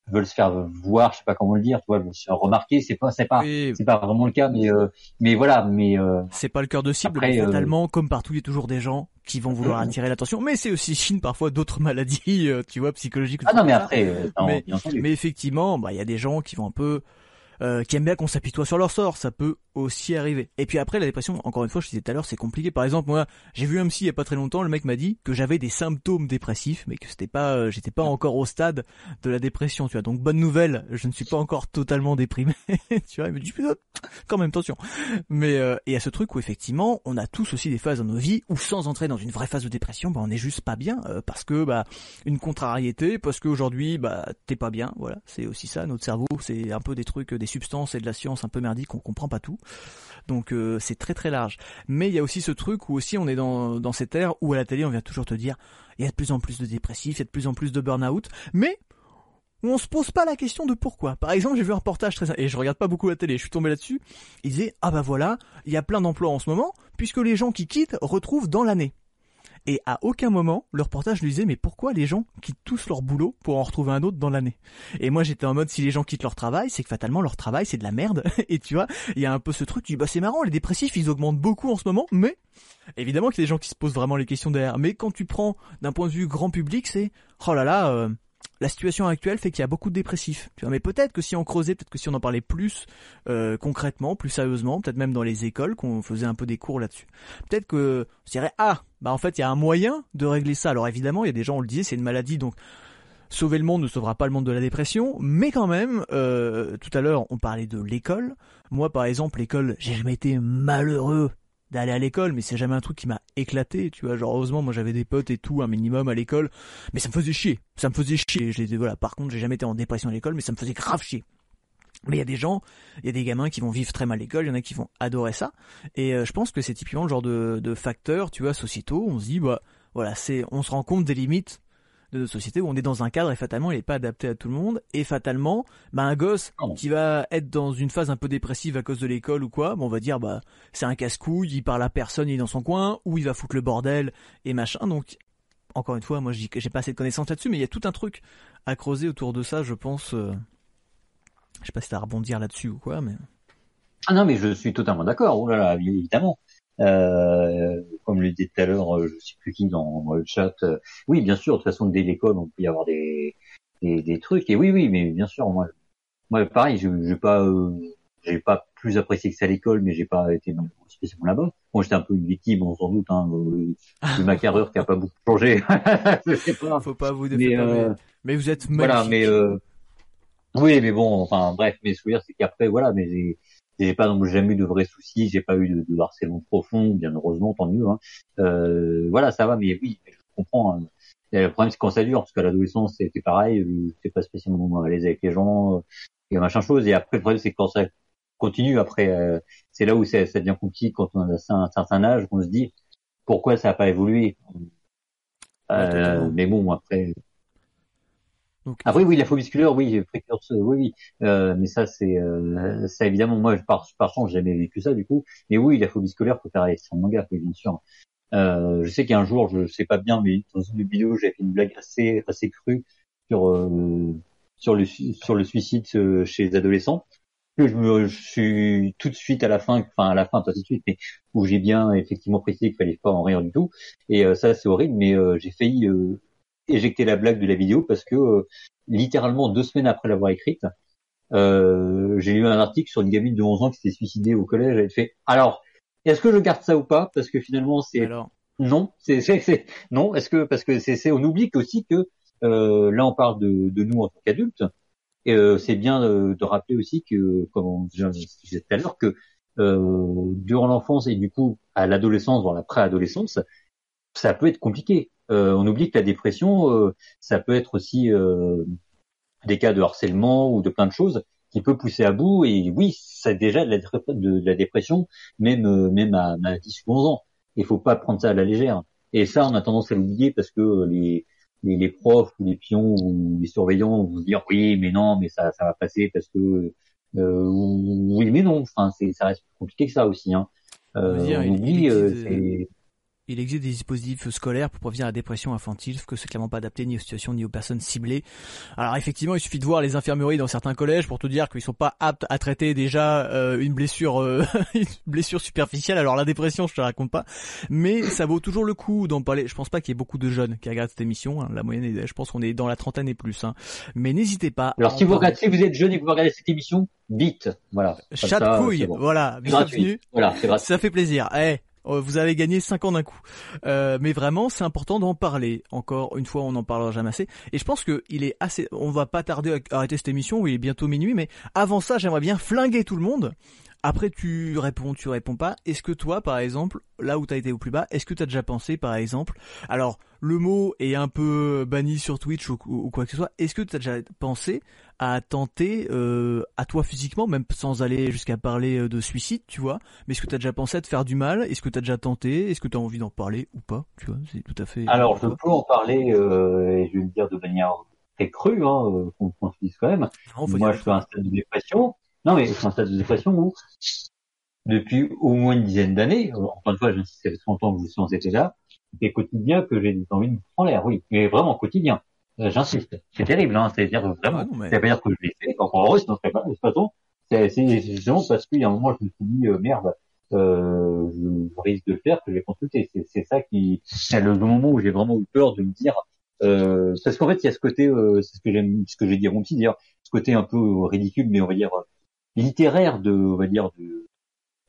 Speaker 2: veulent se faire voir, je sais pas comment le dire, tu vois, veulent se faire remarquer. C'est pas, c'est pas,
Speaker 1: Oui.
Speaker 2: c'est pas vraiment le cas, mais euh, mais voilà, mais euh,
Speaker 1: C'est pas le cœur de cible,
Speaker 2: Après,
Speaker 1: mais
Speaker 2: euh,
Speaker 1: comme partout, il y a toujours des gens qui vont vouloir attirer l'attention. Mais c'est aussi signe parfois d'autres maladies, euh, tu vois, psychologiques.
Speaker 2: ah non, mais après, euh, non,
Speaker 1: Mais-. Mais effectivement, bah il y a des gens qui vont un peu euh, qui aiment bien qu'on s'apitoie sur leur sort, ça peut aussi arriver. Et puis après la dépression, encore une fois, je disais tout à l'heure, c'est compliqué. Par exemple, moi, j'ai vu un psy il y a pas très longtemps, le mec m'a dit que j'avais des symptômes dépressifs, mais que c'était pas euh, j'étais pas encore au stade de la dépression, tu vois. Donc bonne nouvelle, je ne suis pas encore totalement déprimé, tu vois. Il me dit putain, quand même attention. Mais euh, et à ce truc où effectivement, on a tous aussi des phases dans nos vies où sans entrer dans une vraie phase de dépression, bah on est juste pas bien euh, parce que bah une contrariété parce qu'aujourd'hui bah t'es pas bien voilà c'est aussi ça notre cerveau c'est un peu des trucs des substances et de la science un peu merdique on comprend pas tout donc euh, c'est très très large mais il y a aussi ce truc où aussi on est dans dans cette ère où à la télé on vient toujours te dire il y a de plus en plus de dépressifs il y a de plus en plus de burn-out mais où on se pose pas la question de pourquoi. Par exemple, j'ai vu un reportage très et je regarde pas beaucoup la télé, je suis tombé là-dessus. Il disait ah bah voilà, il y a plein d'emplois en ce moment puisque les gens qui quittent retrouvent dans l'année. Et à aucun moment, le reportage lui disait, mais pourquoi les gens quittent tous leur boulot pour en retrouver un autre dans l'année? Et moi, j'étais en mode, si les gens quittent leur travail, c'est que fatalement, leur travail, c'est de la merde. Et tu vois, il y a un peu ce truc, tu dis, bah c'est marrant, les dépressifs, ils augmentent beaucoup en ce moment, mais évidemment qu'il y a des gens qui se posent vraiment les questions derrière. Mais quand tu prends d'un point de vue grand public, c'est, oh là là, euh, la situation actuelle fait qu'il y a beaucoup de dépressifs. Tu vois, mais peut-être que si on creusait, peut-être que si on en parlait plus euh, concrètement, plus sérieusement, peut-être même dans les écoles, qu'on faisait un peu des cours là-dessus, peut-être que on se dirait ah bah en fait il y a un moyen de régler ça. Alors évidemment il y a des gens on le disait c'est une maladie donc sauver le monde ne sauvera pas le monde de la dépression, mais quand même euh, tout à l'heure on parlait de l'école. Moi par exemple l'école j'ai jamais été malheureux d'aller à l'école mais c'est jamais un truc qui m'a éclaté tu vois. Genre heureusement moi j'avais des potes et tout un minimum à l'école. Mais ça me faisait chier. Ça me faisait chier. J'ai voilà. Par contre j'ai jamais été en dépression à l'école mais ça me faisait grave chier. Mais il y a des gens, il y a des gamins qui vont vivre très mal l'école, il y en a qui vont adorer ça. Et euh, je pense que c'est typiquement le genre de, facteurs, tu vois, sociétaux. On se dit, bah, voilà, c'est, on se rend compte des limites de notre société où on est dans un cadre et fatalement il n'est pas adapté à tout le monde. Et fatalement, bah, un gosse
Speaker 2: Oh.
Speaker 1: qui va être dans une phase un peu dépressive à cause de l'école ou quoi, bah, on va dire, bah, c'est un casse-couille, il parle à personne, il est dans son coin, ou il va foutre le bordel et machin. Donc, encore une fois, moi, j'ai pas assez de connaissances là-dessus, mais il y a tout un truc à creuser autour de ça, je pense. euh, Je sais pas si t'as à rebondir là-dessus ou quoi, mais.
Speaker 2: Ah non, mais je suis totalement d'accord. Oh là là, évidemment. Euh, comme le disait tout à l'heure, euh, je sais plus qui dans, dans le chat. euh, oui, bien sûr. De toute façon, dès l'école, on peut y avoir des, des des trucs. Et oui, oui, mais bien sûr, moi, moi, pareil, je j'ai pas, euh, j'ai pas plus apprécié que ça à l'école, mais j'ai pas été spécialement là-bas. Moi, j'étais un peu une victime, on sans doute, hein, euh, de ma carrure qui a pas beaucoup changé. je sais pas.
Speaker 1: Faut pas vous
Speaker 2: Mais,
Speaker 1: défaire. mais vous êtes
Speaker 2: voilà,
Speaker 1: magnifique.
Speaker 2: mais euh, oui, mais bon, enfin bref, mais veux dire, c'est qu'après, voilà, mais j'ai j'ai pas donc jamais eu de vrais soucis, j'ai pas eu de, de, harcèlement profond, bien heureusement, tant mieux. Hein. Euh, voilà, ça va, mais oui, je comprends. Hein. Le problème c'est quand ça dure, parce qu'à l'adolescence c'était pareil, c'est pas spécialement à l'aise avec les gens, et machin chose. Et après le problème c'est quand ça continue, après euh, c'est là où ça, ça devient compliqué quand on a un certain âge, qu'on se dit pourquoi ça n'a pas évolué? Euh, mais bon, après, donc, Après, oui, la phobie musculaire, oui, précurseur, oui, oui. Euh, mais ça, c'est, euh, ça évidemment, moi, par, par contre, j'ai jamais vécu ça, du coup. Mais oui, la phobie scolaire, faut faire extrêmement gaffe, bien sûr. Euh, je sais qu'un jour, je sais pas bien, mais dans une vidéo, j'ai fait une blague assez, assez crue sur, euh, sur le, sur le suicide euh, chez les adolescents. Que je me, suis tout de suite à la fin, enfin à la fin, tout de suite, mais où j'ai bien effectivement précisé qu'il fallait pas en rire du tout. Et ça, c'est horrible, mais j'ai failli éjecter la blague de la vidéo parce que euh, littéralement deux semaines après l'avoir écrite, euh, j'ai lu un article sur une gamine de 11 ans qui s'est suicidée au collège. Elle fait alors est-ce que je garde ça ou pas? Parce que finalement c'est non. C'est c'est non. Est-ce que parce que c'est on oublie aussi que euh, là on parle de, de nous en tant qu'adultes. Et euh, c'est bien de, de, rappeler aussi que comme je disais tout à l'heure que euh, durant l'enfance et du coup à l'adolescence voire la préadolescence ça peut être compliqué. euh, on oublie que la dépression, euh, ça peut être aussi euh, des cas de harcèlement ou de plein de choses qui peut pousser à bout. Et oui, c'est déjà de la, dépression, même même à, 10 ou 11 ans. Il faut pas prendre ça à la légère. Et ça, on a tendance à l'oublier parce que les, les, profs ou les pions ou les surveillants vont dire oui, mais non, mais ça, ça va passer parce que oui, mais non. Enfin, c'est, ça reste plus compliqué que ça aussi. Hein. on oublie,
Speaker 1: il existe des dispositifs scolaires pour prévenir la dépression infantile, sauf que c'est clairement pas adapté ni aux situations ni aux personnes ciblées. Alors effectivement, il suffit de voir les infirmeries dans certains collèges pour te dire qu'ils sont pas aptes à traiter déjà euh, une blessure euh, une blessure superficielle. Alors la dépression, je te raconte pas, mais ça vaut toujours le coup d'en parler. Je pense pas qu'il y ait beaucoup de jeunes qui regardent cette émission. Hein. La moyenne, est, je pense qu'on est dans la trentaine et plus. Hein. Mais n'hésitez pas.
Speaker 2: Alors si vous regardez, si vous êtes jeune et que vous regardez cette émission, vite, voilà.
Speaker 1: Chat de couille, voilà, bienvenue.
Speaker 2: Voilà, c'est
Speaker 1: Ça fait plaisir. Eh, Oh, vous avez gagné 5 ans d'un coup. Euh, mais vraiment, c'est important d'en parler. Encore une fois, on n'en parlera jamais assez. Et je pense que il est assez. On va pas tarder à arrêter cette émission. il est bientôt minuit. Mais avant ça, j'aimerais bien flinguer tout le monde. Après, tu réponds, tu réponds pas. Est-ce que toi, par exemple, là où t'as été au plus bas, est-ce que t'as déjà pensé, par exemple, alors le mot est un peu banni sur Twitch ou, quoi que ce soit. Est-ce que t'as déjà pensé à tenter, euh, à toi physiquement, même sans aller jusqu'à parler euh, de suicide, tu vois Mais est-ce que t'as déjà pensé à te faire du mal? Est-ce que t'as déjà tenté? Est-ce que t'as envie d'en parler ou pas? Tu vois, c'est tout à fait.
Speaker 2: Alors, je peux en parler euh, et je vais le dire de manière très crue, hein, qu'on se dise quand même. Moi, je fais un stade de dépression non, mais c'est un stade de dépression où, depuis au moins une dizaine d'années, encore une fois, j'insiste, ça fait 30 ans que je suis dans cet état, c'est quotidien que j'ai envie de me prendre l'air, oui, mais vraiment quotidien. Euh, j'insiste. C'est terrible, hein, c'est-à-dire vraiment, ah c'est pas dire que je l'ai fait, encore heureux, sinon je serais pas, de toute façon, c'est justement parce qu'il y a un moment, je me suis dit, euh, merde, euh, je risque de le faire, que je vais consulter. C'est ça qui, c'est le moment où j'ai vraiment eu peur de me dire, euh, parce qu'en fait, il y a ce côté, euh, c'est ce que j'aime, ce que j'ai dit aussi, dire, ce côté un peu ridicule, mais on va dire littéraire de, on va dire, de,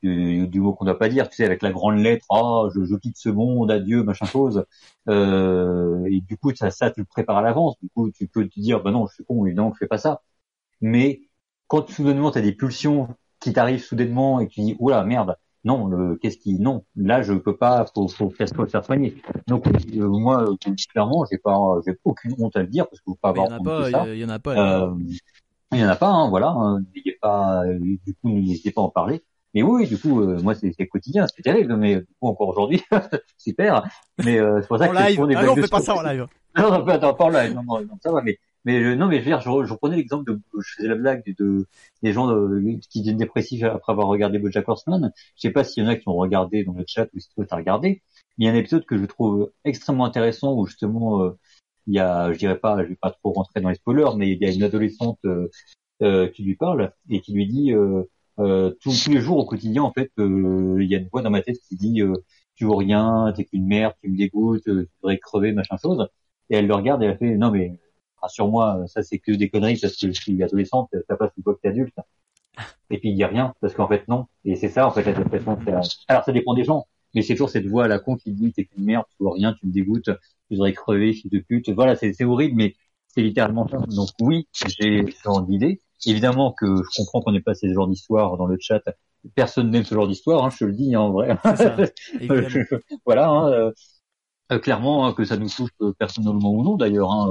Speaker 2: du mot qu'on doit pas dire, tu sais, avec la grande lettre, ah, je, je quitte ce monde, adieu, machin chose. Euh, et du coup, ça, ça, tu le prépares à l'avance. Du coup, tu peux te dire, bah non, je suis con, évidemment, je fais pas ça. Mais quand soudainement, tu as des pulsions qui t'arrivent soudainement et que tu dis, oula, merde, non, qu'est-ce qui, non, là, je peux pas, faut, faut faut faire soigner. Donc, euh, moi, clairement, j'ai pas, j'ai aucune honte à le dire parce que faut pas avoir honte de ça.
Speaker 1: Il y en a pas.
Speaker 2: Euh, il y en a pas, hein, voilà. Hein, n'ayez pas, euh, du coup, n'hésitez pas à en parler. Mais oui, du coup, euh, moi, c'est quotidien, c'est terrible, mais du coup, encore aujourd'hui, super. Mais euh, c'est pour ça
Speaker 1: que live.
Speaker 2: Pour
Speaker 1: des ah non, on fait pas ça en live.
Speaker 2: Non, non, attends, pas en live, non, non, ça va, mais mais non, mais je veux dire, je, je reprenais l'exemple de, je faisais la blague de, des gens qui deviennent dépressifs après avoir regardé BoJack Horseman. Je sais pas s'il y en a qui ont regardé dans le chat ou si tu as regardé. Il y a un épisode que je trouve extrêmement intéressant où justement il y a, je dirais pas, je vais pas trop rentrer dans les spoilers, mais il y a une adolescente euh, euh qui lui parle et qui lui dit euh, euh, tous, les jours au quotidien en fait, il y a une voix dans ma tête qui dit tu vaux rien, t'es qu'une merde, tu me dégoûtes, tu devrais crever, machin chose. Et elle le regarde et elle fait non mais rassure-moi, ça c'est que des conneries parce que je suis adolescente, ça passe une fois que t'es adulte. Et puis il a rien parce qu'en fait non. Et c'est ça en fait la dépression. Alors ça dépend des gens, mais c'est toujours cette voix à la con qui dit t'es qu'une merde, tu vois rien, tu me dégoûtes, tu devrais crever, fils de pute. Voilà, c'est horrible, mais c'est littéralement ça. Donc oui, j'ai ce genre d'idée, évidemment que je comprends qu'on n'ait pas ces genres d'histoire dans le chat. Personne n'aime ce genre d'histoire, hein, je te le dis hein, en vrai.
Speaker 1: Ça,
Speaker 2: voilà. Hein, euh, euh, clairement hein, que ça nous touche euh, personnellement ou non d'ailleurs, hein,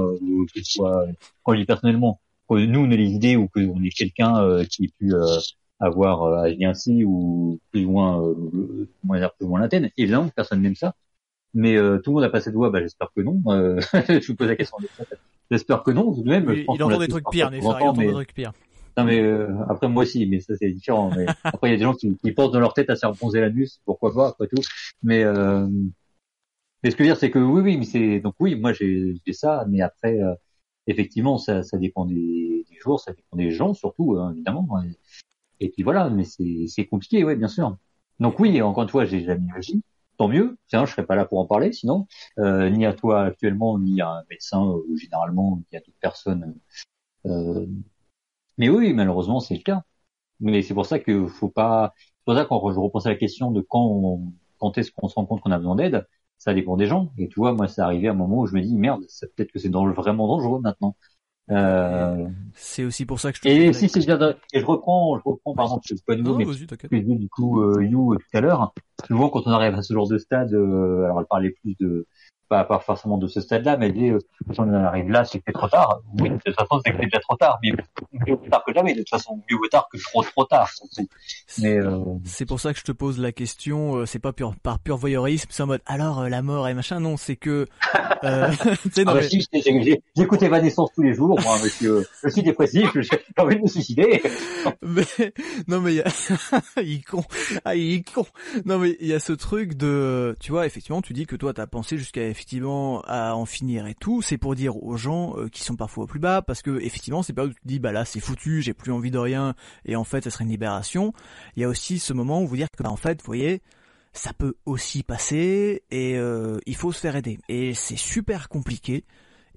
Speaker 2: que ce soit quand je dis personnellement, que nous on ait les idées ou qu'on ait quelqu'un qui ait pu avoir agi ainsi ou plus ou moins, euh, plus ou moins l'antenne. Évidemment, personne n'aime ça. Mais tout le monde a passé de voix, bah, j'espère que non. je vous pose la question. J'espère que non. Même,
Speaker 1: oui, il entend des trucs pires, il entend des trucs pires.
Speaker 2: Non mais euh, après moi aussi, mais ça c'est différent. Mais après il y a des gens qui, qui, pensent dans leur tête à se faire bronzer l'anus, pourquoi pas après tout. Mais euh, mais ce que je veux dire c'est que oui oui mais c'est donc oui moi j'ai ça, mais après euh, effectivement ça, ça dépend des, des, jours, ça dépend des gens surtout hein, évidemment. Et, puis voilà, mais c'est compliqué ouais bien sûr. Donc oui encore une fois j'ai jamais agi. Tant mieux, tiens, je serais pas là pour en parler, sinon, euh, ni à toi actuellement, ni à un médecin, ou généralement, ni à toute personne euh, mais oui, malheureusement, c'est le cas. Mais c'est pour ça que faut pas. C'est pour ça quand je repense à la question de quand quand est-ce qu'on se rend compte qu'on a besoin d'aide, ça dépend des gens. Et tu vois, moi, c'est arrivé à un moment où je me dis merde, peut-être que c'est vraiment dangereux maintenant.
Speaker 1: Euh... C'est aussi pour ça que je.
Speaker 2: Te et si c'est bien. Et je reprends, je reprends par exemple, c'est pas nouveau, mais du coup euh, You tout à l'heure. Souvent, quand on arrive à ce genre de stade, euh, alors elle parlait plus de pas, pas forcément de ce stade-là, mais dit, euh, quand on arrive là, c'est que c'est trop tard. Oui, de toute façon, c'est que c'est déjà trop tard. Mais mieux vaut tard que jamais. De toute façon, mieux vaut tard que trop trop tard.
Speaker 1: Mais euh... c'est pour ça que je te pose la question. Euh, c'est pas pur, par pur voyeurisme. C'est en mode alors euh, la mort et machin. Non, c'est que.
Speaker 2: Euh, ah bah si, j'écoute Evanescence tous les jours, moi, monsieur. Je suis dépressif. J'ai envie de me suicider.
Speaker 1: mais non, mais il, y a... il est con. Ah, il est con. Non, mais il y a ce truc de, tu vois, effectivement, tu dis que toi, t'as pensé jusqu'à effectivement à en finir et tout, c'est pour dire aux gens euh, qui sont parfois au plus bas, parce que effectivement c'est pas où tu te dis bah là c'est foutu, j'ai plus envie de rien, et en fait ça serait une libération. Il y a aussi ce moment où vous dire que bah en fait, vous voyez, ça peut aussi passer et euh, il faut se faire aider. Et c'est super compliqué.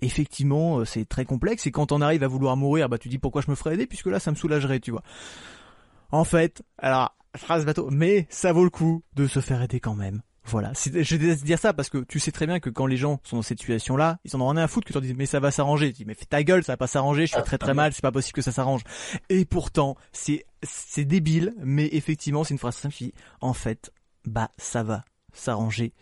Speaker 1: Effectivement, euh, c'est très complexe. Et quand on arrive à vouloir mourir, bah tu dis pourquoi je me ferais aider puisque là ça me soulagerait, tu vois. En fait, alors phrase bateau, mais ça vaut le coup de se faire aider quand même. Voilà, je vais dire ça parce que tu sais très bien que quand les gens sont dans cette situation-là, ils en ont rien à foutre que tu leur dises mais ça va s'arranger. Tu dis mais fais ta gueule, ça va pas s'arranger, je suis très très mal, c'est pas possible que ça s'arrange. Et pourtant, c'est c'est débile, mais effectivement c'est une phrase simple qui en fait bah ça va s'arranger.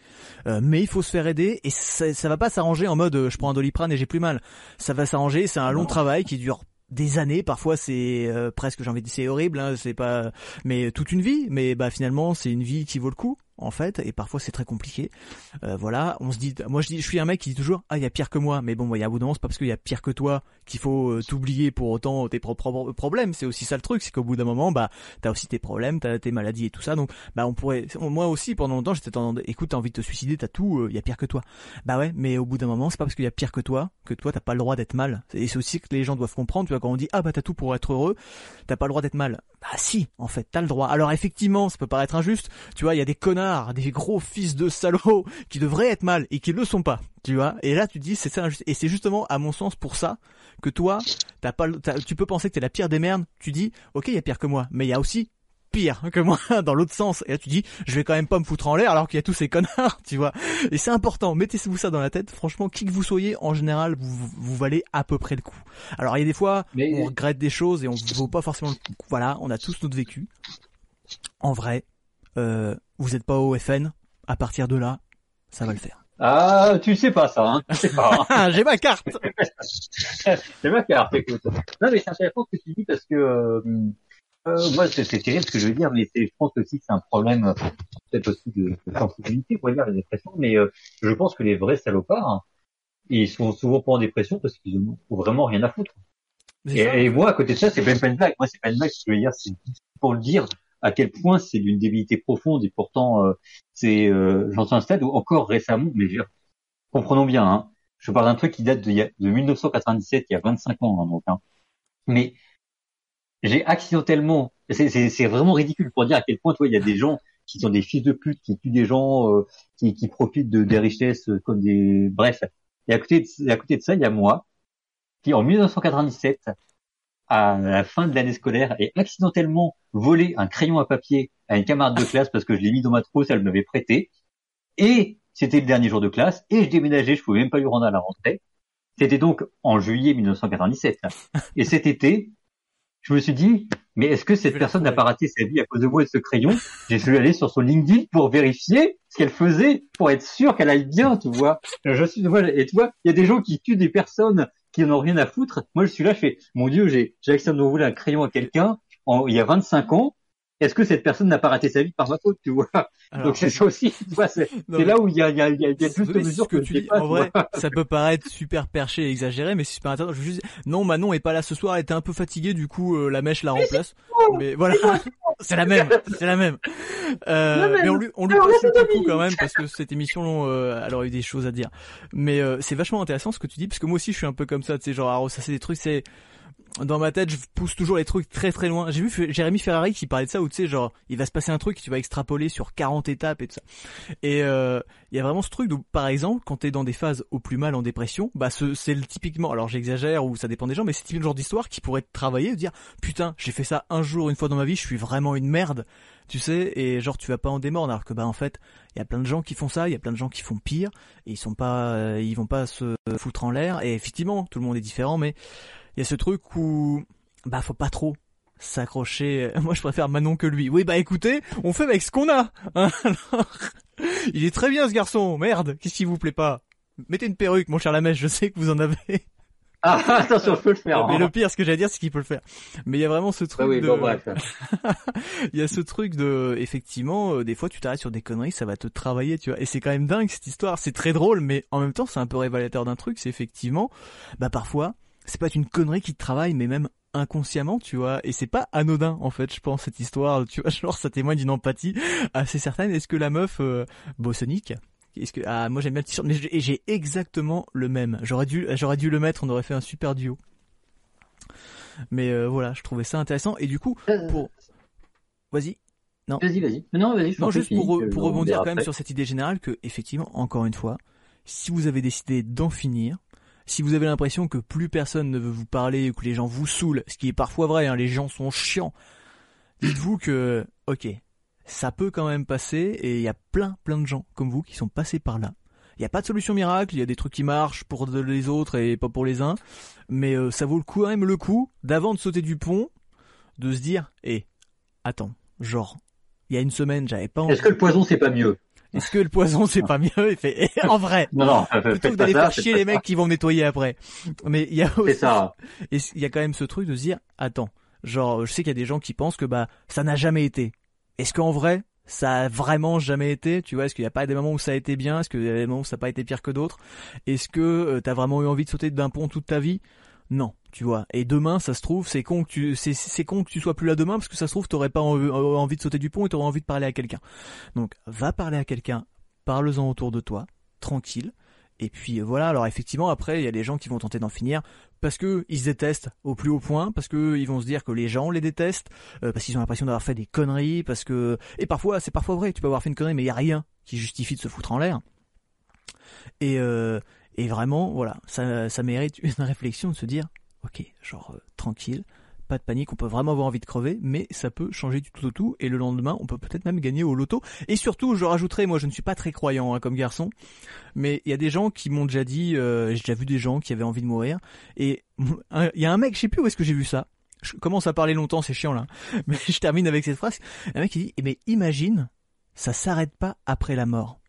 Speaker 1: Euh, mais il faut se faire aider et ça, ça va pas s'arranger en mode je prends un doliprane et j'ai plus mal. Ça va s'arranger, c'est un long travail qui dure des années parfois c'est euh, presque j'ai envie de dire c'est horrible hein, c'est pas mais toute une vie mais bah finalement c'est une vie qui vaut le coup en fait, et parfois c'est très compliqué. Euh, voilà, on se dit, moi je dis, je suis un mec qui dit toujours, ah il y a pire que moi, mais bon, il y a un bout de moment, c'est pas parce qu'il y a pire que toi qu'il faut euh, t'oublier pour autant tes propres problèmes. C'est aussi ça le truc, c'est qu'au bout d'un moment, bah t'as aussi tes problèmes, t'as tes maladies et tout ça, donc bah on pourrait, moi aussi pendant longtemps j'étais en, écoute, t'as envie de te suicider, t'as tout, il euh, y a pire que toi. Bah ouais, mais au bout d'un moment, c'est pas parce qu'il y a pire que toi que toi t'as pas le droit d'être mal. Et c'est aussi que les gens doivent comprendre, tu vois, quand on dit ah bah t'as tout pour être heureux, t'as pas le droit d'être mal. Bah si, en fait, t'as le droit. Alors effectivement, ça peut paraître injuste, tu vois, il y a des connards, des gros fils de salauds qui devraient être mal et qui le sont pas, tu vois. Et là, tu dis, c'est ça, et c'est justement, à mon sens, pour ça que toi, t'as pas, tu peux penser que t'es la pire des merdes. Tu dis, ok, il y a pire que moi, mais il y a aussi pire que moi dans l'autre sens. Et là, tu dis, je vais quand même pas me foutre en l'air alors qu'il y a tous ces connards, tu vois. Et c'est important. Mettez-vous ça dans la tête. Franchement, qui que vous soyez, en général, vous, vous valez à peu près le coup. Alors, il y a des fois, on regrette des choses et on vaut pas forcément le coup. Voilà, on a tous notre vécu. En vrai, euh, vous n'êtes pas au FN, à partir de là, ça va le faire.
Speaker 2: Ah, tu sais pas ça, hein. sais pas.
Speaker 1: Hein. J'ai ma carte.
Speaker 2: J'ai ma carte, écoute. Non, mais c'est intéressant ce que tu dis parce que, euh, euh, moi, c'est terrible ce que je veux dire, mais je pense aussi que c'est un problème, peut-être aussi de, de sensibilité, pour dire, la dépression, mais euh, je pense que les vrais salopards, hein, ils sont souvent pas en dépression parce qu'ils ont vraiment rien à foutre. Et, et, moi, à côté de ça, c'est même pas une blague. Moi, c'est pas une blague, ce que je veux dire, c'est pour le dire, à quel point c'est d'une débilité profonde et pourtant euh, c'est euh, j'en suis un stade où encore récemment mais je, comprenons bien hein, je parle d'un truc qui date de, de 1997 il y a 25 ans hein, donc hein. mais j'ai accidentellement c'est vraiment ridicule pour dire à quel point toi il y a des gens qui sont des fils de pute qui tuent des gens euh, qui, qui profitent de des richesses comme des bref et à côté de, à côté de ça il y a moi qui en 1997 à la fin de l'année scolaire et accidentellement volé un crayon à papier à une camarade de classe parce que je l'ai mis dans ma trousse, elle m'avait prêté. Et c'était le dernier jour de classe et je déménageais, je pouvais même pas lui rendre à la rentrée. C'était donc en juillet 1997. Et cet été, je me suis dit, mais est-ce que cette personne n'a pas raté sa vie à cause de moi et de ce crayon? J'ai suis allé sur son LinkedIn pour vérifier ce qu'elle faisait, pour être sûr qu'elle aille bien, tu vois. Je suis, et tu vois, il y a des gens qui tuent des personnes qui n'en ont rien à foutre. Moi, je suis là, je fais, mon Dieu, j'ai, j'ai accidentellement volé un crayon à quelqu'un il y a 25 ans. Est-ce que cette personne n'a pas raté sa vie par ma faute, tu vois?
Speaker 1: Alors,
Speaker 2: Donc c'est ça aussi, tu vois, c'est, là où il y a, y a, il y a, il y a plus de mesures
Speaker 1: que
Speaker 2: que
Speaker 1: tu dis.
Speaker 2: pas,
Speaker 1: en
Speaker 2: tu
Speaker 1: vrai, ça peut paraître super perché et exagéré, mais c'est super intéressant. Je veux juste... Non, Manon est pas là ce soir, elle était un peu fatiguée, du coup, euh, la mèche la remplace. Mais voilà, c'est la même, c'est la même. Euh,
Speaker 3: La même.
Speaker 1: mais on lui, on lui
Speaker 3: Alors,
Speaker 1: passe le coucou quand même, parce que cette émission, euh, elle aurait eu des choses à dire. Mais euh, c'est vachement intéressant ce que tu dis, parce que moi aussi, je suis un peu comme ça, tu sais, genre, ah, ça c'est des trucs, c'est dans ma tête, je pousse toujours les trucs très très loin. J'ai vu Jérémy Ferrari qui parlait de ça où tu sais genre il va se passer un truc, tu vas extrapoler sur 40 étapes et tout ça. Et euh, il y a vraiment ce truc où par exemple quand t'es dans des phases au plus mal en dépression, bah ce, c'est le typiquement, alors j'exagère ou ça dépend des gens, mais c'est typiquement le genre d'histoire qui pourrait être travaillé, de dire putain j'ai fait ça un jour une fois dans ma vie, je suis vraiment une merde, tu sais, et genre tu vas pas en démordre alors que bah en fait il y a plein de gens qui font ça, il y a plein de gens qui font pire et ils sont pas, euh, ils vont pas se foutre en l'air et effectivement tout le monde est différent, mais il y a ce truc où bah faut pas trop s'accrocher. Moi je préfère Manon que lui. Oui bah écoutez, on fait avec ce qu'on a. hein, alors. il est très bien ce garçon. Merde, qu'est-ce qui vous plaît pas? Mettez une perruque, mon cher Lamèche, je sais que vous en avez.
Speaker 2: Ah, attention, je peux le faire.
Speaker 1: Mais
Speaker 2: hein.
Speaker 1: le pire, ce que j'allais dire, c'est qu'il peut le faire. Mais il y a vraiment ce truc
Speaker 2: Ah oui,
Speaker 1: de...
Speaker 2: bon, bref.
Speaker 1: il y a ce truc de, effectivement, euh, des fois tu t'arrêtes sur des conneries, ça va te travailler, tu vois. Et c'est quand même dingue cette histoire. C'est très drôle, mais en même temps, c'est un peu révélateur d'un truc. C'est effectivement, bah parfois, c'est pas une connerie qui travaille, mais même inconsciemment, tu vois. Et c'est pas anodin, en fait, je pense cette histoire. Tu vois, genre ça témoigne d'une empathie assez certaine. Est-ce que la meuf, euh, est-ce que ah moi j'aime bien le t-shirt, mais j'ai exactement le même. J'aurais dû, j'aurais dû le mettre. On aurait fait un super duo. Mais euh, voilà, je trouvais ça intéressant. Et du coup, pour, vas-y.
Speaker 2: Vas-y, vas-y. Non, vas-y,
Speaker 1: Non, juste pour,
Speaker 2: euh,
Speaker 1: pour
Speaker 2: on
Speaker 1: rebondir quand même
Speaker 2: après.
Speaker 1: sur cette idée générale que, effectivement, encore une fois, si vous avez décidé d'en finir, si vous avez l'impression que plus personne ne veut vous parler ou que les gens vous saoulent, ce qui est parfois vrai, hein, les gens sont chiants, dites-vous que, ok, ça peut quand même passer et il y a plein, plein de gens comme vous qui sont passés par là. Il n'y a pas de solution miracle, il y a des trucs qui marchent pour les autres et pas pour les uns, mais euh, ça vaut le coup, quand même le coup d'avant de sauter du pont, de se dire, hé, attends, genre, il y a une semaine, j'avais pas envie
Speaker 2: Est-ce que le poison, c'est pas mieux?
Speaker 1: Est-ce que le poison c'est pas mieux? Il fait eh, en vrai.
Speaker 2: Non, non,
Speaker 1: Plutôt que d'aller faire chier les
Speaker 2: ça.
Speaker 1: mecs qui vont me nettoyer après. Mais il y a aussi,
Speaker 2: ça.
Speaker 1: et il y a quand même ce truc de se dire, attends, genre, je sais qu'il y a des gens qui pensent que bah ça n'a jamais été. Est-ce qu'en vrai, ça a vraiment jamais été? Tu vois, est-ce qu'il n'y a pas des moments où ça a été bien? Est-ce qu'il y a des moments où ça n'a pas été pire que d'autres? Est-ce que euh, t'as vraiment eu envie de sauter d'un pont toute ta vie? Non, tu vois. Et demain, ça se trouve, c'est con que tu, c'est, c'est con que tu sois plus là demain parce que ça se trouve, t'aurais pas en- envie de sauter du pont et t'aurais envie de parler à quelqu'un. Donc, va parler à quelqu'un, parle-en autour de toi, tranquille. Et puis euh, voilà, alors effectivement après il y a des gens qui vont tenter d'en finir parce que ils se détestent au plus haut point, parce que ils vont se dire que les gens les détestent, euh, parce qu'ils ont l'impression d'avoir fait des conneries, parce que et parfois c'est parfois vrai, tu peux avoir fait une connerie mais il y a rien qui justifie de se foutre en l'air. Et euh, et vraiment voilà, ça mérite une réflexion de se dire OK, genre euh, tranquille, pas de panique, on peut vraiment avoir envie de crever, mais ça peut changer du tout au tout, et le lendemain, on peut peut-être même gagner au loto. Et surtout, je rajouterai, moi je ne suis pas très croyant hein, comme garçon, mais il y a des gens qui m'ont déjà dit, euh, j'ai déjà vu des gens qui avaient envie de mourir, et il y a un mec, je sais plus où est-ce que j'ai vu ça, je commence à parler longtemps, c'est chiant là, mais je termine avec cette phrase, un mec qui dit, eh, mais imagine, ça s'arrête pas après la mort.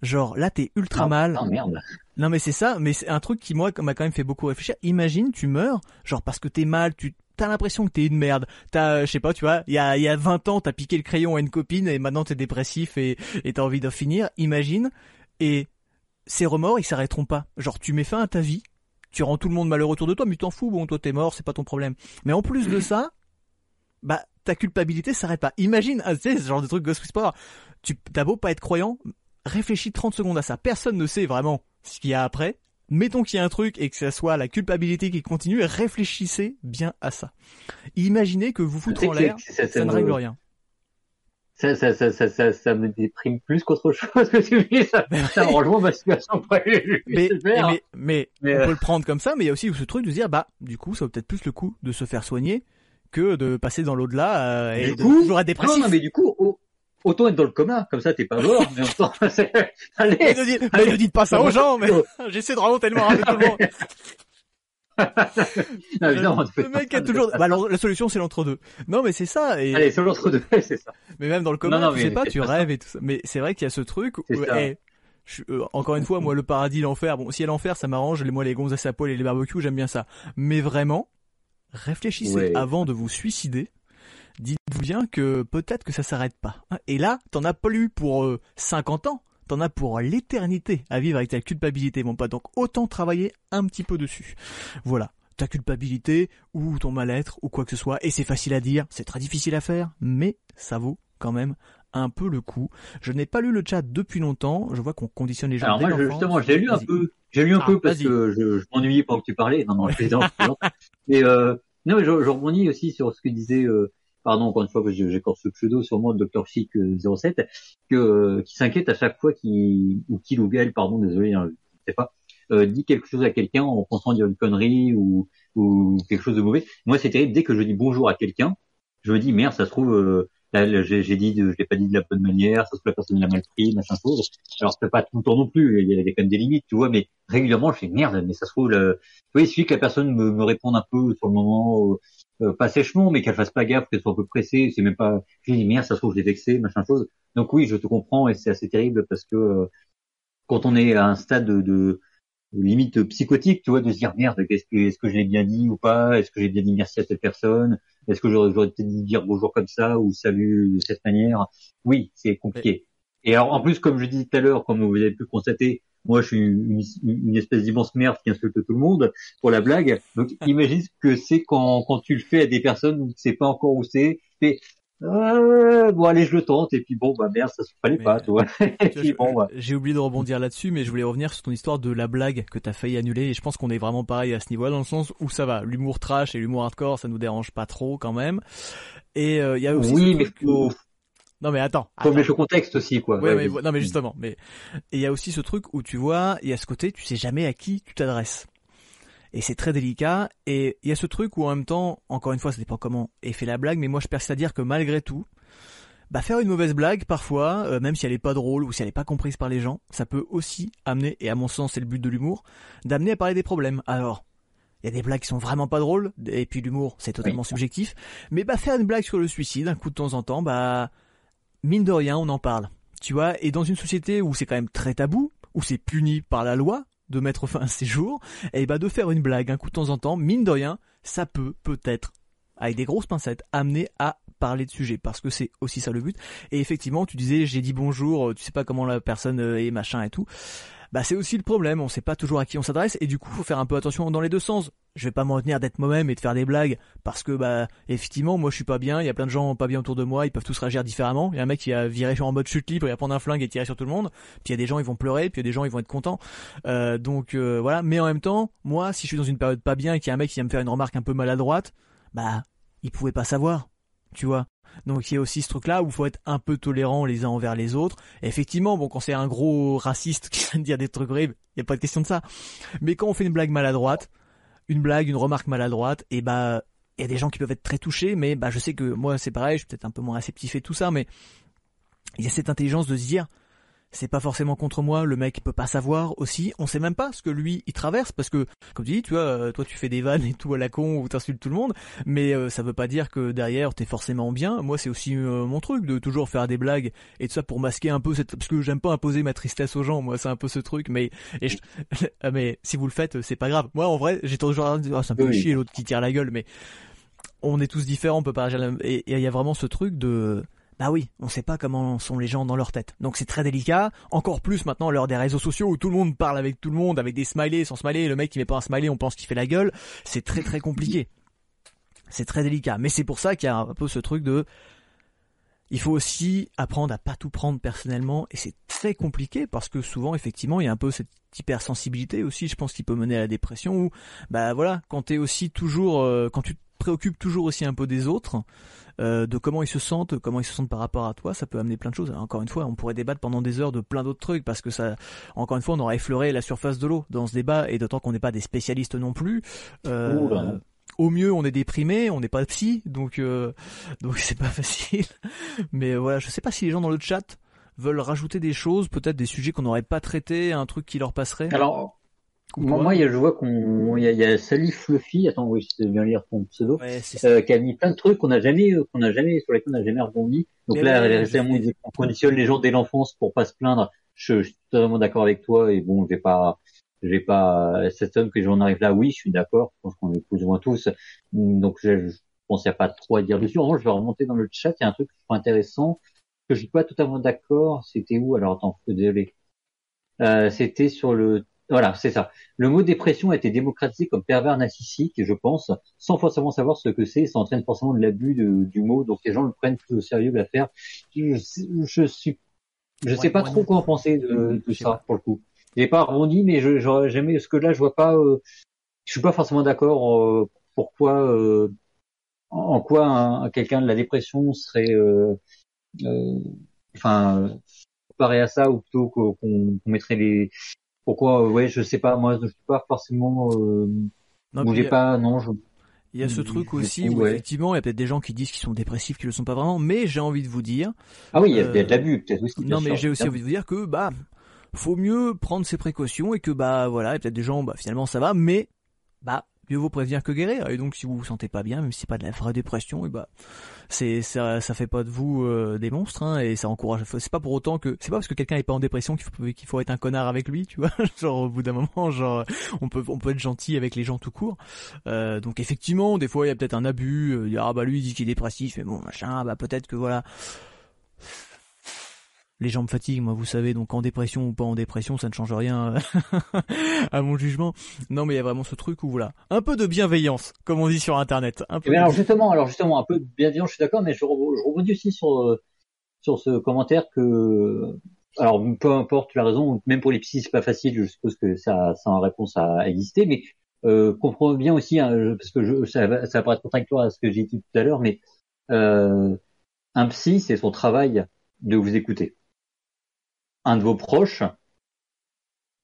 Speaker 1: Genre là t'es ultra mal,
Speaker 2: Non, merde.
Speaker 1: Non mais c'est ça, mais c'est un truc qui moi m'a quand même fait beaucoup réfléchir. Imagine tu meurs, genre parce que t'es mal, tu t'as l'impression que t'es une merde. T'as, euh, je sais pas, tu vois, il y a y a 20 ans t'as piqué le crayon à une copine et maintenant t'es dépressif et t'as envie d'en finir. Imagine et ces remords ils s'arrêteront pas. Genre tu mets fin à ta vie, tu rends tout le monde malheureux autour de toi, mais t'en fous, bon toi t'es mort, c'est pas ton problème. Mais en plus de ça, bah ta culpabilité s'arrête pas. Imagine, ah, tu sais, ce genre de truc Ghost Whisperer. T'as beau pas être croyant, réfléchis 30 secondes à ça. Personne ne sait vraiment ce qu'il y a après. Mettons qu'il y a un truc et que ça soit la culpabilité qui continue, réfléchissez bien à ça. Imaginez que vous foutre en l'air,
Speaker 2: ça,
Speaker 1: ça ne
Speaker 2: me-
Speaker 1: règle rien.
Speaker 2: Ça, ça, ça, ça, ça, me déprime plus qu'autre chose que tu dis. Ça, ça rejoint ma situation prévue.
Speaker 1: Mais, mais, mais,
Speaker 2: Mais,
Speaker 1: on
Speaker 2: euh,
Speaker 1: peut le prendre comme ça, mais il y a aussi ce truc de se dire, bah, du coup, ça vaut peut-être plus le coup de se faire soigner que de passer dans l'au-delà euh, et
Speaker 2: Du
Speaker 1: de
Speaker 2: coup,
Speaker 1: toujours être
Speaker 2: Non,
Speaker 1: dépressif.
Speaker 2: non, mais du coup, au- autant être dans le coma, comme ça t'es pas mort, mais en même temps, c'est-
Speaker 1: Mais
Speaker 2: allez,
Speaker 1: ne, dites, mais ne dites pas ça aux gens, mais j'essaie de rappeler tout le monde.
Speaker 2: non, évidemment, tu fais
Speaker 1: le mec a toujours. Bah, alors, la solution c'est l'entre-deux. Non, mais c'est ça. Et...
Speaker 2: Allez, c'est l'entre-deux, c'est ça.
Speaker 1: Mais même dans le commun,
Speaker 2: Non, non,
Speaker 1: tu sais pas, tu
Speaker 2: ça.
Speaker 1: rêves et tout ça. Mais c'est vrai qu'il y a ce truc. Où,
Speaker 2: ça.
Speaker 1: eh, je- euh, encore une fois, moi, le paradis, l'enfer. Bon, si y a l'enfer, ça m'arrange. Les moi, les gonzesses à poil et les barbecues, j'aime bien ça. Mais vraiment, réfléchissez
Speaker 2: Ouais.
Speaker 1: avant de vous suicider. Dites-vous bien que peut-être que ça s'arrête pas. hein. Et là, t'en as plus pour euh, 50 ans. T'en as pour l'éternité à vivre avec ta culpabilité, mon pote. Donc autant travailler un petit peu dessus. Voilà. Ta culpabilité ou ton mal-être ou quoi que ce soit. Et c'est facile à dire, c'est très difficile à faire, mais ça vaut quand même un peu le coup. Je n'ai pas lu le chat depuis longtemps. Je vois qu'on conditionne les gens.
Speaker 2: Alors
Speaker 1: dès
Speaker 2: moi, je- justement, j'ai lu un peu, j'ai lu un
Speaker 1: Ah,
Speaker 2: peu parce que je, je m'ennuyais pendant que tu parlais. Non, non, je plaisante. Mais euh, non, mais je, je rebondis aussi sur ce que disait, euh, pardon encore une fois que j'écorce ce pseudo moi, Dr Chic euh, 07, que euh, qui s'inquiète à chaque fois qu'il ou qu'il ou pardon, désolé, hein, je sais pas, euh, dit quelque chose à quelqu'un en pensant dire une connerie ou ou quelque chose de mauvais. Moi, c'est terrible. Dès que je dis bonjour à quelqu'un, je me dis merde, ça se trouve. euh, j'ai dit, je l'ai pas dit de la bonne manière, ça se trouve la personne l'a mal pris, machin chose. Alors c'est pas tout le temps non plus, il y, a, quand même des limites, tu vois, mais régulièrement je fais merde, mais ça se trouve, oui, il suffit que la personne me, me réponde un peu sur le moment, euh, pas sèchement, mais qu'elle fasse pas gaffe, qu'elle soit un peu pressée, c'est même pas, je dis merde, ça se trouve, je l'ai vexé, machin chose. Donc oui, je te comprends et c'est assez terrible parce que euh, quand on est à un stade de, de limite psychotique, tu vois, de se dire merde, est-ce que, est-ce que je l'ai bien dit ou pas, est-ce que j'ai bien dit merci à telle personne, est-ce que j'aurais, j'aurais peut-être dû dire bonjour comme ça ou salut de cette manière? Oui, c'est compliqué. Et alors, en plus, comme je disais tout à l'heure, comme vous avez pu constater, moi, je suis une, une espèce d'immense merde qui insulte tout le monde pour la blague. Donc, imagine ce que c'est quand, quand tu le fais à des personnes où tu sais pas encore où c'est. Euh, bon, allez, je le tente. Et puis, bon, bah, merde, ça se fallait
Speaker 1: Mais,
Speaker 2: pas,
Speaker 1: je-
Speaker 2: bon, bah.
Speaker 1: J'ai oublié de rebondir là-dessus, mais je voulais revenir sur ton histoire de la blague que t'as failli annuler. Et je pense qu'on est vraiment pareil à ce niveau-là, dans le sens où ça va. L'humour trash et l'humour hardcore, ça nous dérange pas trop quand même. Et euh, il y a aussi
Speaker 2: Oui, mais faut,
Speaker 1: Non mais attends.
Speaker 2: faut mettre le contexte aussi, quoi.
Speaker 1: Ouais,
Speaker 2: Ouais,
Speaker 1: mais, non mais justement, mais et il y a aussi ce truc où tu vois, il y a ce côté, tu sais jamais à qui tu t'adresses. Et c'est très délicat. Et il y a ce truc où en même temps, encore une fois, ça dépend comment est fait la blague, mais moi je persiste à dire que malgré tout, bah faire une mauvaise blague parfois, euh, même si elle est pas drôle ou si elle est pas comprise par les gens, ça peut aussi amener, et à mon sens c'est le but de l'humour, d'amener à parler des problèmes. Alors, il y a des blagues qui sont vraiment pas drôles, et puis l'humour c'est totalement subjectif, mais bah faire une blague sur le suicide un coup de temps en temps, bah mine de rien on en parle. Tu vois, et dans une société où c'est quand même très tabou, où c'est puni par la loi de mettre fin à ces jours, et bah de faire une blague un coup de temps en temps, mine de rien, ça peut peut-être, avec des grosses pincettes, amener à parler de sujet, parce que c'est aussi ça le but. Et effectivement, tu disais, j'ai dit bonjour, euh, tu sais pas comment la personne euh, est, machin et tout. Bah c'est aussi le problème, on sait pas toujours à qui on s'adresse, et du coup, faut faire un peu attention dans les deux sens. Je vais pas m'en retenir d'être moi-même et de faire des blagues, parce que bah effectivement, moi je suis pas bien, il y a plein de gens pas bien autour de moi, ils peuvent tous réagir différemment. Il y a un mec qui a viré en mode chute libre, il va prendre un flingue et tirer sur tout le monde. Puis il y a des gens ils vont pleurer, puis il y a des gens ils vont être contents. Euh, donc euh, voilà, mais en même temps, moi si je suis dans une période pas bien et qu'il y a un mec qui vient me faire une remarque un peu maladroite, bah il pouvait pas savoir, tu vois. Donc il y a aussi ce truc-là où il faut être un peu tolérant les uns envers les autres. Effectivement, bon, quand c'est un gros raciste qui vient de dire des trucs horribles, il a pas de question de ça. Mais quand on fait une blague maladroite, une blague, une remarque maladroite, et bah il y a des gens qui peuvent être très touchés, mais bah je sais que moi c'est pareil, je suis peut-être un peu moins réceptif et tout ça, mais il y a cette intelligence de se dire c'est pas forcément contre moi, le mec peut pas savoir aussi, on sait même pas ce que lui il traverse parce que comme tu dis, tu vois, euh, toi tu fais des vannes et tout à la con ou t'insultes tout le monde, mais euh, ça veut pas dire que derrière t'es forcément bien. Moi c'est aussi euh, mon truc de toujours faire des blagues et tout ça pour masquer un peu cette parce que j'aime pas imposer ma tristesse aux gens, moi c'est un peu ce truc mais et je... Ah, mais si vous le faites, c'est pas grave. Moi en vrai, j'ai toujours à dire ah, ça me fait
Speaker 2: Oui.
Speaker 1: chier l'autre qui tire la gueule mais on est tous différents, on peut pas et il y a vraiment ce truc de bah oui, on sait pas comment sont les gens dans leur tête. Donc c'est très délicat, encore plus maintenant l'heure des réseaux sociaux où tout le monde parle avec tout le monde, avec des smileys, sans smiley, le mec qui met pas un smiley, on pense qu'il fait la gueule, c'est très très compliqué. C'est très délicat, mais c'est pour ça qu'il y a un peu ce truc de il faut aussi apprendre à pas tout prendre personnellement. Et c'est très compliqué parce que souvent effectivement il y a un peu cette hypersensibilité aussi je pense qui peut mener à la dépression où bah voilà quand t'es aussi toujours euh, quand tu te préoccupes toujours aussi un peu des autres euh, de comment ils se sentent comment ils se sentent par rapport à toi ça peut amener plein de choses. Alors, encore une fois on pourrait débattre pendant des heures de plein d'autres trucs parce que ça encore une fois on aura effleuré la surface de l'eau dans ce débat et d'autant qu'on n'est pas des spécialistes non plus euh, au mieux on est déprimé on n'est pas psy donc euh, donc c'est pas facile. Mais voilà je sais pas si les gens dans le chat veulent rajouter des choses peut-être des sujets qu'on n'aurait pas traités un truc qui leur passerait.
Speaker 2: Alors, Moi, je vois qu'on, il y, a, Salut Fluffy. Attends, oui, je sais bien lire ton pseudo. euh, qui a mis plein de trucs qu'on n'a jamais, qu'on n'a jamais, sur lesquels on n'a jamais rebondi. Donc là, récemment, on conditionne les gens dès l'enfance pour pas se plaindre. Je, suis totalement d'accord avec toi. Et bon, je vais pas, je vais pas, cette homme que j'en arrive là, oui, je suis d'accord. Je pense qu'on est plus ou moins tous. Donc, je, je pense qu'il n'y a pas trop à dire dessus. En je vais remonter dans le chat. Il y a un truc intéressant que je suis pas totalement d'accord. C'était où? Alors, attends, désolé. Euh, c'était sur le voilà, c'est ça. Le mot dépression a été démocratisé comme pervers narcissique, je pense, sans forcément savoir ce que c'est. Ça entraîne forcément de l'abus du mot, donc les gens le prennent plus au sérieux l'affaire. Je, je suis, je sais pas trop quoi en penser de, de ça pour le coup. J'ai pas rebondi, mais j'aurais jamais ce que là je vois pas. Euh, je suis pas forcément d'accord. Euh, pourquoi, euh, en quoi quelqu'un de la dépression serait, euh, enfin, comparé à ça ou plutôt qu'on mettrait les pourquoi euh, Ouais, je sais pas. Moi, je suis pas forcément. Euh, non, j'ai pas. Non, je.
Speaker 1: Il y a ce truc aussi où effectivement, il y a peut-être des gens qui disent qu'ils sont dépressifs, qui le sont pas vraiment, mais j'ai envie de vous dire.
Speaker 2: Ah oui, il y a, de l'abus peut-être aussi.
Speaker 1: Non, mais j'ai aussi envie de vous dire que bah faut mieux prendre ses précautions et que bah voilà, il y a peut-être des gens, bah finalement ça va, mais bah mieux vaut prévenir que guérir. Et donc si vous vous sentez pas bien, même si c'est pas de la vraie dépression, et bah c'est ça, ça fait pas de vous euh, des monstres hein, et ça encourage. C'est pas pour autant que c'est pas parce que quelqu'un est pas en dépression qu'il faut qu'il faut être un connard avec lui, tu vois. genre au bout d'un moment, genre on peut on peut être gentil avec les gens tout court. Euh, donc effectivement, des fois il y a peut-être un abus. Euh, ah bah lui il dit qu'il est dépressif, mais bon machin, bah peut-être que voilà les me fatiguent, moi, vous savez, donc en dépression ou pas en dépression, ça ne change rien à mon jugement. Non, mais il y a vraiment ce truc où voilà, un peu de bienveillance, comme on dit sur Internet. Un
Speaker 2: peu alors justement, alors justement, un peu de bienveillance, je suis d'accord, mais je, rebondis aussi sur euh, sur ce commentaire que, alors peu importe la raison, même pour les psys, c'est pas facile. Je suppose que ça, ça a une réponse à exister, mais euh, comprenons bien aussi, hein, parce que je, ça, va, ça va paraître contradictoire à ce que j'ai dit tout à l'heure, mais euh, un psy, c'est son travail de vous écouter un de vos proches,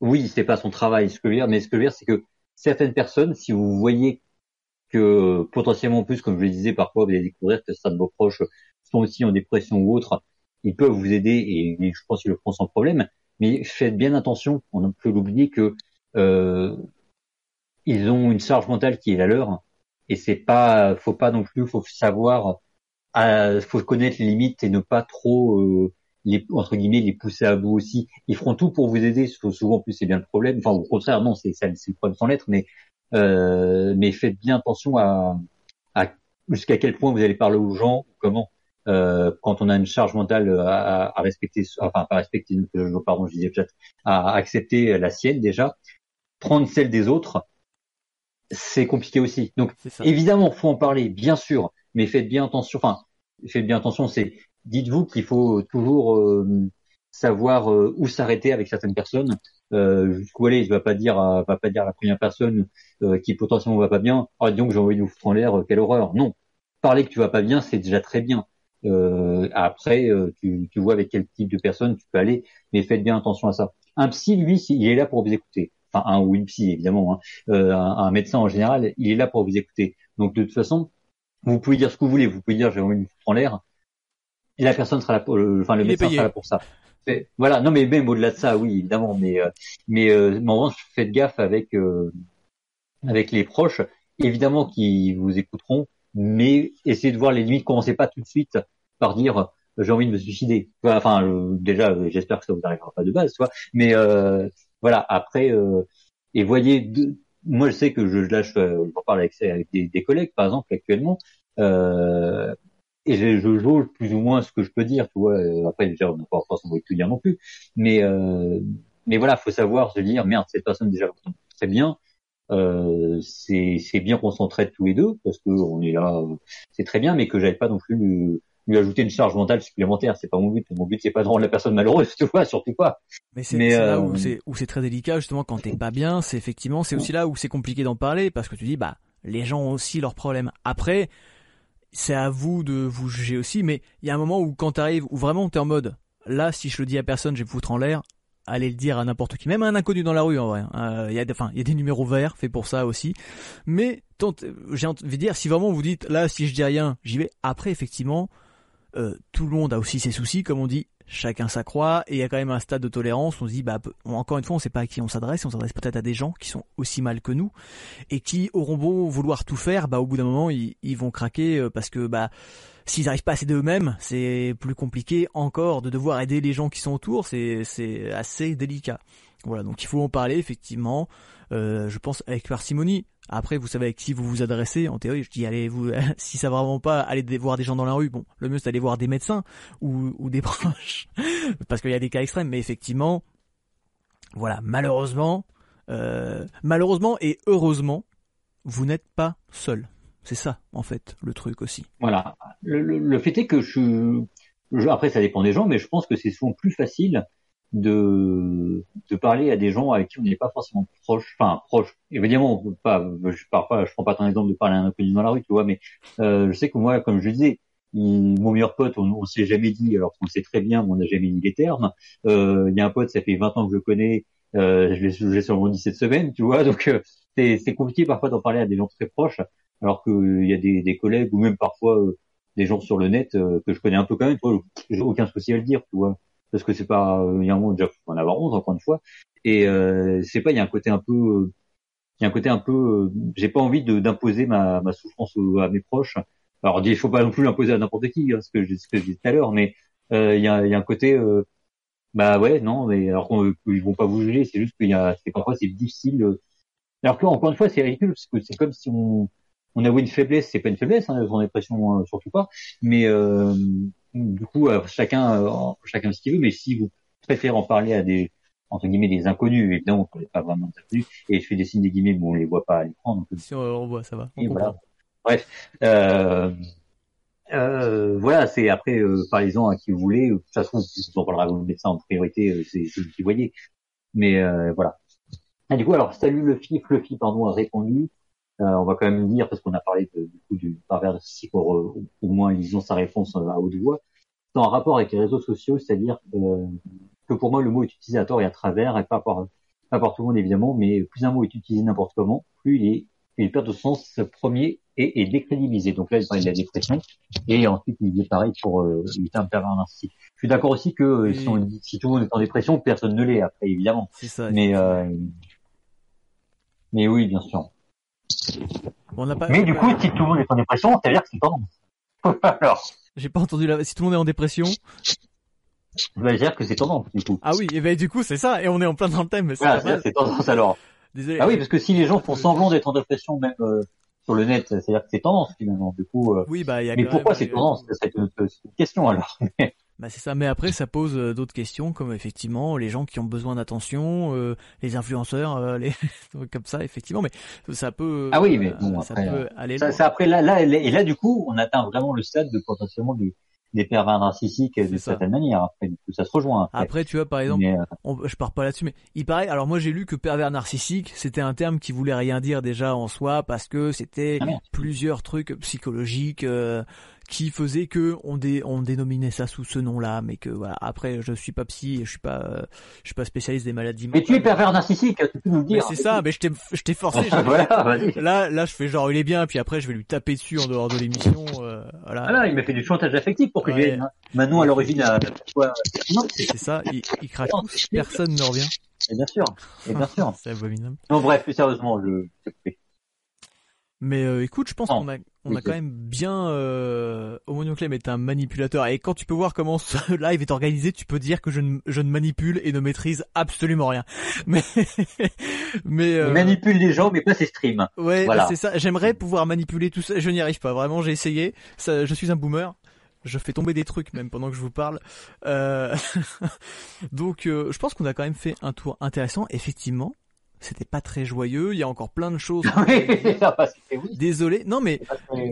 Speaker 2: oui, c'est pas son travail, ce que je veux dire, mais ce que je veux dire, c'est que certaines personnes, si vous voyez que potentiellement plus, comme je le disais, parfois vous allez découvrir que certains de vos proches sont aussi en dépression ou autre, ils peuvent vous aider et, je pense qu'ils le feront sans problème. Mais faites bien attention, on ne peut l'oublier que euh, ils ont une charge mentale qui est la leur et c'est pas, faut pas non plus, faut savoir, euh, faut connaître les limites et ne pas trop euh, les entre guillemets les pousser à bout aussi. Ils feront tout pour vous aider. Souvent, plus c'est bien le problème. Enfin, au contraire, non, c'est c'est le problème sans l'être. Mais euh, mais faites bien attention à, à jusqu'à quel point vous allez parler aux gens, comment. Euh, quand on a une charge mentale à, à respecter, enfin pas respecter, pardon, je disais peut-être, à accepter la sienne déjà, prendre celle des autres, c'est compliqué aussi. Donc évidemment, faut en parler, bien sûr, mais faites bien attention. Enfin, faites bien attention, c'est dites-vous qu'il faut toujours euh, savoir euh, où s'arrêter avec certaines personnes. Euh, jusqu'où aller, je ne pas dire, à, va pas dire à la première personne euh, qui potentiellement va pas bien. Ah donc j'ai envie de vous foutre en l'air, quelle horreur. Non, parler que tu vas pas bien, c'est déjà très bien. après, tu, tu vois avec quel type de personne tu peux aller, mais faites bien attention à ça. Un psy, lui, il est là pour vous écouter. Enfin, un ou une psy, évidemment. Hein. Un, un, médecin en général, il est là pour vous écouter. Donc de toute façon, vous pouvez dire ce que vous voulez. Vous pouvez dire j'ai envie de vous en l'air et la personne sera là pour, le, enfin le médecin sera là pour ça. voilà, non mais même au-delà de ça, oui évidemment, mais euh, mais, euh, mais en revanche faites gaffe avec euh, avec les proches, évidemment qui vous écouteront, mais essayez de voir les limites. Commencez pas tout de suite par dire j'ai envie de me suicider. Enfin déjà j'espère que ça vous arrivera pas de base, toi, mais voilà après et voyez moi je sais que je là je, je parle avec, avec des, des, collègues par exemple actuellement. Euh, et je, je joue plus ou moins ce que je peux dire, tu vois. Euh, après, déjà, on n'a pas forcément tout dire non plus, mais euh, mais voilà, faut savoir se dire merde, cette personne déjà très bien. Euh, c'est c'est bien qu'on s'entraide tous les deux parce que on est là, c'est très bien, mais que j'aille pas non plus lui, lui, ajouter une charge mentale supplémentaire. C'est pas mon but. Mon but c'est pas de rendre la personne malheureuse, tu vois, surtout pas.
Speaker 1: Mais c'est là euh, où c'est où c'est très délicat justement quand t'es pas bien. C'est effectivement c'est aussi là où c'est compliqué d'en parler parce que tu dis bah les gens ont aussi leurs problèmes. Après c'est à vous de vous juger aussi, mais il y a un moment où quand t'arrives, où vraiment t'es en mode, là, si je le dis à personne, je vais vous foutre en l'air, allez le dire à n'importe qui, même à un inconnu dans la rue en vrai. Hein. Il y a, enfin, il y a des numéros verts faits pour ça aussi. Mais j'ai envie de dire, si vraiment vous dites, là, si je dis rien, j'y vais. Après, effectivement, euh, tout le monde a aussi ses soucis, comme on dit. Chacun sa croix, et il y a quand même un stade de tolérance. On se dit, bah, encore une fois, on sait pas à qui on s'adresse, on s'adresse peut-être à des gens qui sont aussi mal que nous, et qui auront beau vouloir tout faire, bah, au bout d'un moment, ils, vont craquer euh, parce que, bah, s'ils n'arrivent pas à s'aider eux-mêmes, c'est plus compliqué encore de devoir aider les gens qui sont autour, c'est, c'est assez délicat. Voilà, donc il faut en parler effectivement. Euh, je pense avec parcimonie. Après, vous savez avec qui vous vous adressez. En théorie, je dis allez vous, si ça va vraiment pas, allez voir des gens dans la rue. Bon, le mieux c'est d'aller voir des médecins ou, des proches, parce qu'il y a des cas extrêmes. Mais effectivement, voilà, malheureusement, euh, malheureusement et heureusement, vous n'êtes pas seul. C'est ça, en fait, le truc aussi.
Speaker 2: Voilà. Le fait est que je, je, après ça dépend des gens, mais je pense que c'est souvent plus facile de, de parler à des gens avec qui on n'est pas forcément proche, enfin proche. Évidemment, pas, je parle pas, je prends pas ton exemple de parler à un inconnu dans la rue, tu vois, mais euh, je sais que moi, comme je disais, mon meilleur pote, on, on s'est jamais dit, alors qu'on sait très bien, mais on n'a jamais mis les termes. Euh, il y a un pote, ça fait 20 ans que je connais, euh, je l'ai dit cette semaine, tu vois, donc euh, c'est compliqué parfois d'en parler à des gens très proches, alors qu'il y a des, des, collègues ou même parfois euh, des gens sur le net euh, que je connais un peu quand même, tu vois, j'ai aucun souci à le dire, tu vois parce que c'est pas il y a un moment déjà faut en avoir 11 encore une fois. Et euh, c'est pas il y a un côté un peu il y a un côté un peu j'ai pas envie d'imposer ma, ma souffrance à mes proches. Alors il faut pas non plus l'imposer à n'importe qui hein, ce que je ce que je disais tout à l'heure mais euh, il y a il y a un côté euh, bah ouais non mais alors qu'ils vont pas vous juger c'est juste qu'il y a c'est parfois c'est difficile alors que encore une fois c'est ridicule parce que c'est comme si on on avouait une faiblesse c'est pas une faiblesse hein, en dépression surtout pas mais euh, du coup, euh, chacun, euh, chacun ce qu'il veut, mais si vous préférez en parler à des entre guillemets des inconnus, évidemment, on ne pas vraiment des inconnus, et je fais des signes des guillemets, mais on les voit pas à l'écran. Donc...
Speaker 1: Si on, voit, ça va.
Speaker 2: Voilà. Bref, euh, euh, voilà, c'est après euh, parlez-en à qui vous voulez. De toute façon, vous en parlera à vos médecins en priorité, c'est vous qui voyez. Mais voilà. Et du coup, alors salut le FI, le FI pardon a répondu. On va quand même dire parce qu'on a parlé de, du coup du narcissique, au, au moins lisons sa réponse à haute voix en rapport avec les réseaux sociaux, c'est-à-dire euh, que pour moi le mot est utilisé à tort et à travers, et pas par, pas par tout le monde évidemment, mais plus un mot est utilisé n'importe comment, plus il est il perd de sens premier et est décrédibilisé. Donc là, il parle de la dépression, et ensuite il est pareil pour euh, le terme pervers narcissique. Je suis d'accord aussi que euh, si, on si tout le monde est en dépression, personne ne l'est après, évidemment.
Speaker 1: C'est ça.
Speaker 2: Mais euh, mais oui, bien sûr.
Speaker 1: On pas,
Speaker 2: mais du coup, si tout le monde est en dépression, ça veut dire que c'est tendance. Alors.
Speaker 1: J'ai pas entendu la... Si tout le monde est en dépression.
Speaker 2: Ça veut dire que c'est tendance, du coup.
Speaker 1: Ah oui, et ben du coup, c'est ça, et on est en plein dans le thème.
Speaker 2: Voilà, c'est tendance alors.
Speaker 1: Désolé.
Speaker 2: Ah oui, parce que si les gens font semblant d'être en dépression, même euh, sur le net, c'est-à-dire que c'est tendance finalement. Du coup. Euh...
Speaker 1: Oui, bah il y a.
Speaker 2: Mais pourquoi c'est tendance? C'est une, une, question alors.
Speaker 1: Bah c'est ça, mais après ça pose euh, d'autres questions comme effectivement les gens qui ont besoin d'attention, euh, les influenceurs, euh, les comme ça effectivement, mais ça peut.
Speaker 2: Ah oui, mais bon
Speaker 1: ça
Speaker 2: après,
Speaker 1: peut aller.
Speaker 2: Ça, ça, après là, là et là du coup on atteint vraiment le stade de potentiellement du des pervers narcissiques de certaine manière. Après, du coup, ça se rejoint. Après,
Speaker 1: après tu vois, par exemple, mais, on, je pars pas là-dessus, mais il paraît. Alors moi, j'ai lu que pervers narcissique, c'était un terme qui voulait rien dire déjà en soi parce que c'était
Speaker 2: ah,
Speaker 1: plusieurs trucs psychologiques. Euh, qui faisait que on, dé, on dénominait ça sous ce nom-là, mais que voilà. Après, je suis pas psy, et je suis pas, euh, je suis pas spécialiste des maladies.
Speaker 2: Mais tu es pervers narcissique, tu peux nous le dire.
Speaker 1: C'est ça, mais je t'ai, je t'ai forcé.
Speaker 2: voilà,
Speaker 1: là, là, je fais genre il est bien, puis après je vais lui taper dessus en dehors de l'émission. Euh, voilà.
Speaker 2: Ah il m'a fait du chantage affectif pour que ouais. Hein. Manon à l'origine à
Speaker 1: c'est ça, il, il personne ne revient.
Speaker 2: Et bien sûr, et bien sûr.
Speaker 1: c'est abominable.
Speaker 2: Non, bref, plus sérieusement, je.
Speaker 1: Mais euh, écoute, je pense qu'on a on a quand même bien euh, Homonoclem est un manipulateur et quand tu peux voir comment ce live est organisé, tu peux dire que je ne, je ne manipule et ne maîtrise absolument rien. Mais mais euh...
Speaker 2: Manipule les gens mais pas ses streams.
Speaker 1: Ouais,
Speaker 2: voilà.
Speaker 1: c'est ça. J'aimerais pouvoir manipuler tout ça, je n'y arrive pas. Vraiment, j'ai essayé. Ça, je suis un boomer. Je fais tomber des trucs même pendant que je vous parle. Euh... Donc, euh, je pense qu'on a quand même fait un tour intéressant. Effectivement, c'était pas très joyeux. Il y a encore plein de choses.
Speaker 2: oui,
Speaker 1: Désolé. Non, mais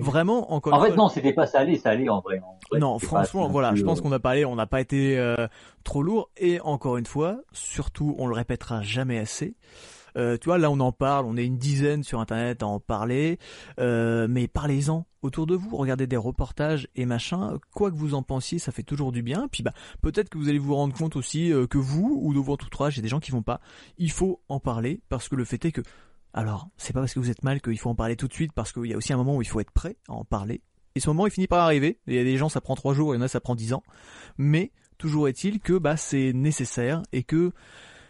Speaker 1: vraiment encore.
Speaker 2: En fait, fois... non, c'était pas ça allait en vrai. En vrai
Speaker 1: non, franchement, voilà. Je pense qu'on n'a pas allé, on n'a pas été euh, trop lourd. Et encore une fois, surtout, on le répétera jamais assez. Euh, tu vois, là on en parle, on est une dizaine sur internet à en parler, euh, mais parlez-en autour de vous, regardez des reportages et machin, quoi que vous en pensiez, ça fait toujours du bien. Puis bah peut-être que vous allez vous rendre compte aussi euh, que vous ou de votre entourage, il y a des gens qui vont pas. Il faut en parler parce que le fait est que alors, c'est pas parce que vous êtes mal qu'il faut en parler tout de suite, parce qu'il y a aussi un moment où il faut être prêt à en parler. Et ce moment, il finit par arriver. Il y a des gens, ça prend trois jours, il y en a, ça prend dix ans. Mais toujours est-il que bah c'est nécessaire et que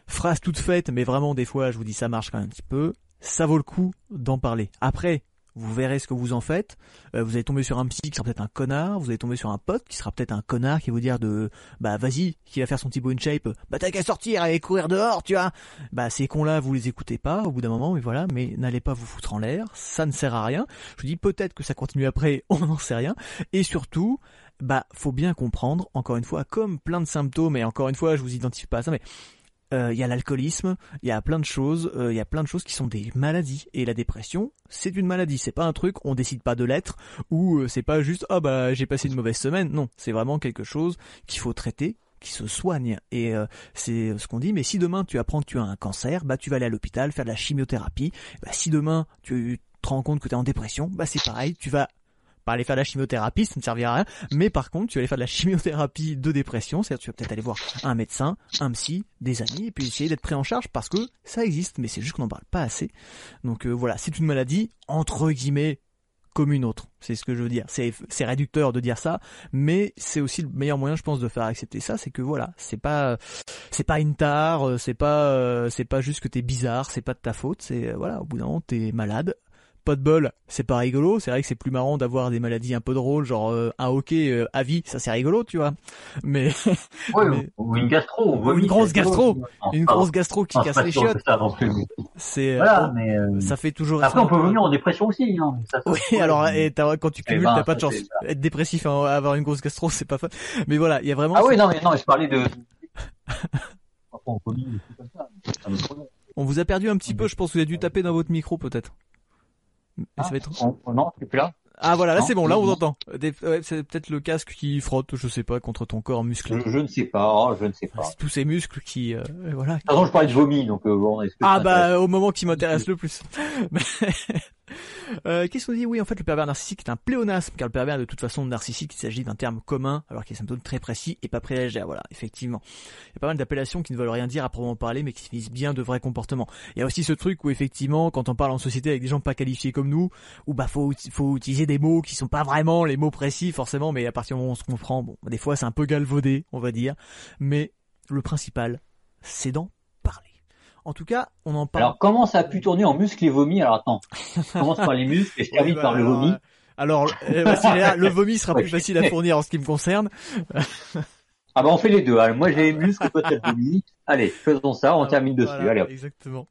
Speaker 1: phrase toute faite, mais vraiment des fois je vous dis ça marche quand même un petit peu, ça vaut le coup d'en parler. Après, vous verrez ce que vous en faites. Euh, vous allez tomber sur un psy qui sera peut-être un connard, vous allez tomber sur un pote qui sera peut-être un connard qui va vous dire de bah vas-y, qui va faire son petit in shape, bah t'as qu'à sortir et courir dehors, tu vois. Bah ces cons-là, vous les écoutez pas au bout d'un moment, mais voilà, mais n'allez pas vous foutre en l'air, ça ne sert à rien. Je vous dis peut-être que ça continue après, on n'en sait rien. Et surtout, bah faut bien comprendre, encore une fois, comme plein de symptômes, et encore une fois, je vous identifie pas à ça, mais euh, il y a l'alcoolisme, il y a plein de choses, euh, il y a plein de choses qui sont des maladies. Et la dépression, c'est une maladie. C'est pas un truc, on décide pas de l'être, ou euh, c'est pas juste ah bah j'ai passé une mauvaise semaine. Non, c'est vraiment quelque chose qu'il faut traiter, qui se soigne. Et c'est ce qu'on dit. Mais si demain tu apprends que tu as un cancer, bah tu vas aller à l'hôpital faire de la chimiothérapie. Bah, si demain tu te rends compte que tu es en dépression, bah c'est pareil, tu vas pas aller faire de la chimiothérapie, ça ne servira à rien. Mais par contre, tu vas aller faire de la chimiothérapie de dépression, c'est-à-dire tu vas peut-être aller voir un médecin, un psy, des amis, et puis essayer d'être pris en charge parce que ça existe, mais c'est juste qu'on n'en parle pas assez. Donc euh, voilà, c'est une maladie entre guillemets comme une autre. C'est ce que je veux dire. C'est, réducteur de dire ça, mais c'est aussi le meilleur moyen, je pense, de faire accepter ça. C'est que voilà, c'est pas, c'est pas une tare, c'est pas, euh, c'est pas juste que t'es bizarre, c'est pas de ta faute. C'est voilà, au bout d'un moment, t'es malade pas de bol, c'est pas rigolo. C'est vrai que c'est plus marrant d'avoir des maladies un peu drôles, genre euh, un hockey euh, à vie, ça c'est rigolo, tu vois. Mais,
Speaker 2: ou une gastro,
Speaker 1: ou une grosse gastro, une grosse gastro qui casse les chiottes. C'est voilà, mais euh, ça fait toujours.
Speaker 2: Après, on peut venir en dépression aussi. Hein,
Speaker 1: oui, alors et quand tu eh cumules, ben, t'as pas de chance. Être dépressif, hein, avoir une grosse gastro, c'est pas fun. Mais voilà, il y a vraiment.
Speaker 2: Ah oui, non, mais non, je parlais de.
Speaker 1: on vous a perdu un petit peu, je pense que vous avez dû taper dans votre micro peut-être.
Speaker 2: Ah, ça va être... non, c'est plus là.
Speaker 1: Ah voilà, là c'est bon, là on entend. c'est peut-être le casque qui frotte, je sais pas, contre ton corps musclé.
Speaker 2: Je, ne sais pas, oh, je ne sais pas.
Speaker 1: C'est tous ces muscles qui, euh, voilà. De
Speaker 2: toute façon, je parlais de vomi, donc euh, bon.
Speaker 1: ah bah au moment qui m'intéresse le plus. Euh, Qu'est-ce qu'on dit? Oui, en fait, le pervers narcissique est un pléonasme, car le pervers, de toute façon, narcissique, il s'agit d'un terme commun, alors qu'il un symptômes très précis et pas légers. Voilà, effectivement. Il y a pas mal d'appellations qui ne veulent rien dire à proprement parler, mais qui visent bien de vrais comportements. Il y a aussi ce truc où, effectivement, quand on parle en société avec des gens pas qualifiés comme nous, où bah faut, faut utiliser des mots qui sont pas vraiment les mots précis, forcément, mais à partir du moment où on se comprend, bon, des fois c'est un peu galvaudé, on va dire, mais le principal, c'est d'en en tout cas, on en parle.
Speaker 2: Alors, comment ça a pu tourner en muscles et vomi? Alors, attends. commence par les muscles et je termine par le vomi?
Speaker 1: Alors, euh, le vomi sera plus facile à fournir en ce qui me concerne.
Speaker 2: ah bah on fait les deux. Hein. Moi j'ai les muscles, peut-être vomi. Allez, faisons ça, on termine dessus. Allez.
Speaker 1: Exactement.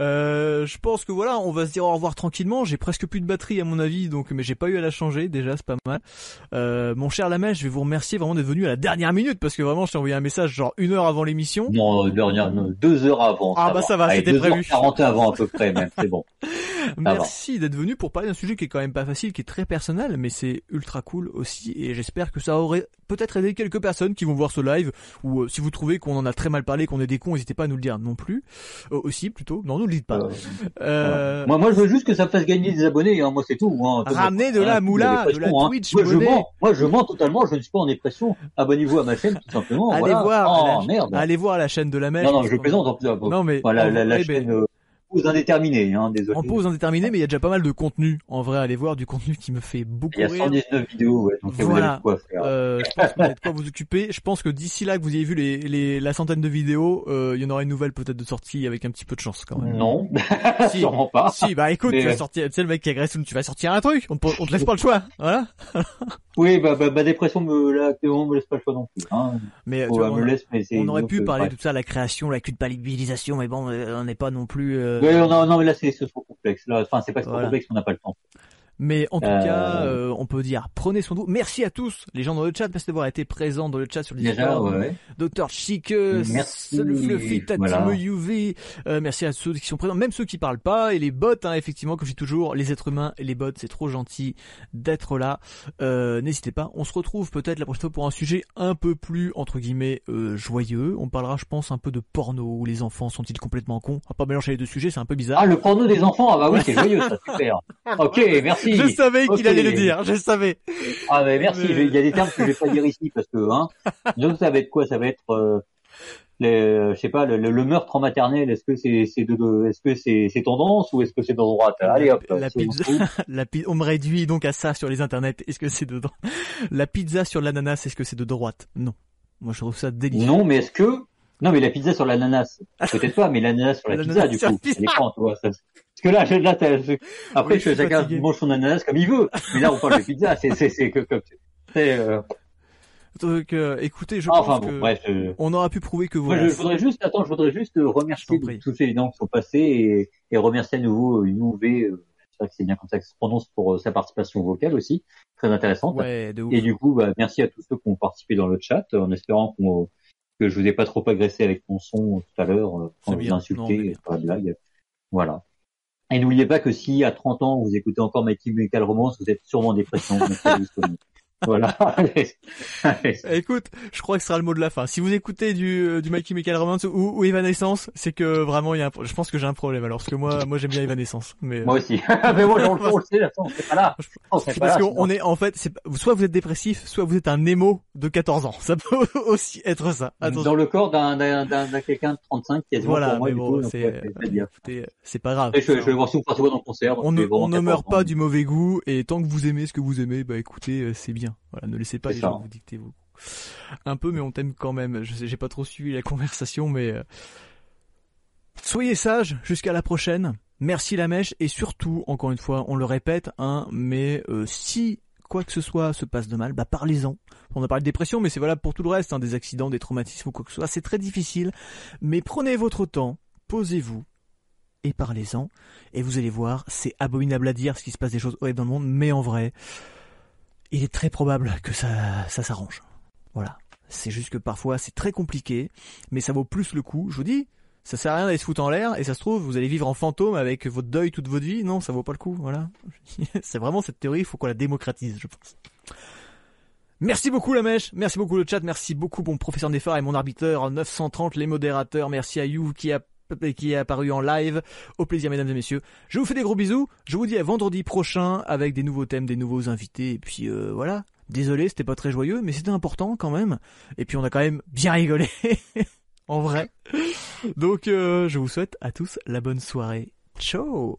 Speaker 1: Euh, je pense que voilà, on va se dire au revoir tranquillement. J'ai presque plus de batterie à mon avis, donc mais j'ai pas eu à la changer. Déjà, c'est pas mal. Euh, mon cher Lamèche, je vais vous remercier vraiment d'être venu à la dernière minute parce que vraiment, je t'ai envoyé un message genre une heure avant l'émission.
Speaker 2: Non, dernière, deux heures avant.
Speaker 1: Ah bah ça va, c'était prévu.
Speaker 2: 40 avant à peu près, même. C'est bon.
Speaker 1: Merci d'être venu pour parler d'un sujet qui est quand même pas facile, qui est très personnel, mais c'est ultra cool aussi. Et j'espère que ça aurait peut-être aidé quelques personnes qui vont voir ce live. Ou euh, si vous trouvez qu'on en a très mal parlé, qu'on est des cons, n'hésitez pas à nous le dire non plus. Euh, aussi plutôt. Non, nous le dites pas. Euh,
Speaker 2: euh... Moi, moi, je veux juste que ça fasse gagner des abonnés. Hein. Moi, c'est tout. Hein.
Speaker 1: Ramener de la moula, de la hein. Twitch.
Speaker 2: Moi, je mens. Moi, je mens totalement. Je ne suis pas en dépression. Abonnez-vous à ma chaîne, tout simplement.
Speaker 1: Allez voir. Oh, merde. Allez voir la chaîne de la mèche.
Speaker 2: Non, non, je plaisante en plus.
Speaker 1: Non, mais.
Speaker 2: Voilà, la, la, chaîne pause indéterminée, hein, désolé.
Speaker 1: En pause indéterminée, mais il y a déjà pas mal de contenu. En vrai, allez voir du contenu qui me fait beaucoup
Speaker 2: rire. Il y a 119 vidéos, ouais, donc voilà. vous avez quoi faire.
Speaker 1: Euh, je pense que vous avez de quoi vous occuper. Je pense que d'ici là que vous ayez vu les, les, la centaine de vidéos, euh, il y en aura une nouvelle peut-être de sortie avec un petit peu de chance quand même.
Speaker 2: Non, si, sûrement pas.
Speaker 1: Si, bah écoute, tu vas sortir, tu sais le mec qui agresse, tu vas sortir un truc. On te, on te laisse pas le choix, voilà.
Speaker 2: oui, bah, bah, bah dépression me, là, on me laisse pas le choix non plus. Hein.
Speaker 1: Mais, tu vois, on, me laisse, mais on aurait pu parler de tout ça, la création, la culpabilisation, mais bon, on n'est pas non plus. Euh...
Speaker 2: Oui, non, non, mais là c'est trop complexe. Là, enfin, c'est pas trop complexe, on n'a pas le temps.
Speaker 1: Mais en tout cas, euh, euh, on peut dire, prenez soin de vous. Merci à tous, les gens dans le chat, merci d'avoir été présents dans le chat sur le Discord.
Speaker 2: Ouais.
Speaker 1: Docteur Chic, le Fluffy, Tatime voilà. UV, euh, merci à ceux qui sont présents, même ceux qui parlent pas, et les bots, hein, effectivement, comme je dis toujours, les êtres humains et les bots, c'est trop gentil d'être là. Euh, N'hésitez pas, on se retrouve peut-être la prochaine fois pour un sujet un peu plus, entre guillemets, euh, joyeux. On parlera, je pense, un peu de porno, où les enfants sont-ils complètement cons. On va pas mélanger les deux sujets, c'est un peu bizarre.
Speaker 2: Ah, le porno des enfants, ah bah oui, c'est joyeux, ça, super. Ok, merci.
Speaker 1: Je savais qu'il allait le dire, je savais.
Speaker 2: Ah mais merci, il y a des termes que je vais pas dire ici parce que hein. Donc ça va être quoi Ça va être euh, les, je sais pas, le, le, meurtre en maternelle, est-ce que c'est c'est de, est-ce que c'est c'est tendance ou est-ce que c'est de droite? Allez hop.
Speaker 1: La pizza, la on me réduit donc à ça sur les internets. Est-ce que c'est de la pizza sur l'ananas Est-ce que c'est de droite? Non. Moi, je trouve ça délicieux.
Speaker 2: Non, mais est-ce que non, mais la pizza sur l'ananas, peut-être pas, mais l'ananas sur la pizza, du coup, ça Parce que là, là, après, oui, chacun mange son ananas comme il veut. Mais là, on parle de pizza, c'est, c'est, c'est que, comme, c'est, euh...
Speaker 1: Donc, euh, écoutez, je
Speaker 2: ah,
Speaker 1: pense
Speaker 2: enfin,
Speaker 1: que
Speaker 2: bon, bref, je...
Speaker 1: on aura pu prouver que vous.
Speaker 2: Moi, je, je, voudrais juste, attends, je voudrais juste remercier tous ces gens qui sont passés et, et remercier à nouveau UV, euh, j'espère que c'est bien comme ça que ça se prononce pour euh, sa participation vocale aussi, très intéressante.
Speaker 1: Ouais, de ouf.
Speaker 2: Et du coup, bah, merci à tous ceux qui ont participé dans le chat, en espérant qu'on que je vous ai pas trop agressé avec mon son tout à l'heure quand je vous ai insulté par la blague. Voilà. Et n'oubliez pas que si à 30 ans vous écoutez encore My Chemical Romance, vous êtes sûrement en dépression. voilà.
Speaker 1: Écoute, je crois que ce sera le mot de la fin. Si vous écoutez du, du My Chemical Romance ou, ou Evanescence, c'est que vraiment il y a un, je pense que j'ai un problème. Alors parce que moi, moi j'aime bien Evanescence. Mais
Speaker 2: moi aussi. mais moi on, on le sait, on c'est pas là.
Speaker 1: C'est parce qu'on est en fait, c'est soit vous êtes dépressif, soit vous êtes un émo de 14 ans. Ça peut aussi être ça.
Speaker 2: Attention. Dans le corps d'un d'un quelqu'un de 35 qui est
Speaker 1: voilà,
Speaker 2: pour moi,
Speaker 1: mais bon, c'est pas grave.
Speaker 2: Et je, je vais voir si vous partez dans le concert.
Speaker 1: On ne, on ne meurt pas du mauvais goût et tant que vous aimez ce que vous aimez, bah écoutez, c'est bien. Voilà, ne laissez pas les gens vous dicter vos un peu, mais on t'aime quand même. Je sais, j'ai pas trop suivi la conversation, mais euh... soyez sages jusqu'à la prochaine. Merci la mèche et surtout, encore une fois, on le répète, hein, mais euh, si quoi que ce soit se passe de mal, bah parlez-en. On a parlé de dépression, mais c'est valable pour tout le reste, hein, des accidents, des traumatismes ou quoi que ce soit. C'est très difficile, mais prenez votre temps, posez-vous et parlez-en. Et vous allez voir, c'est abominable à dire ce qui se passe des choses horribles dans le monde, mais en vrai, il est très probable que ça, ça s'arrange. Voilà. C'est juste que parfois c'est très compliqué, mais ça vaut plus le coup. Je vous dis, ça sert à rien d'aller se foutre en l'air, et ça se trouve, vous allez vivre en fantôme avec votre deuil toute votre vie. Non, ça vaut pas le coup, voilà. c'est vraiment cette théorie, il faut qu'on la démocratise, je pense. Merci beaucoup la mèche, merci beaucoup le chat, merci beaucoup mon professeur Nefar et mon arbitre 930, les modérateurs, merci à You qui a qui est apparu en live. Au plaisir, mesdames et messieurs. Je vous fais des gros bisous. Je vous dis à vendredi prochain avec des nouveaux thèmes, des nouveaux invités. Et puis euh, voilà. Désolé, c'était pas très joyeux, mais c'était important quand même. Et puis on a quand même bien rigolé. en vrai. Donc euh, je vous souhaite à tous la bonne soirée. Ciao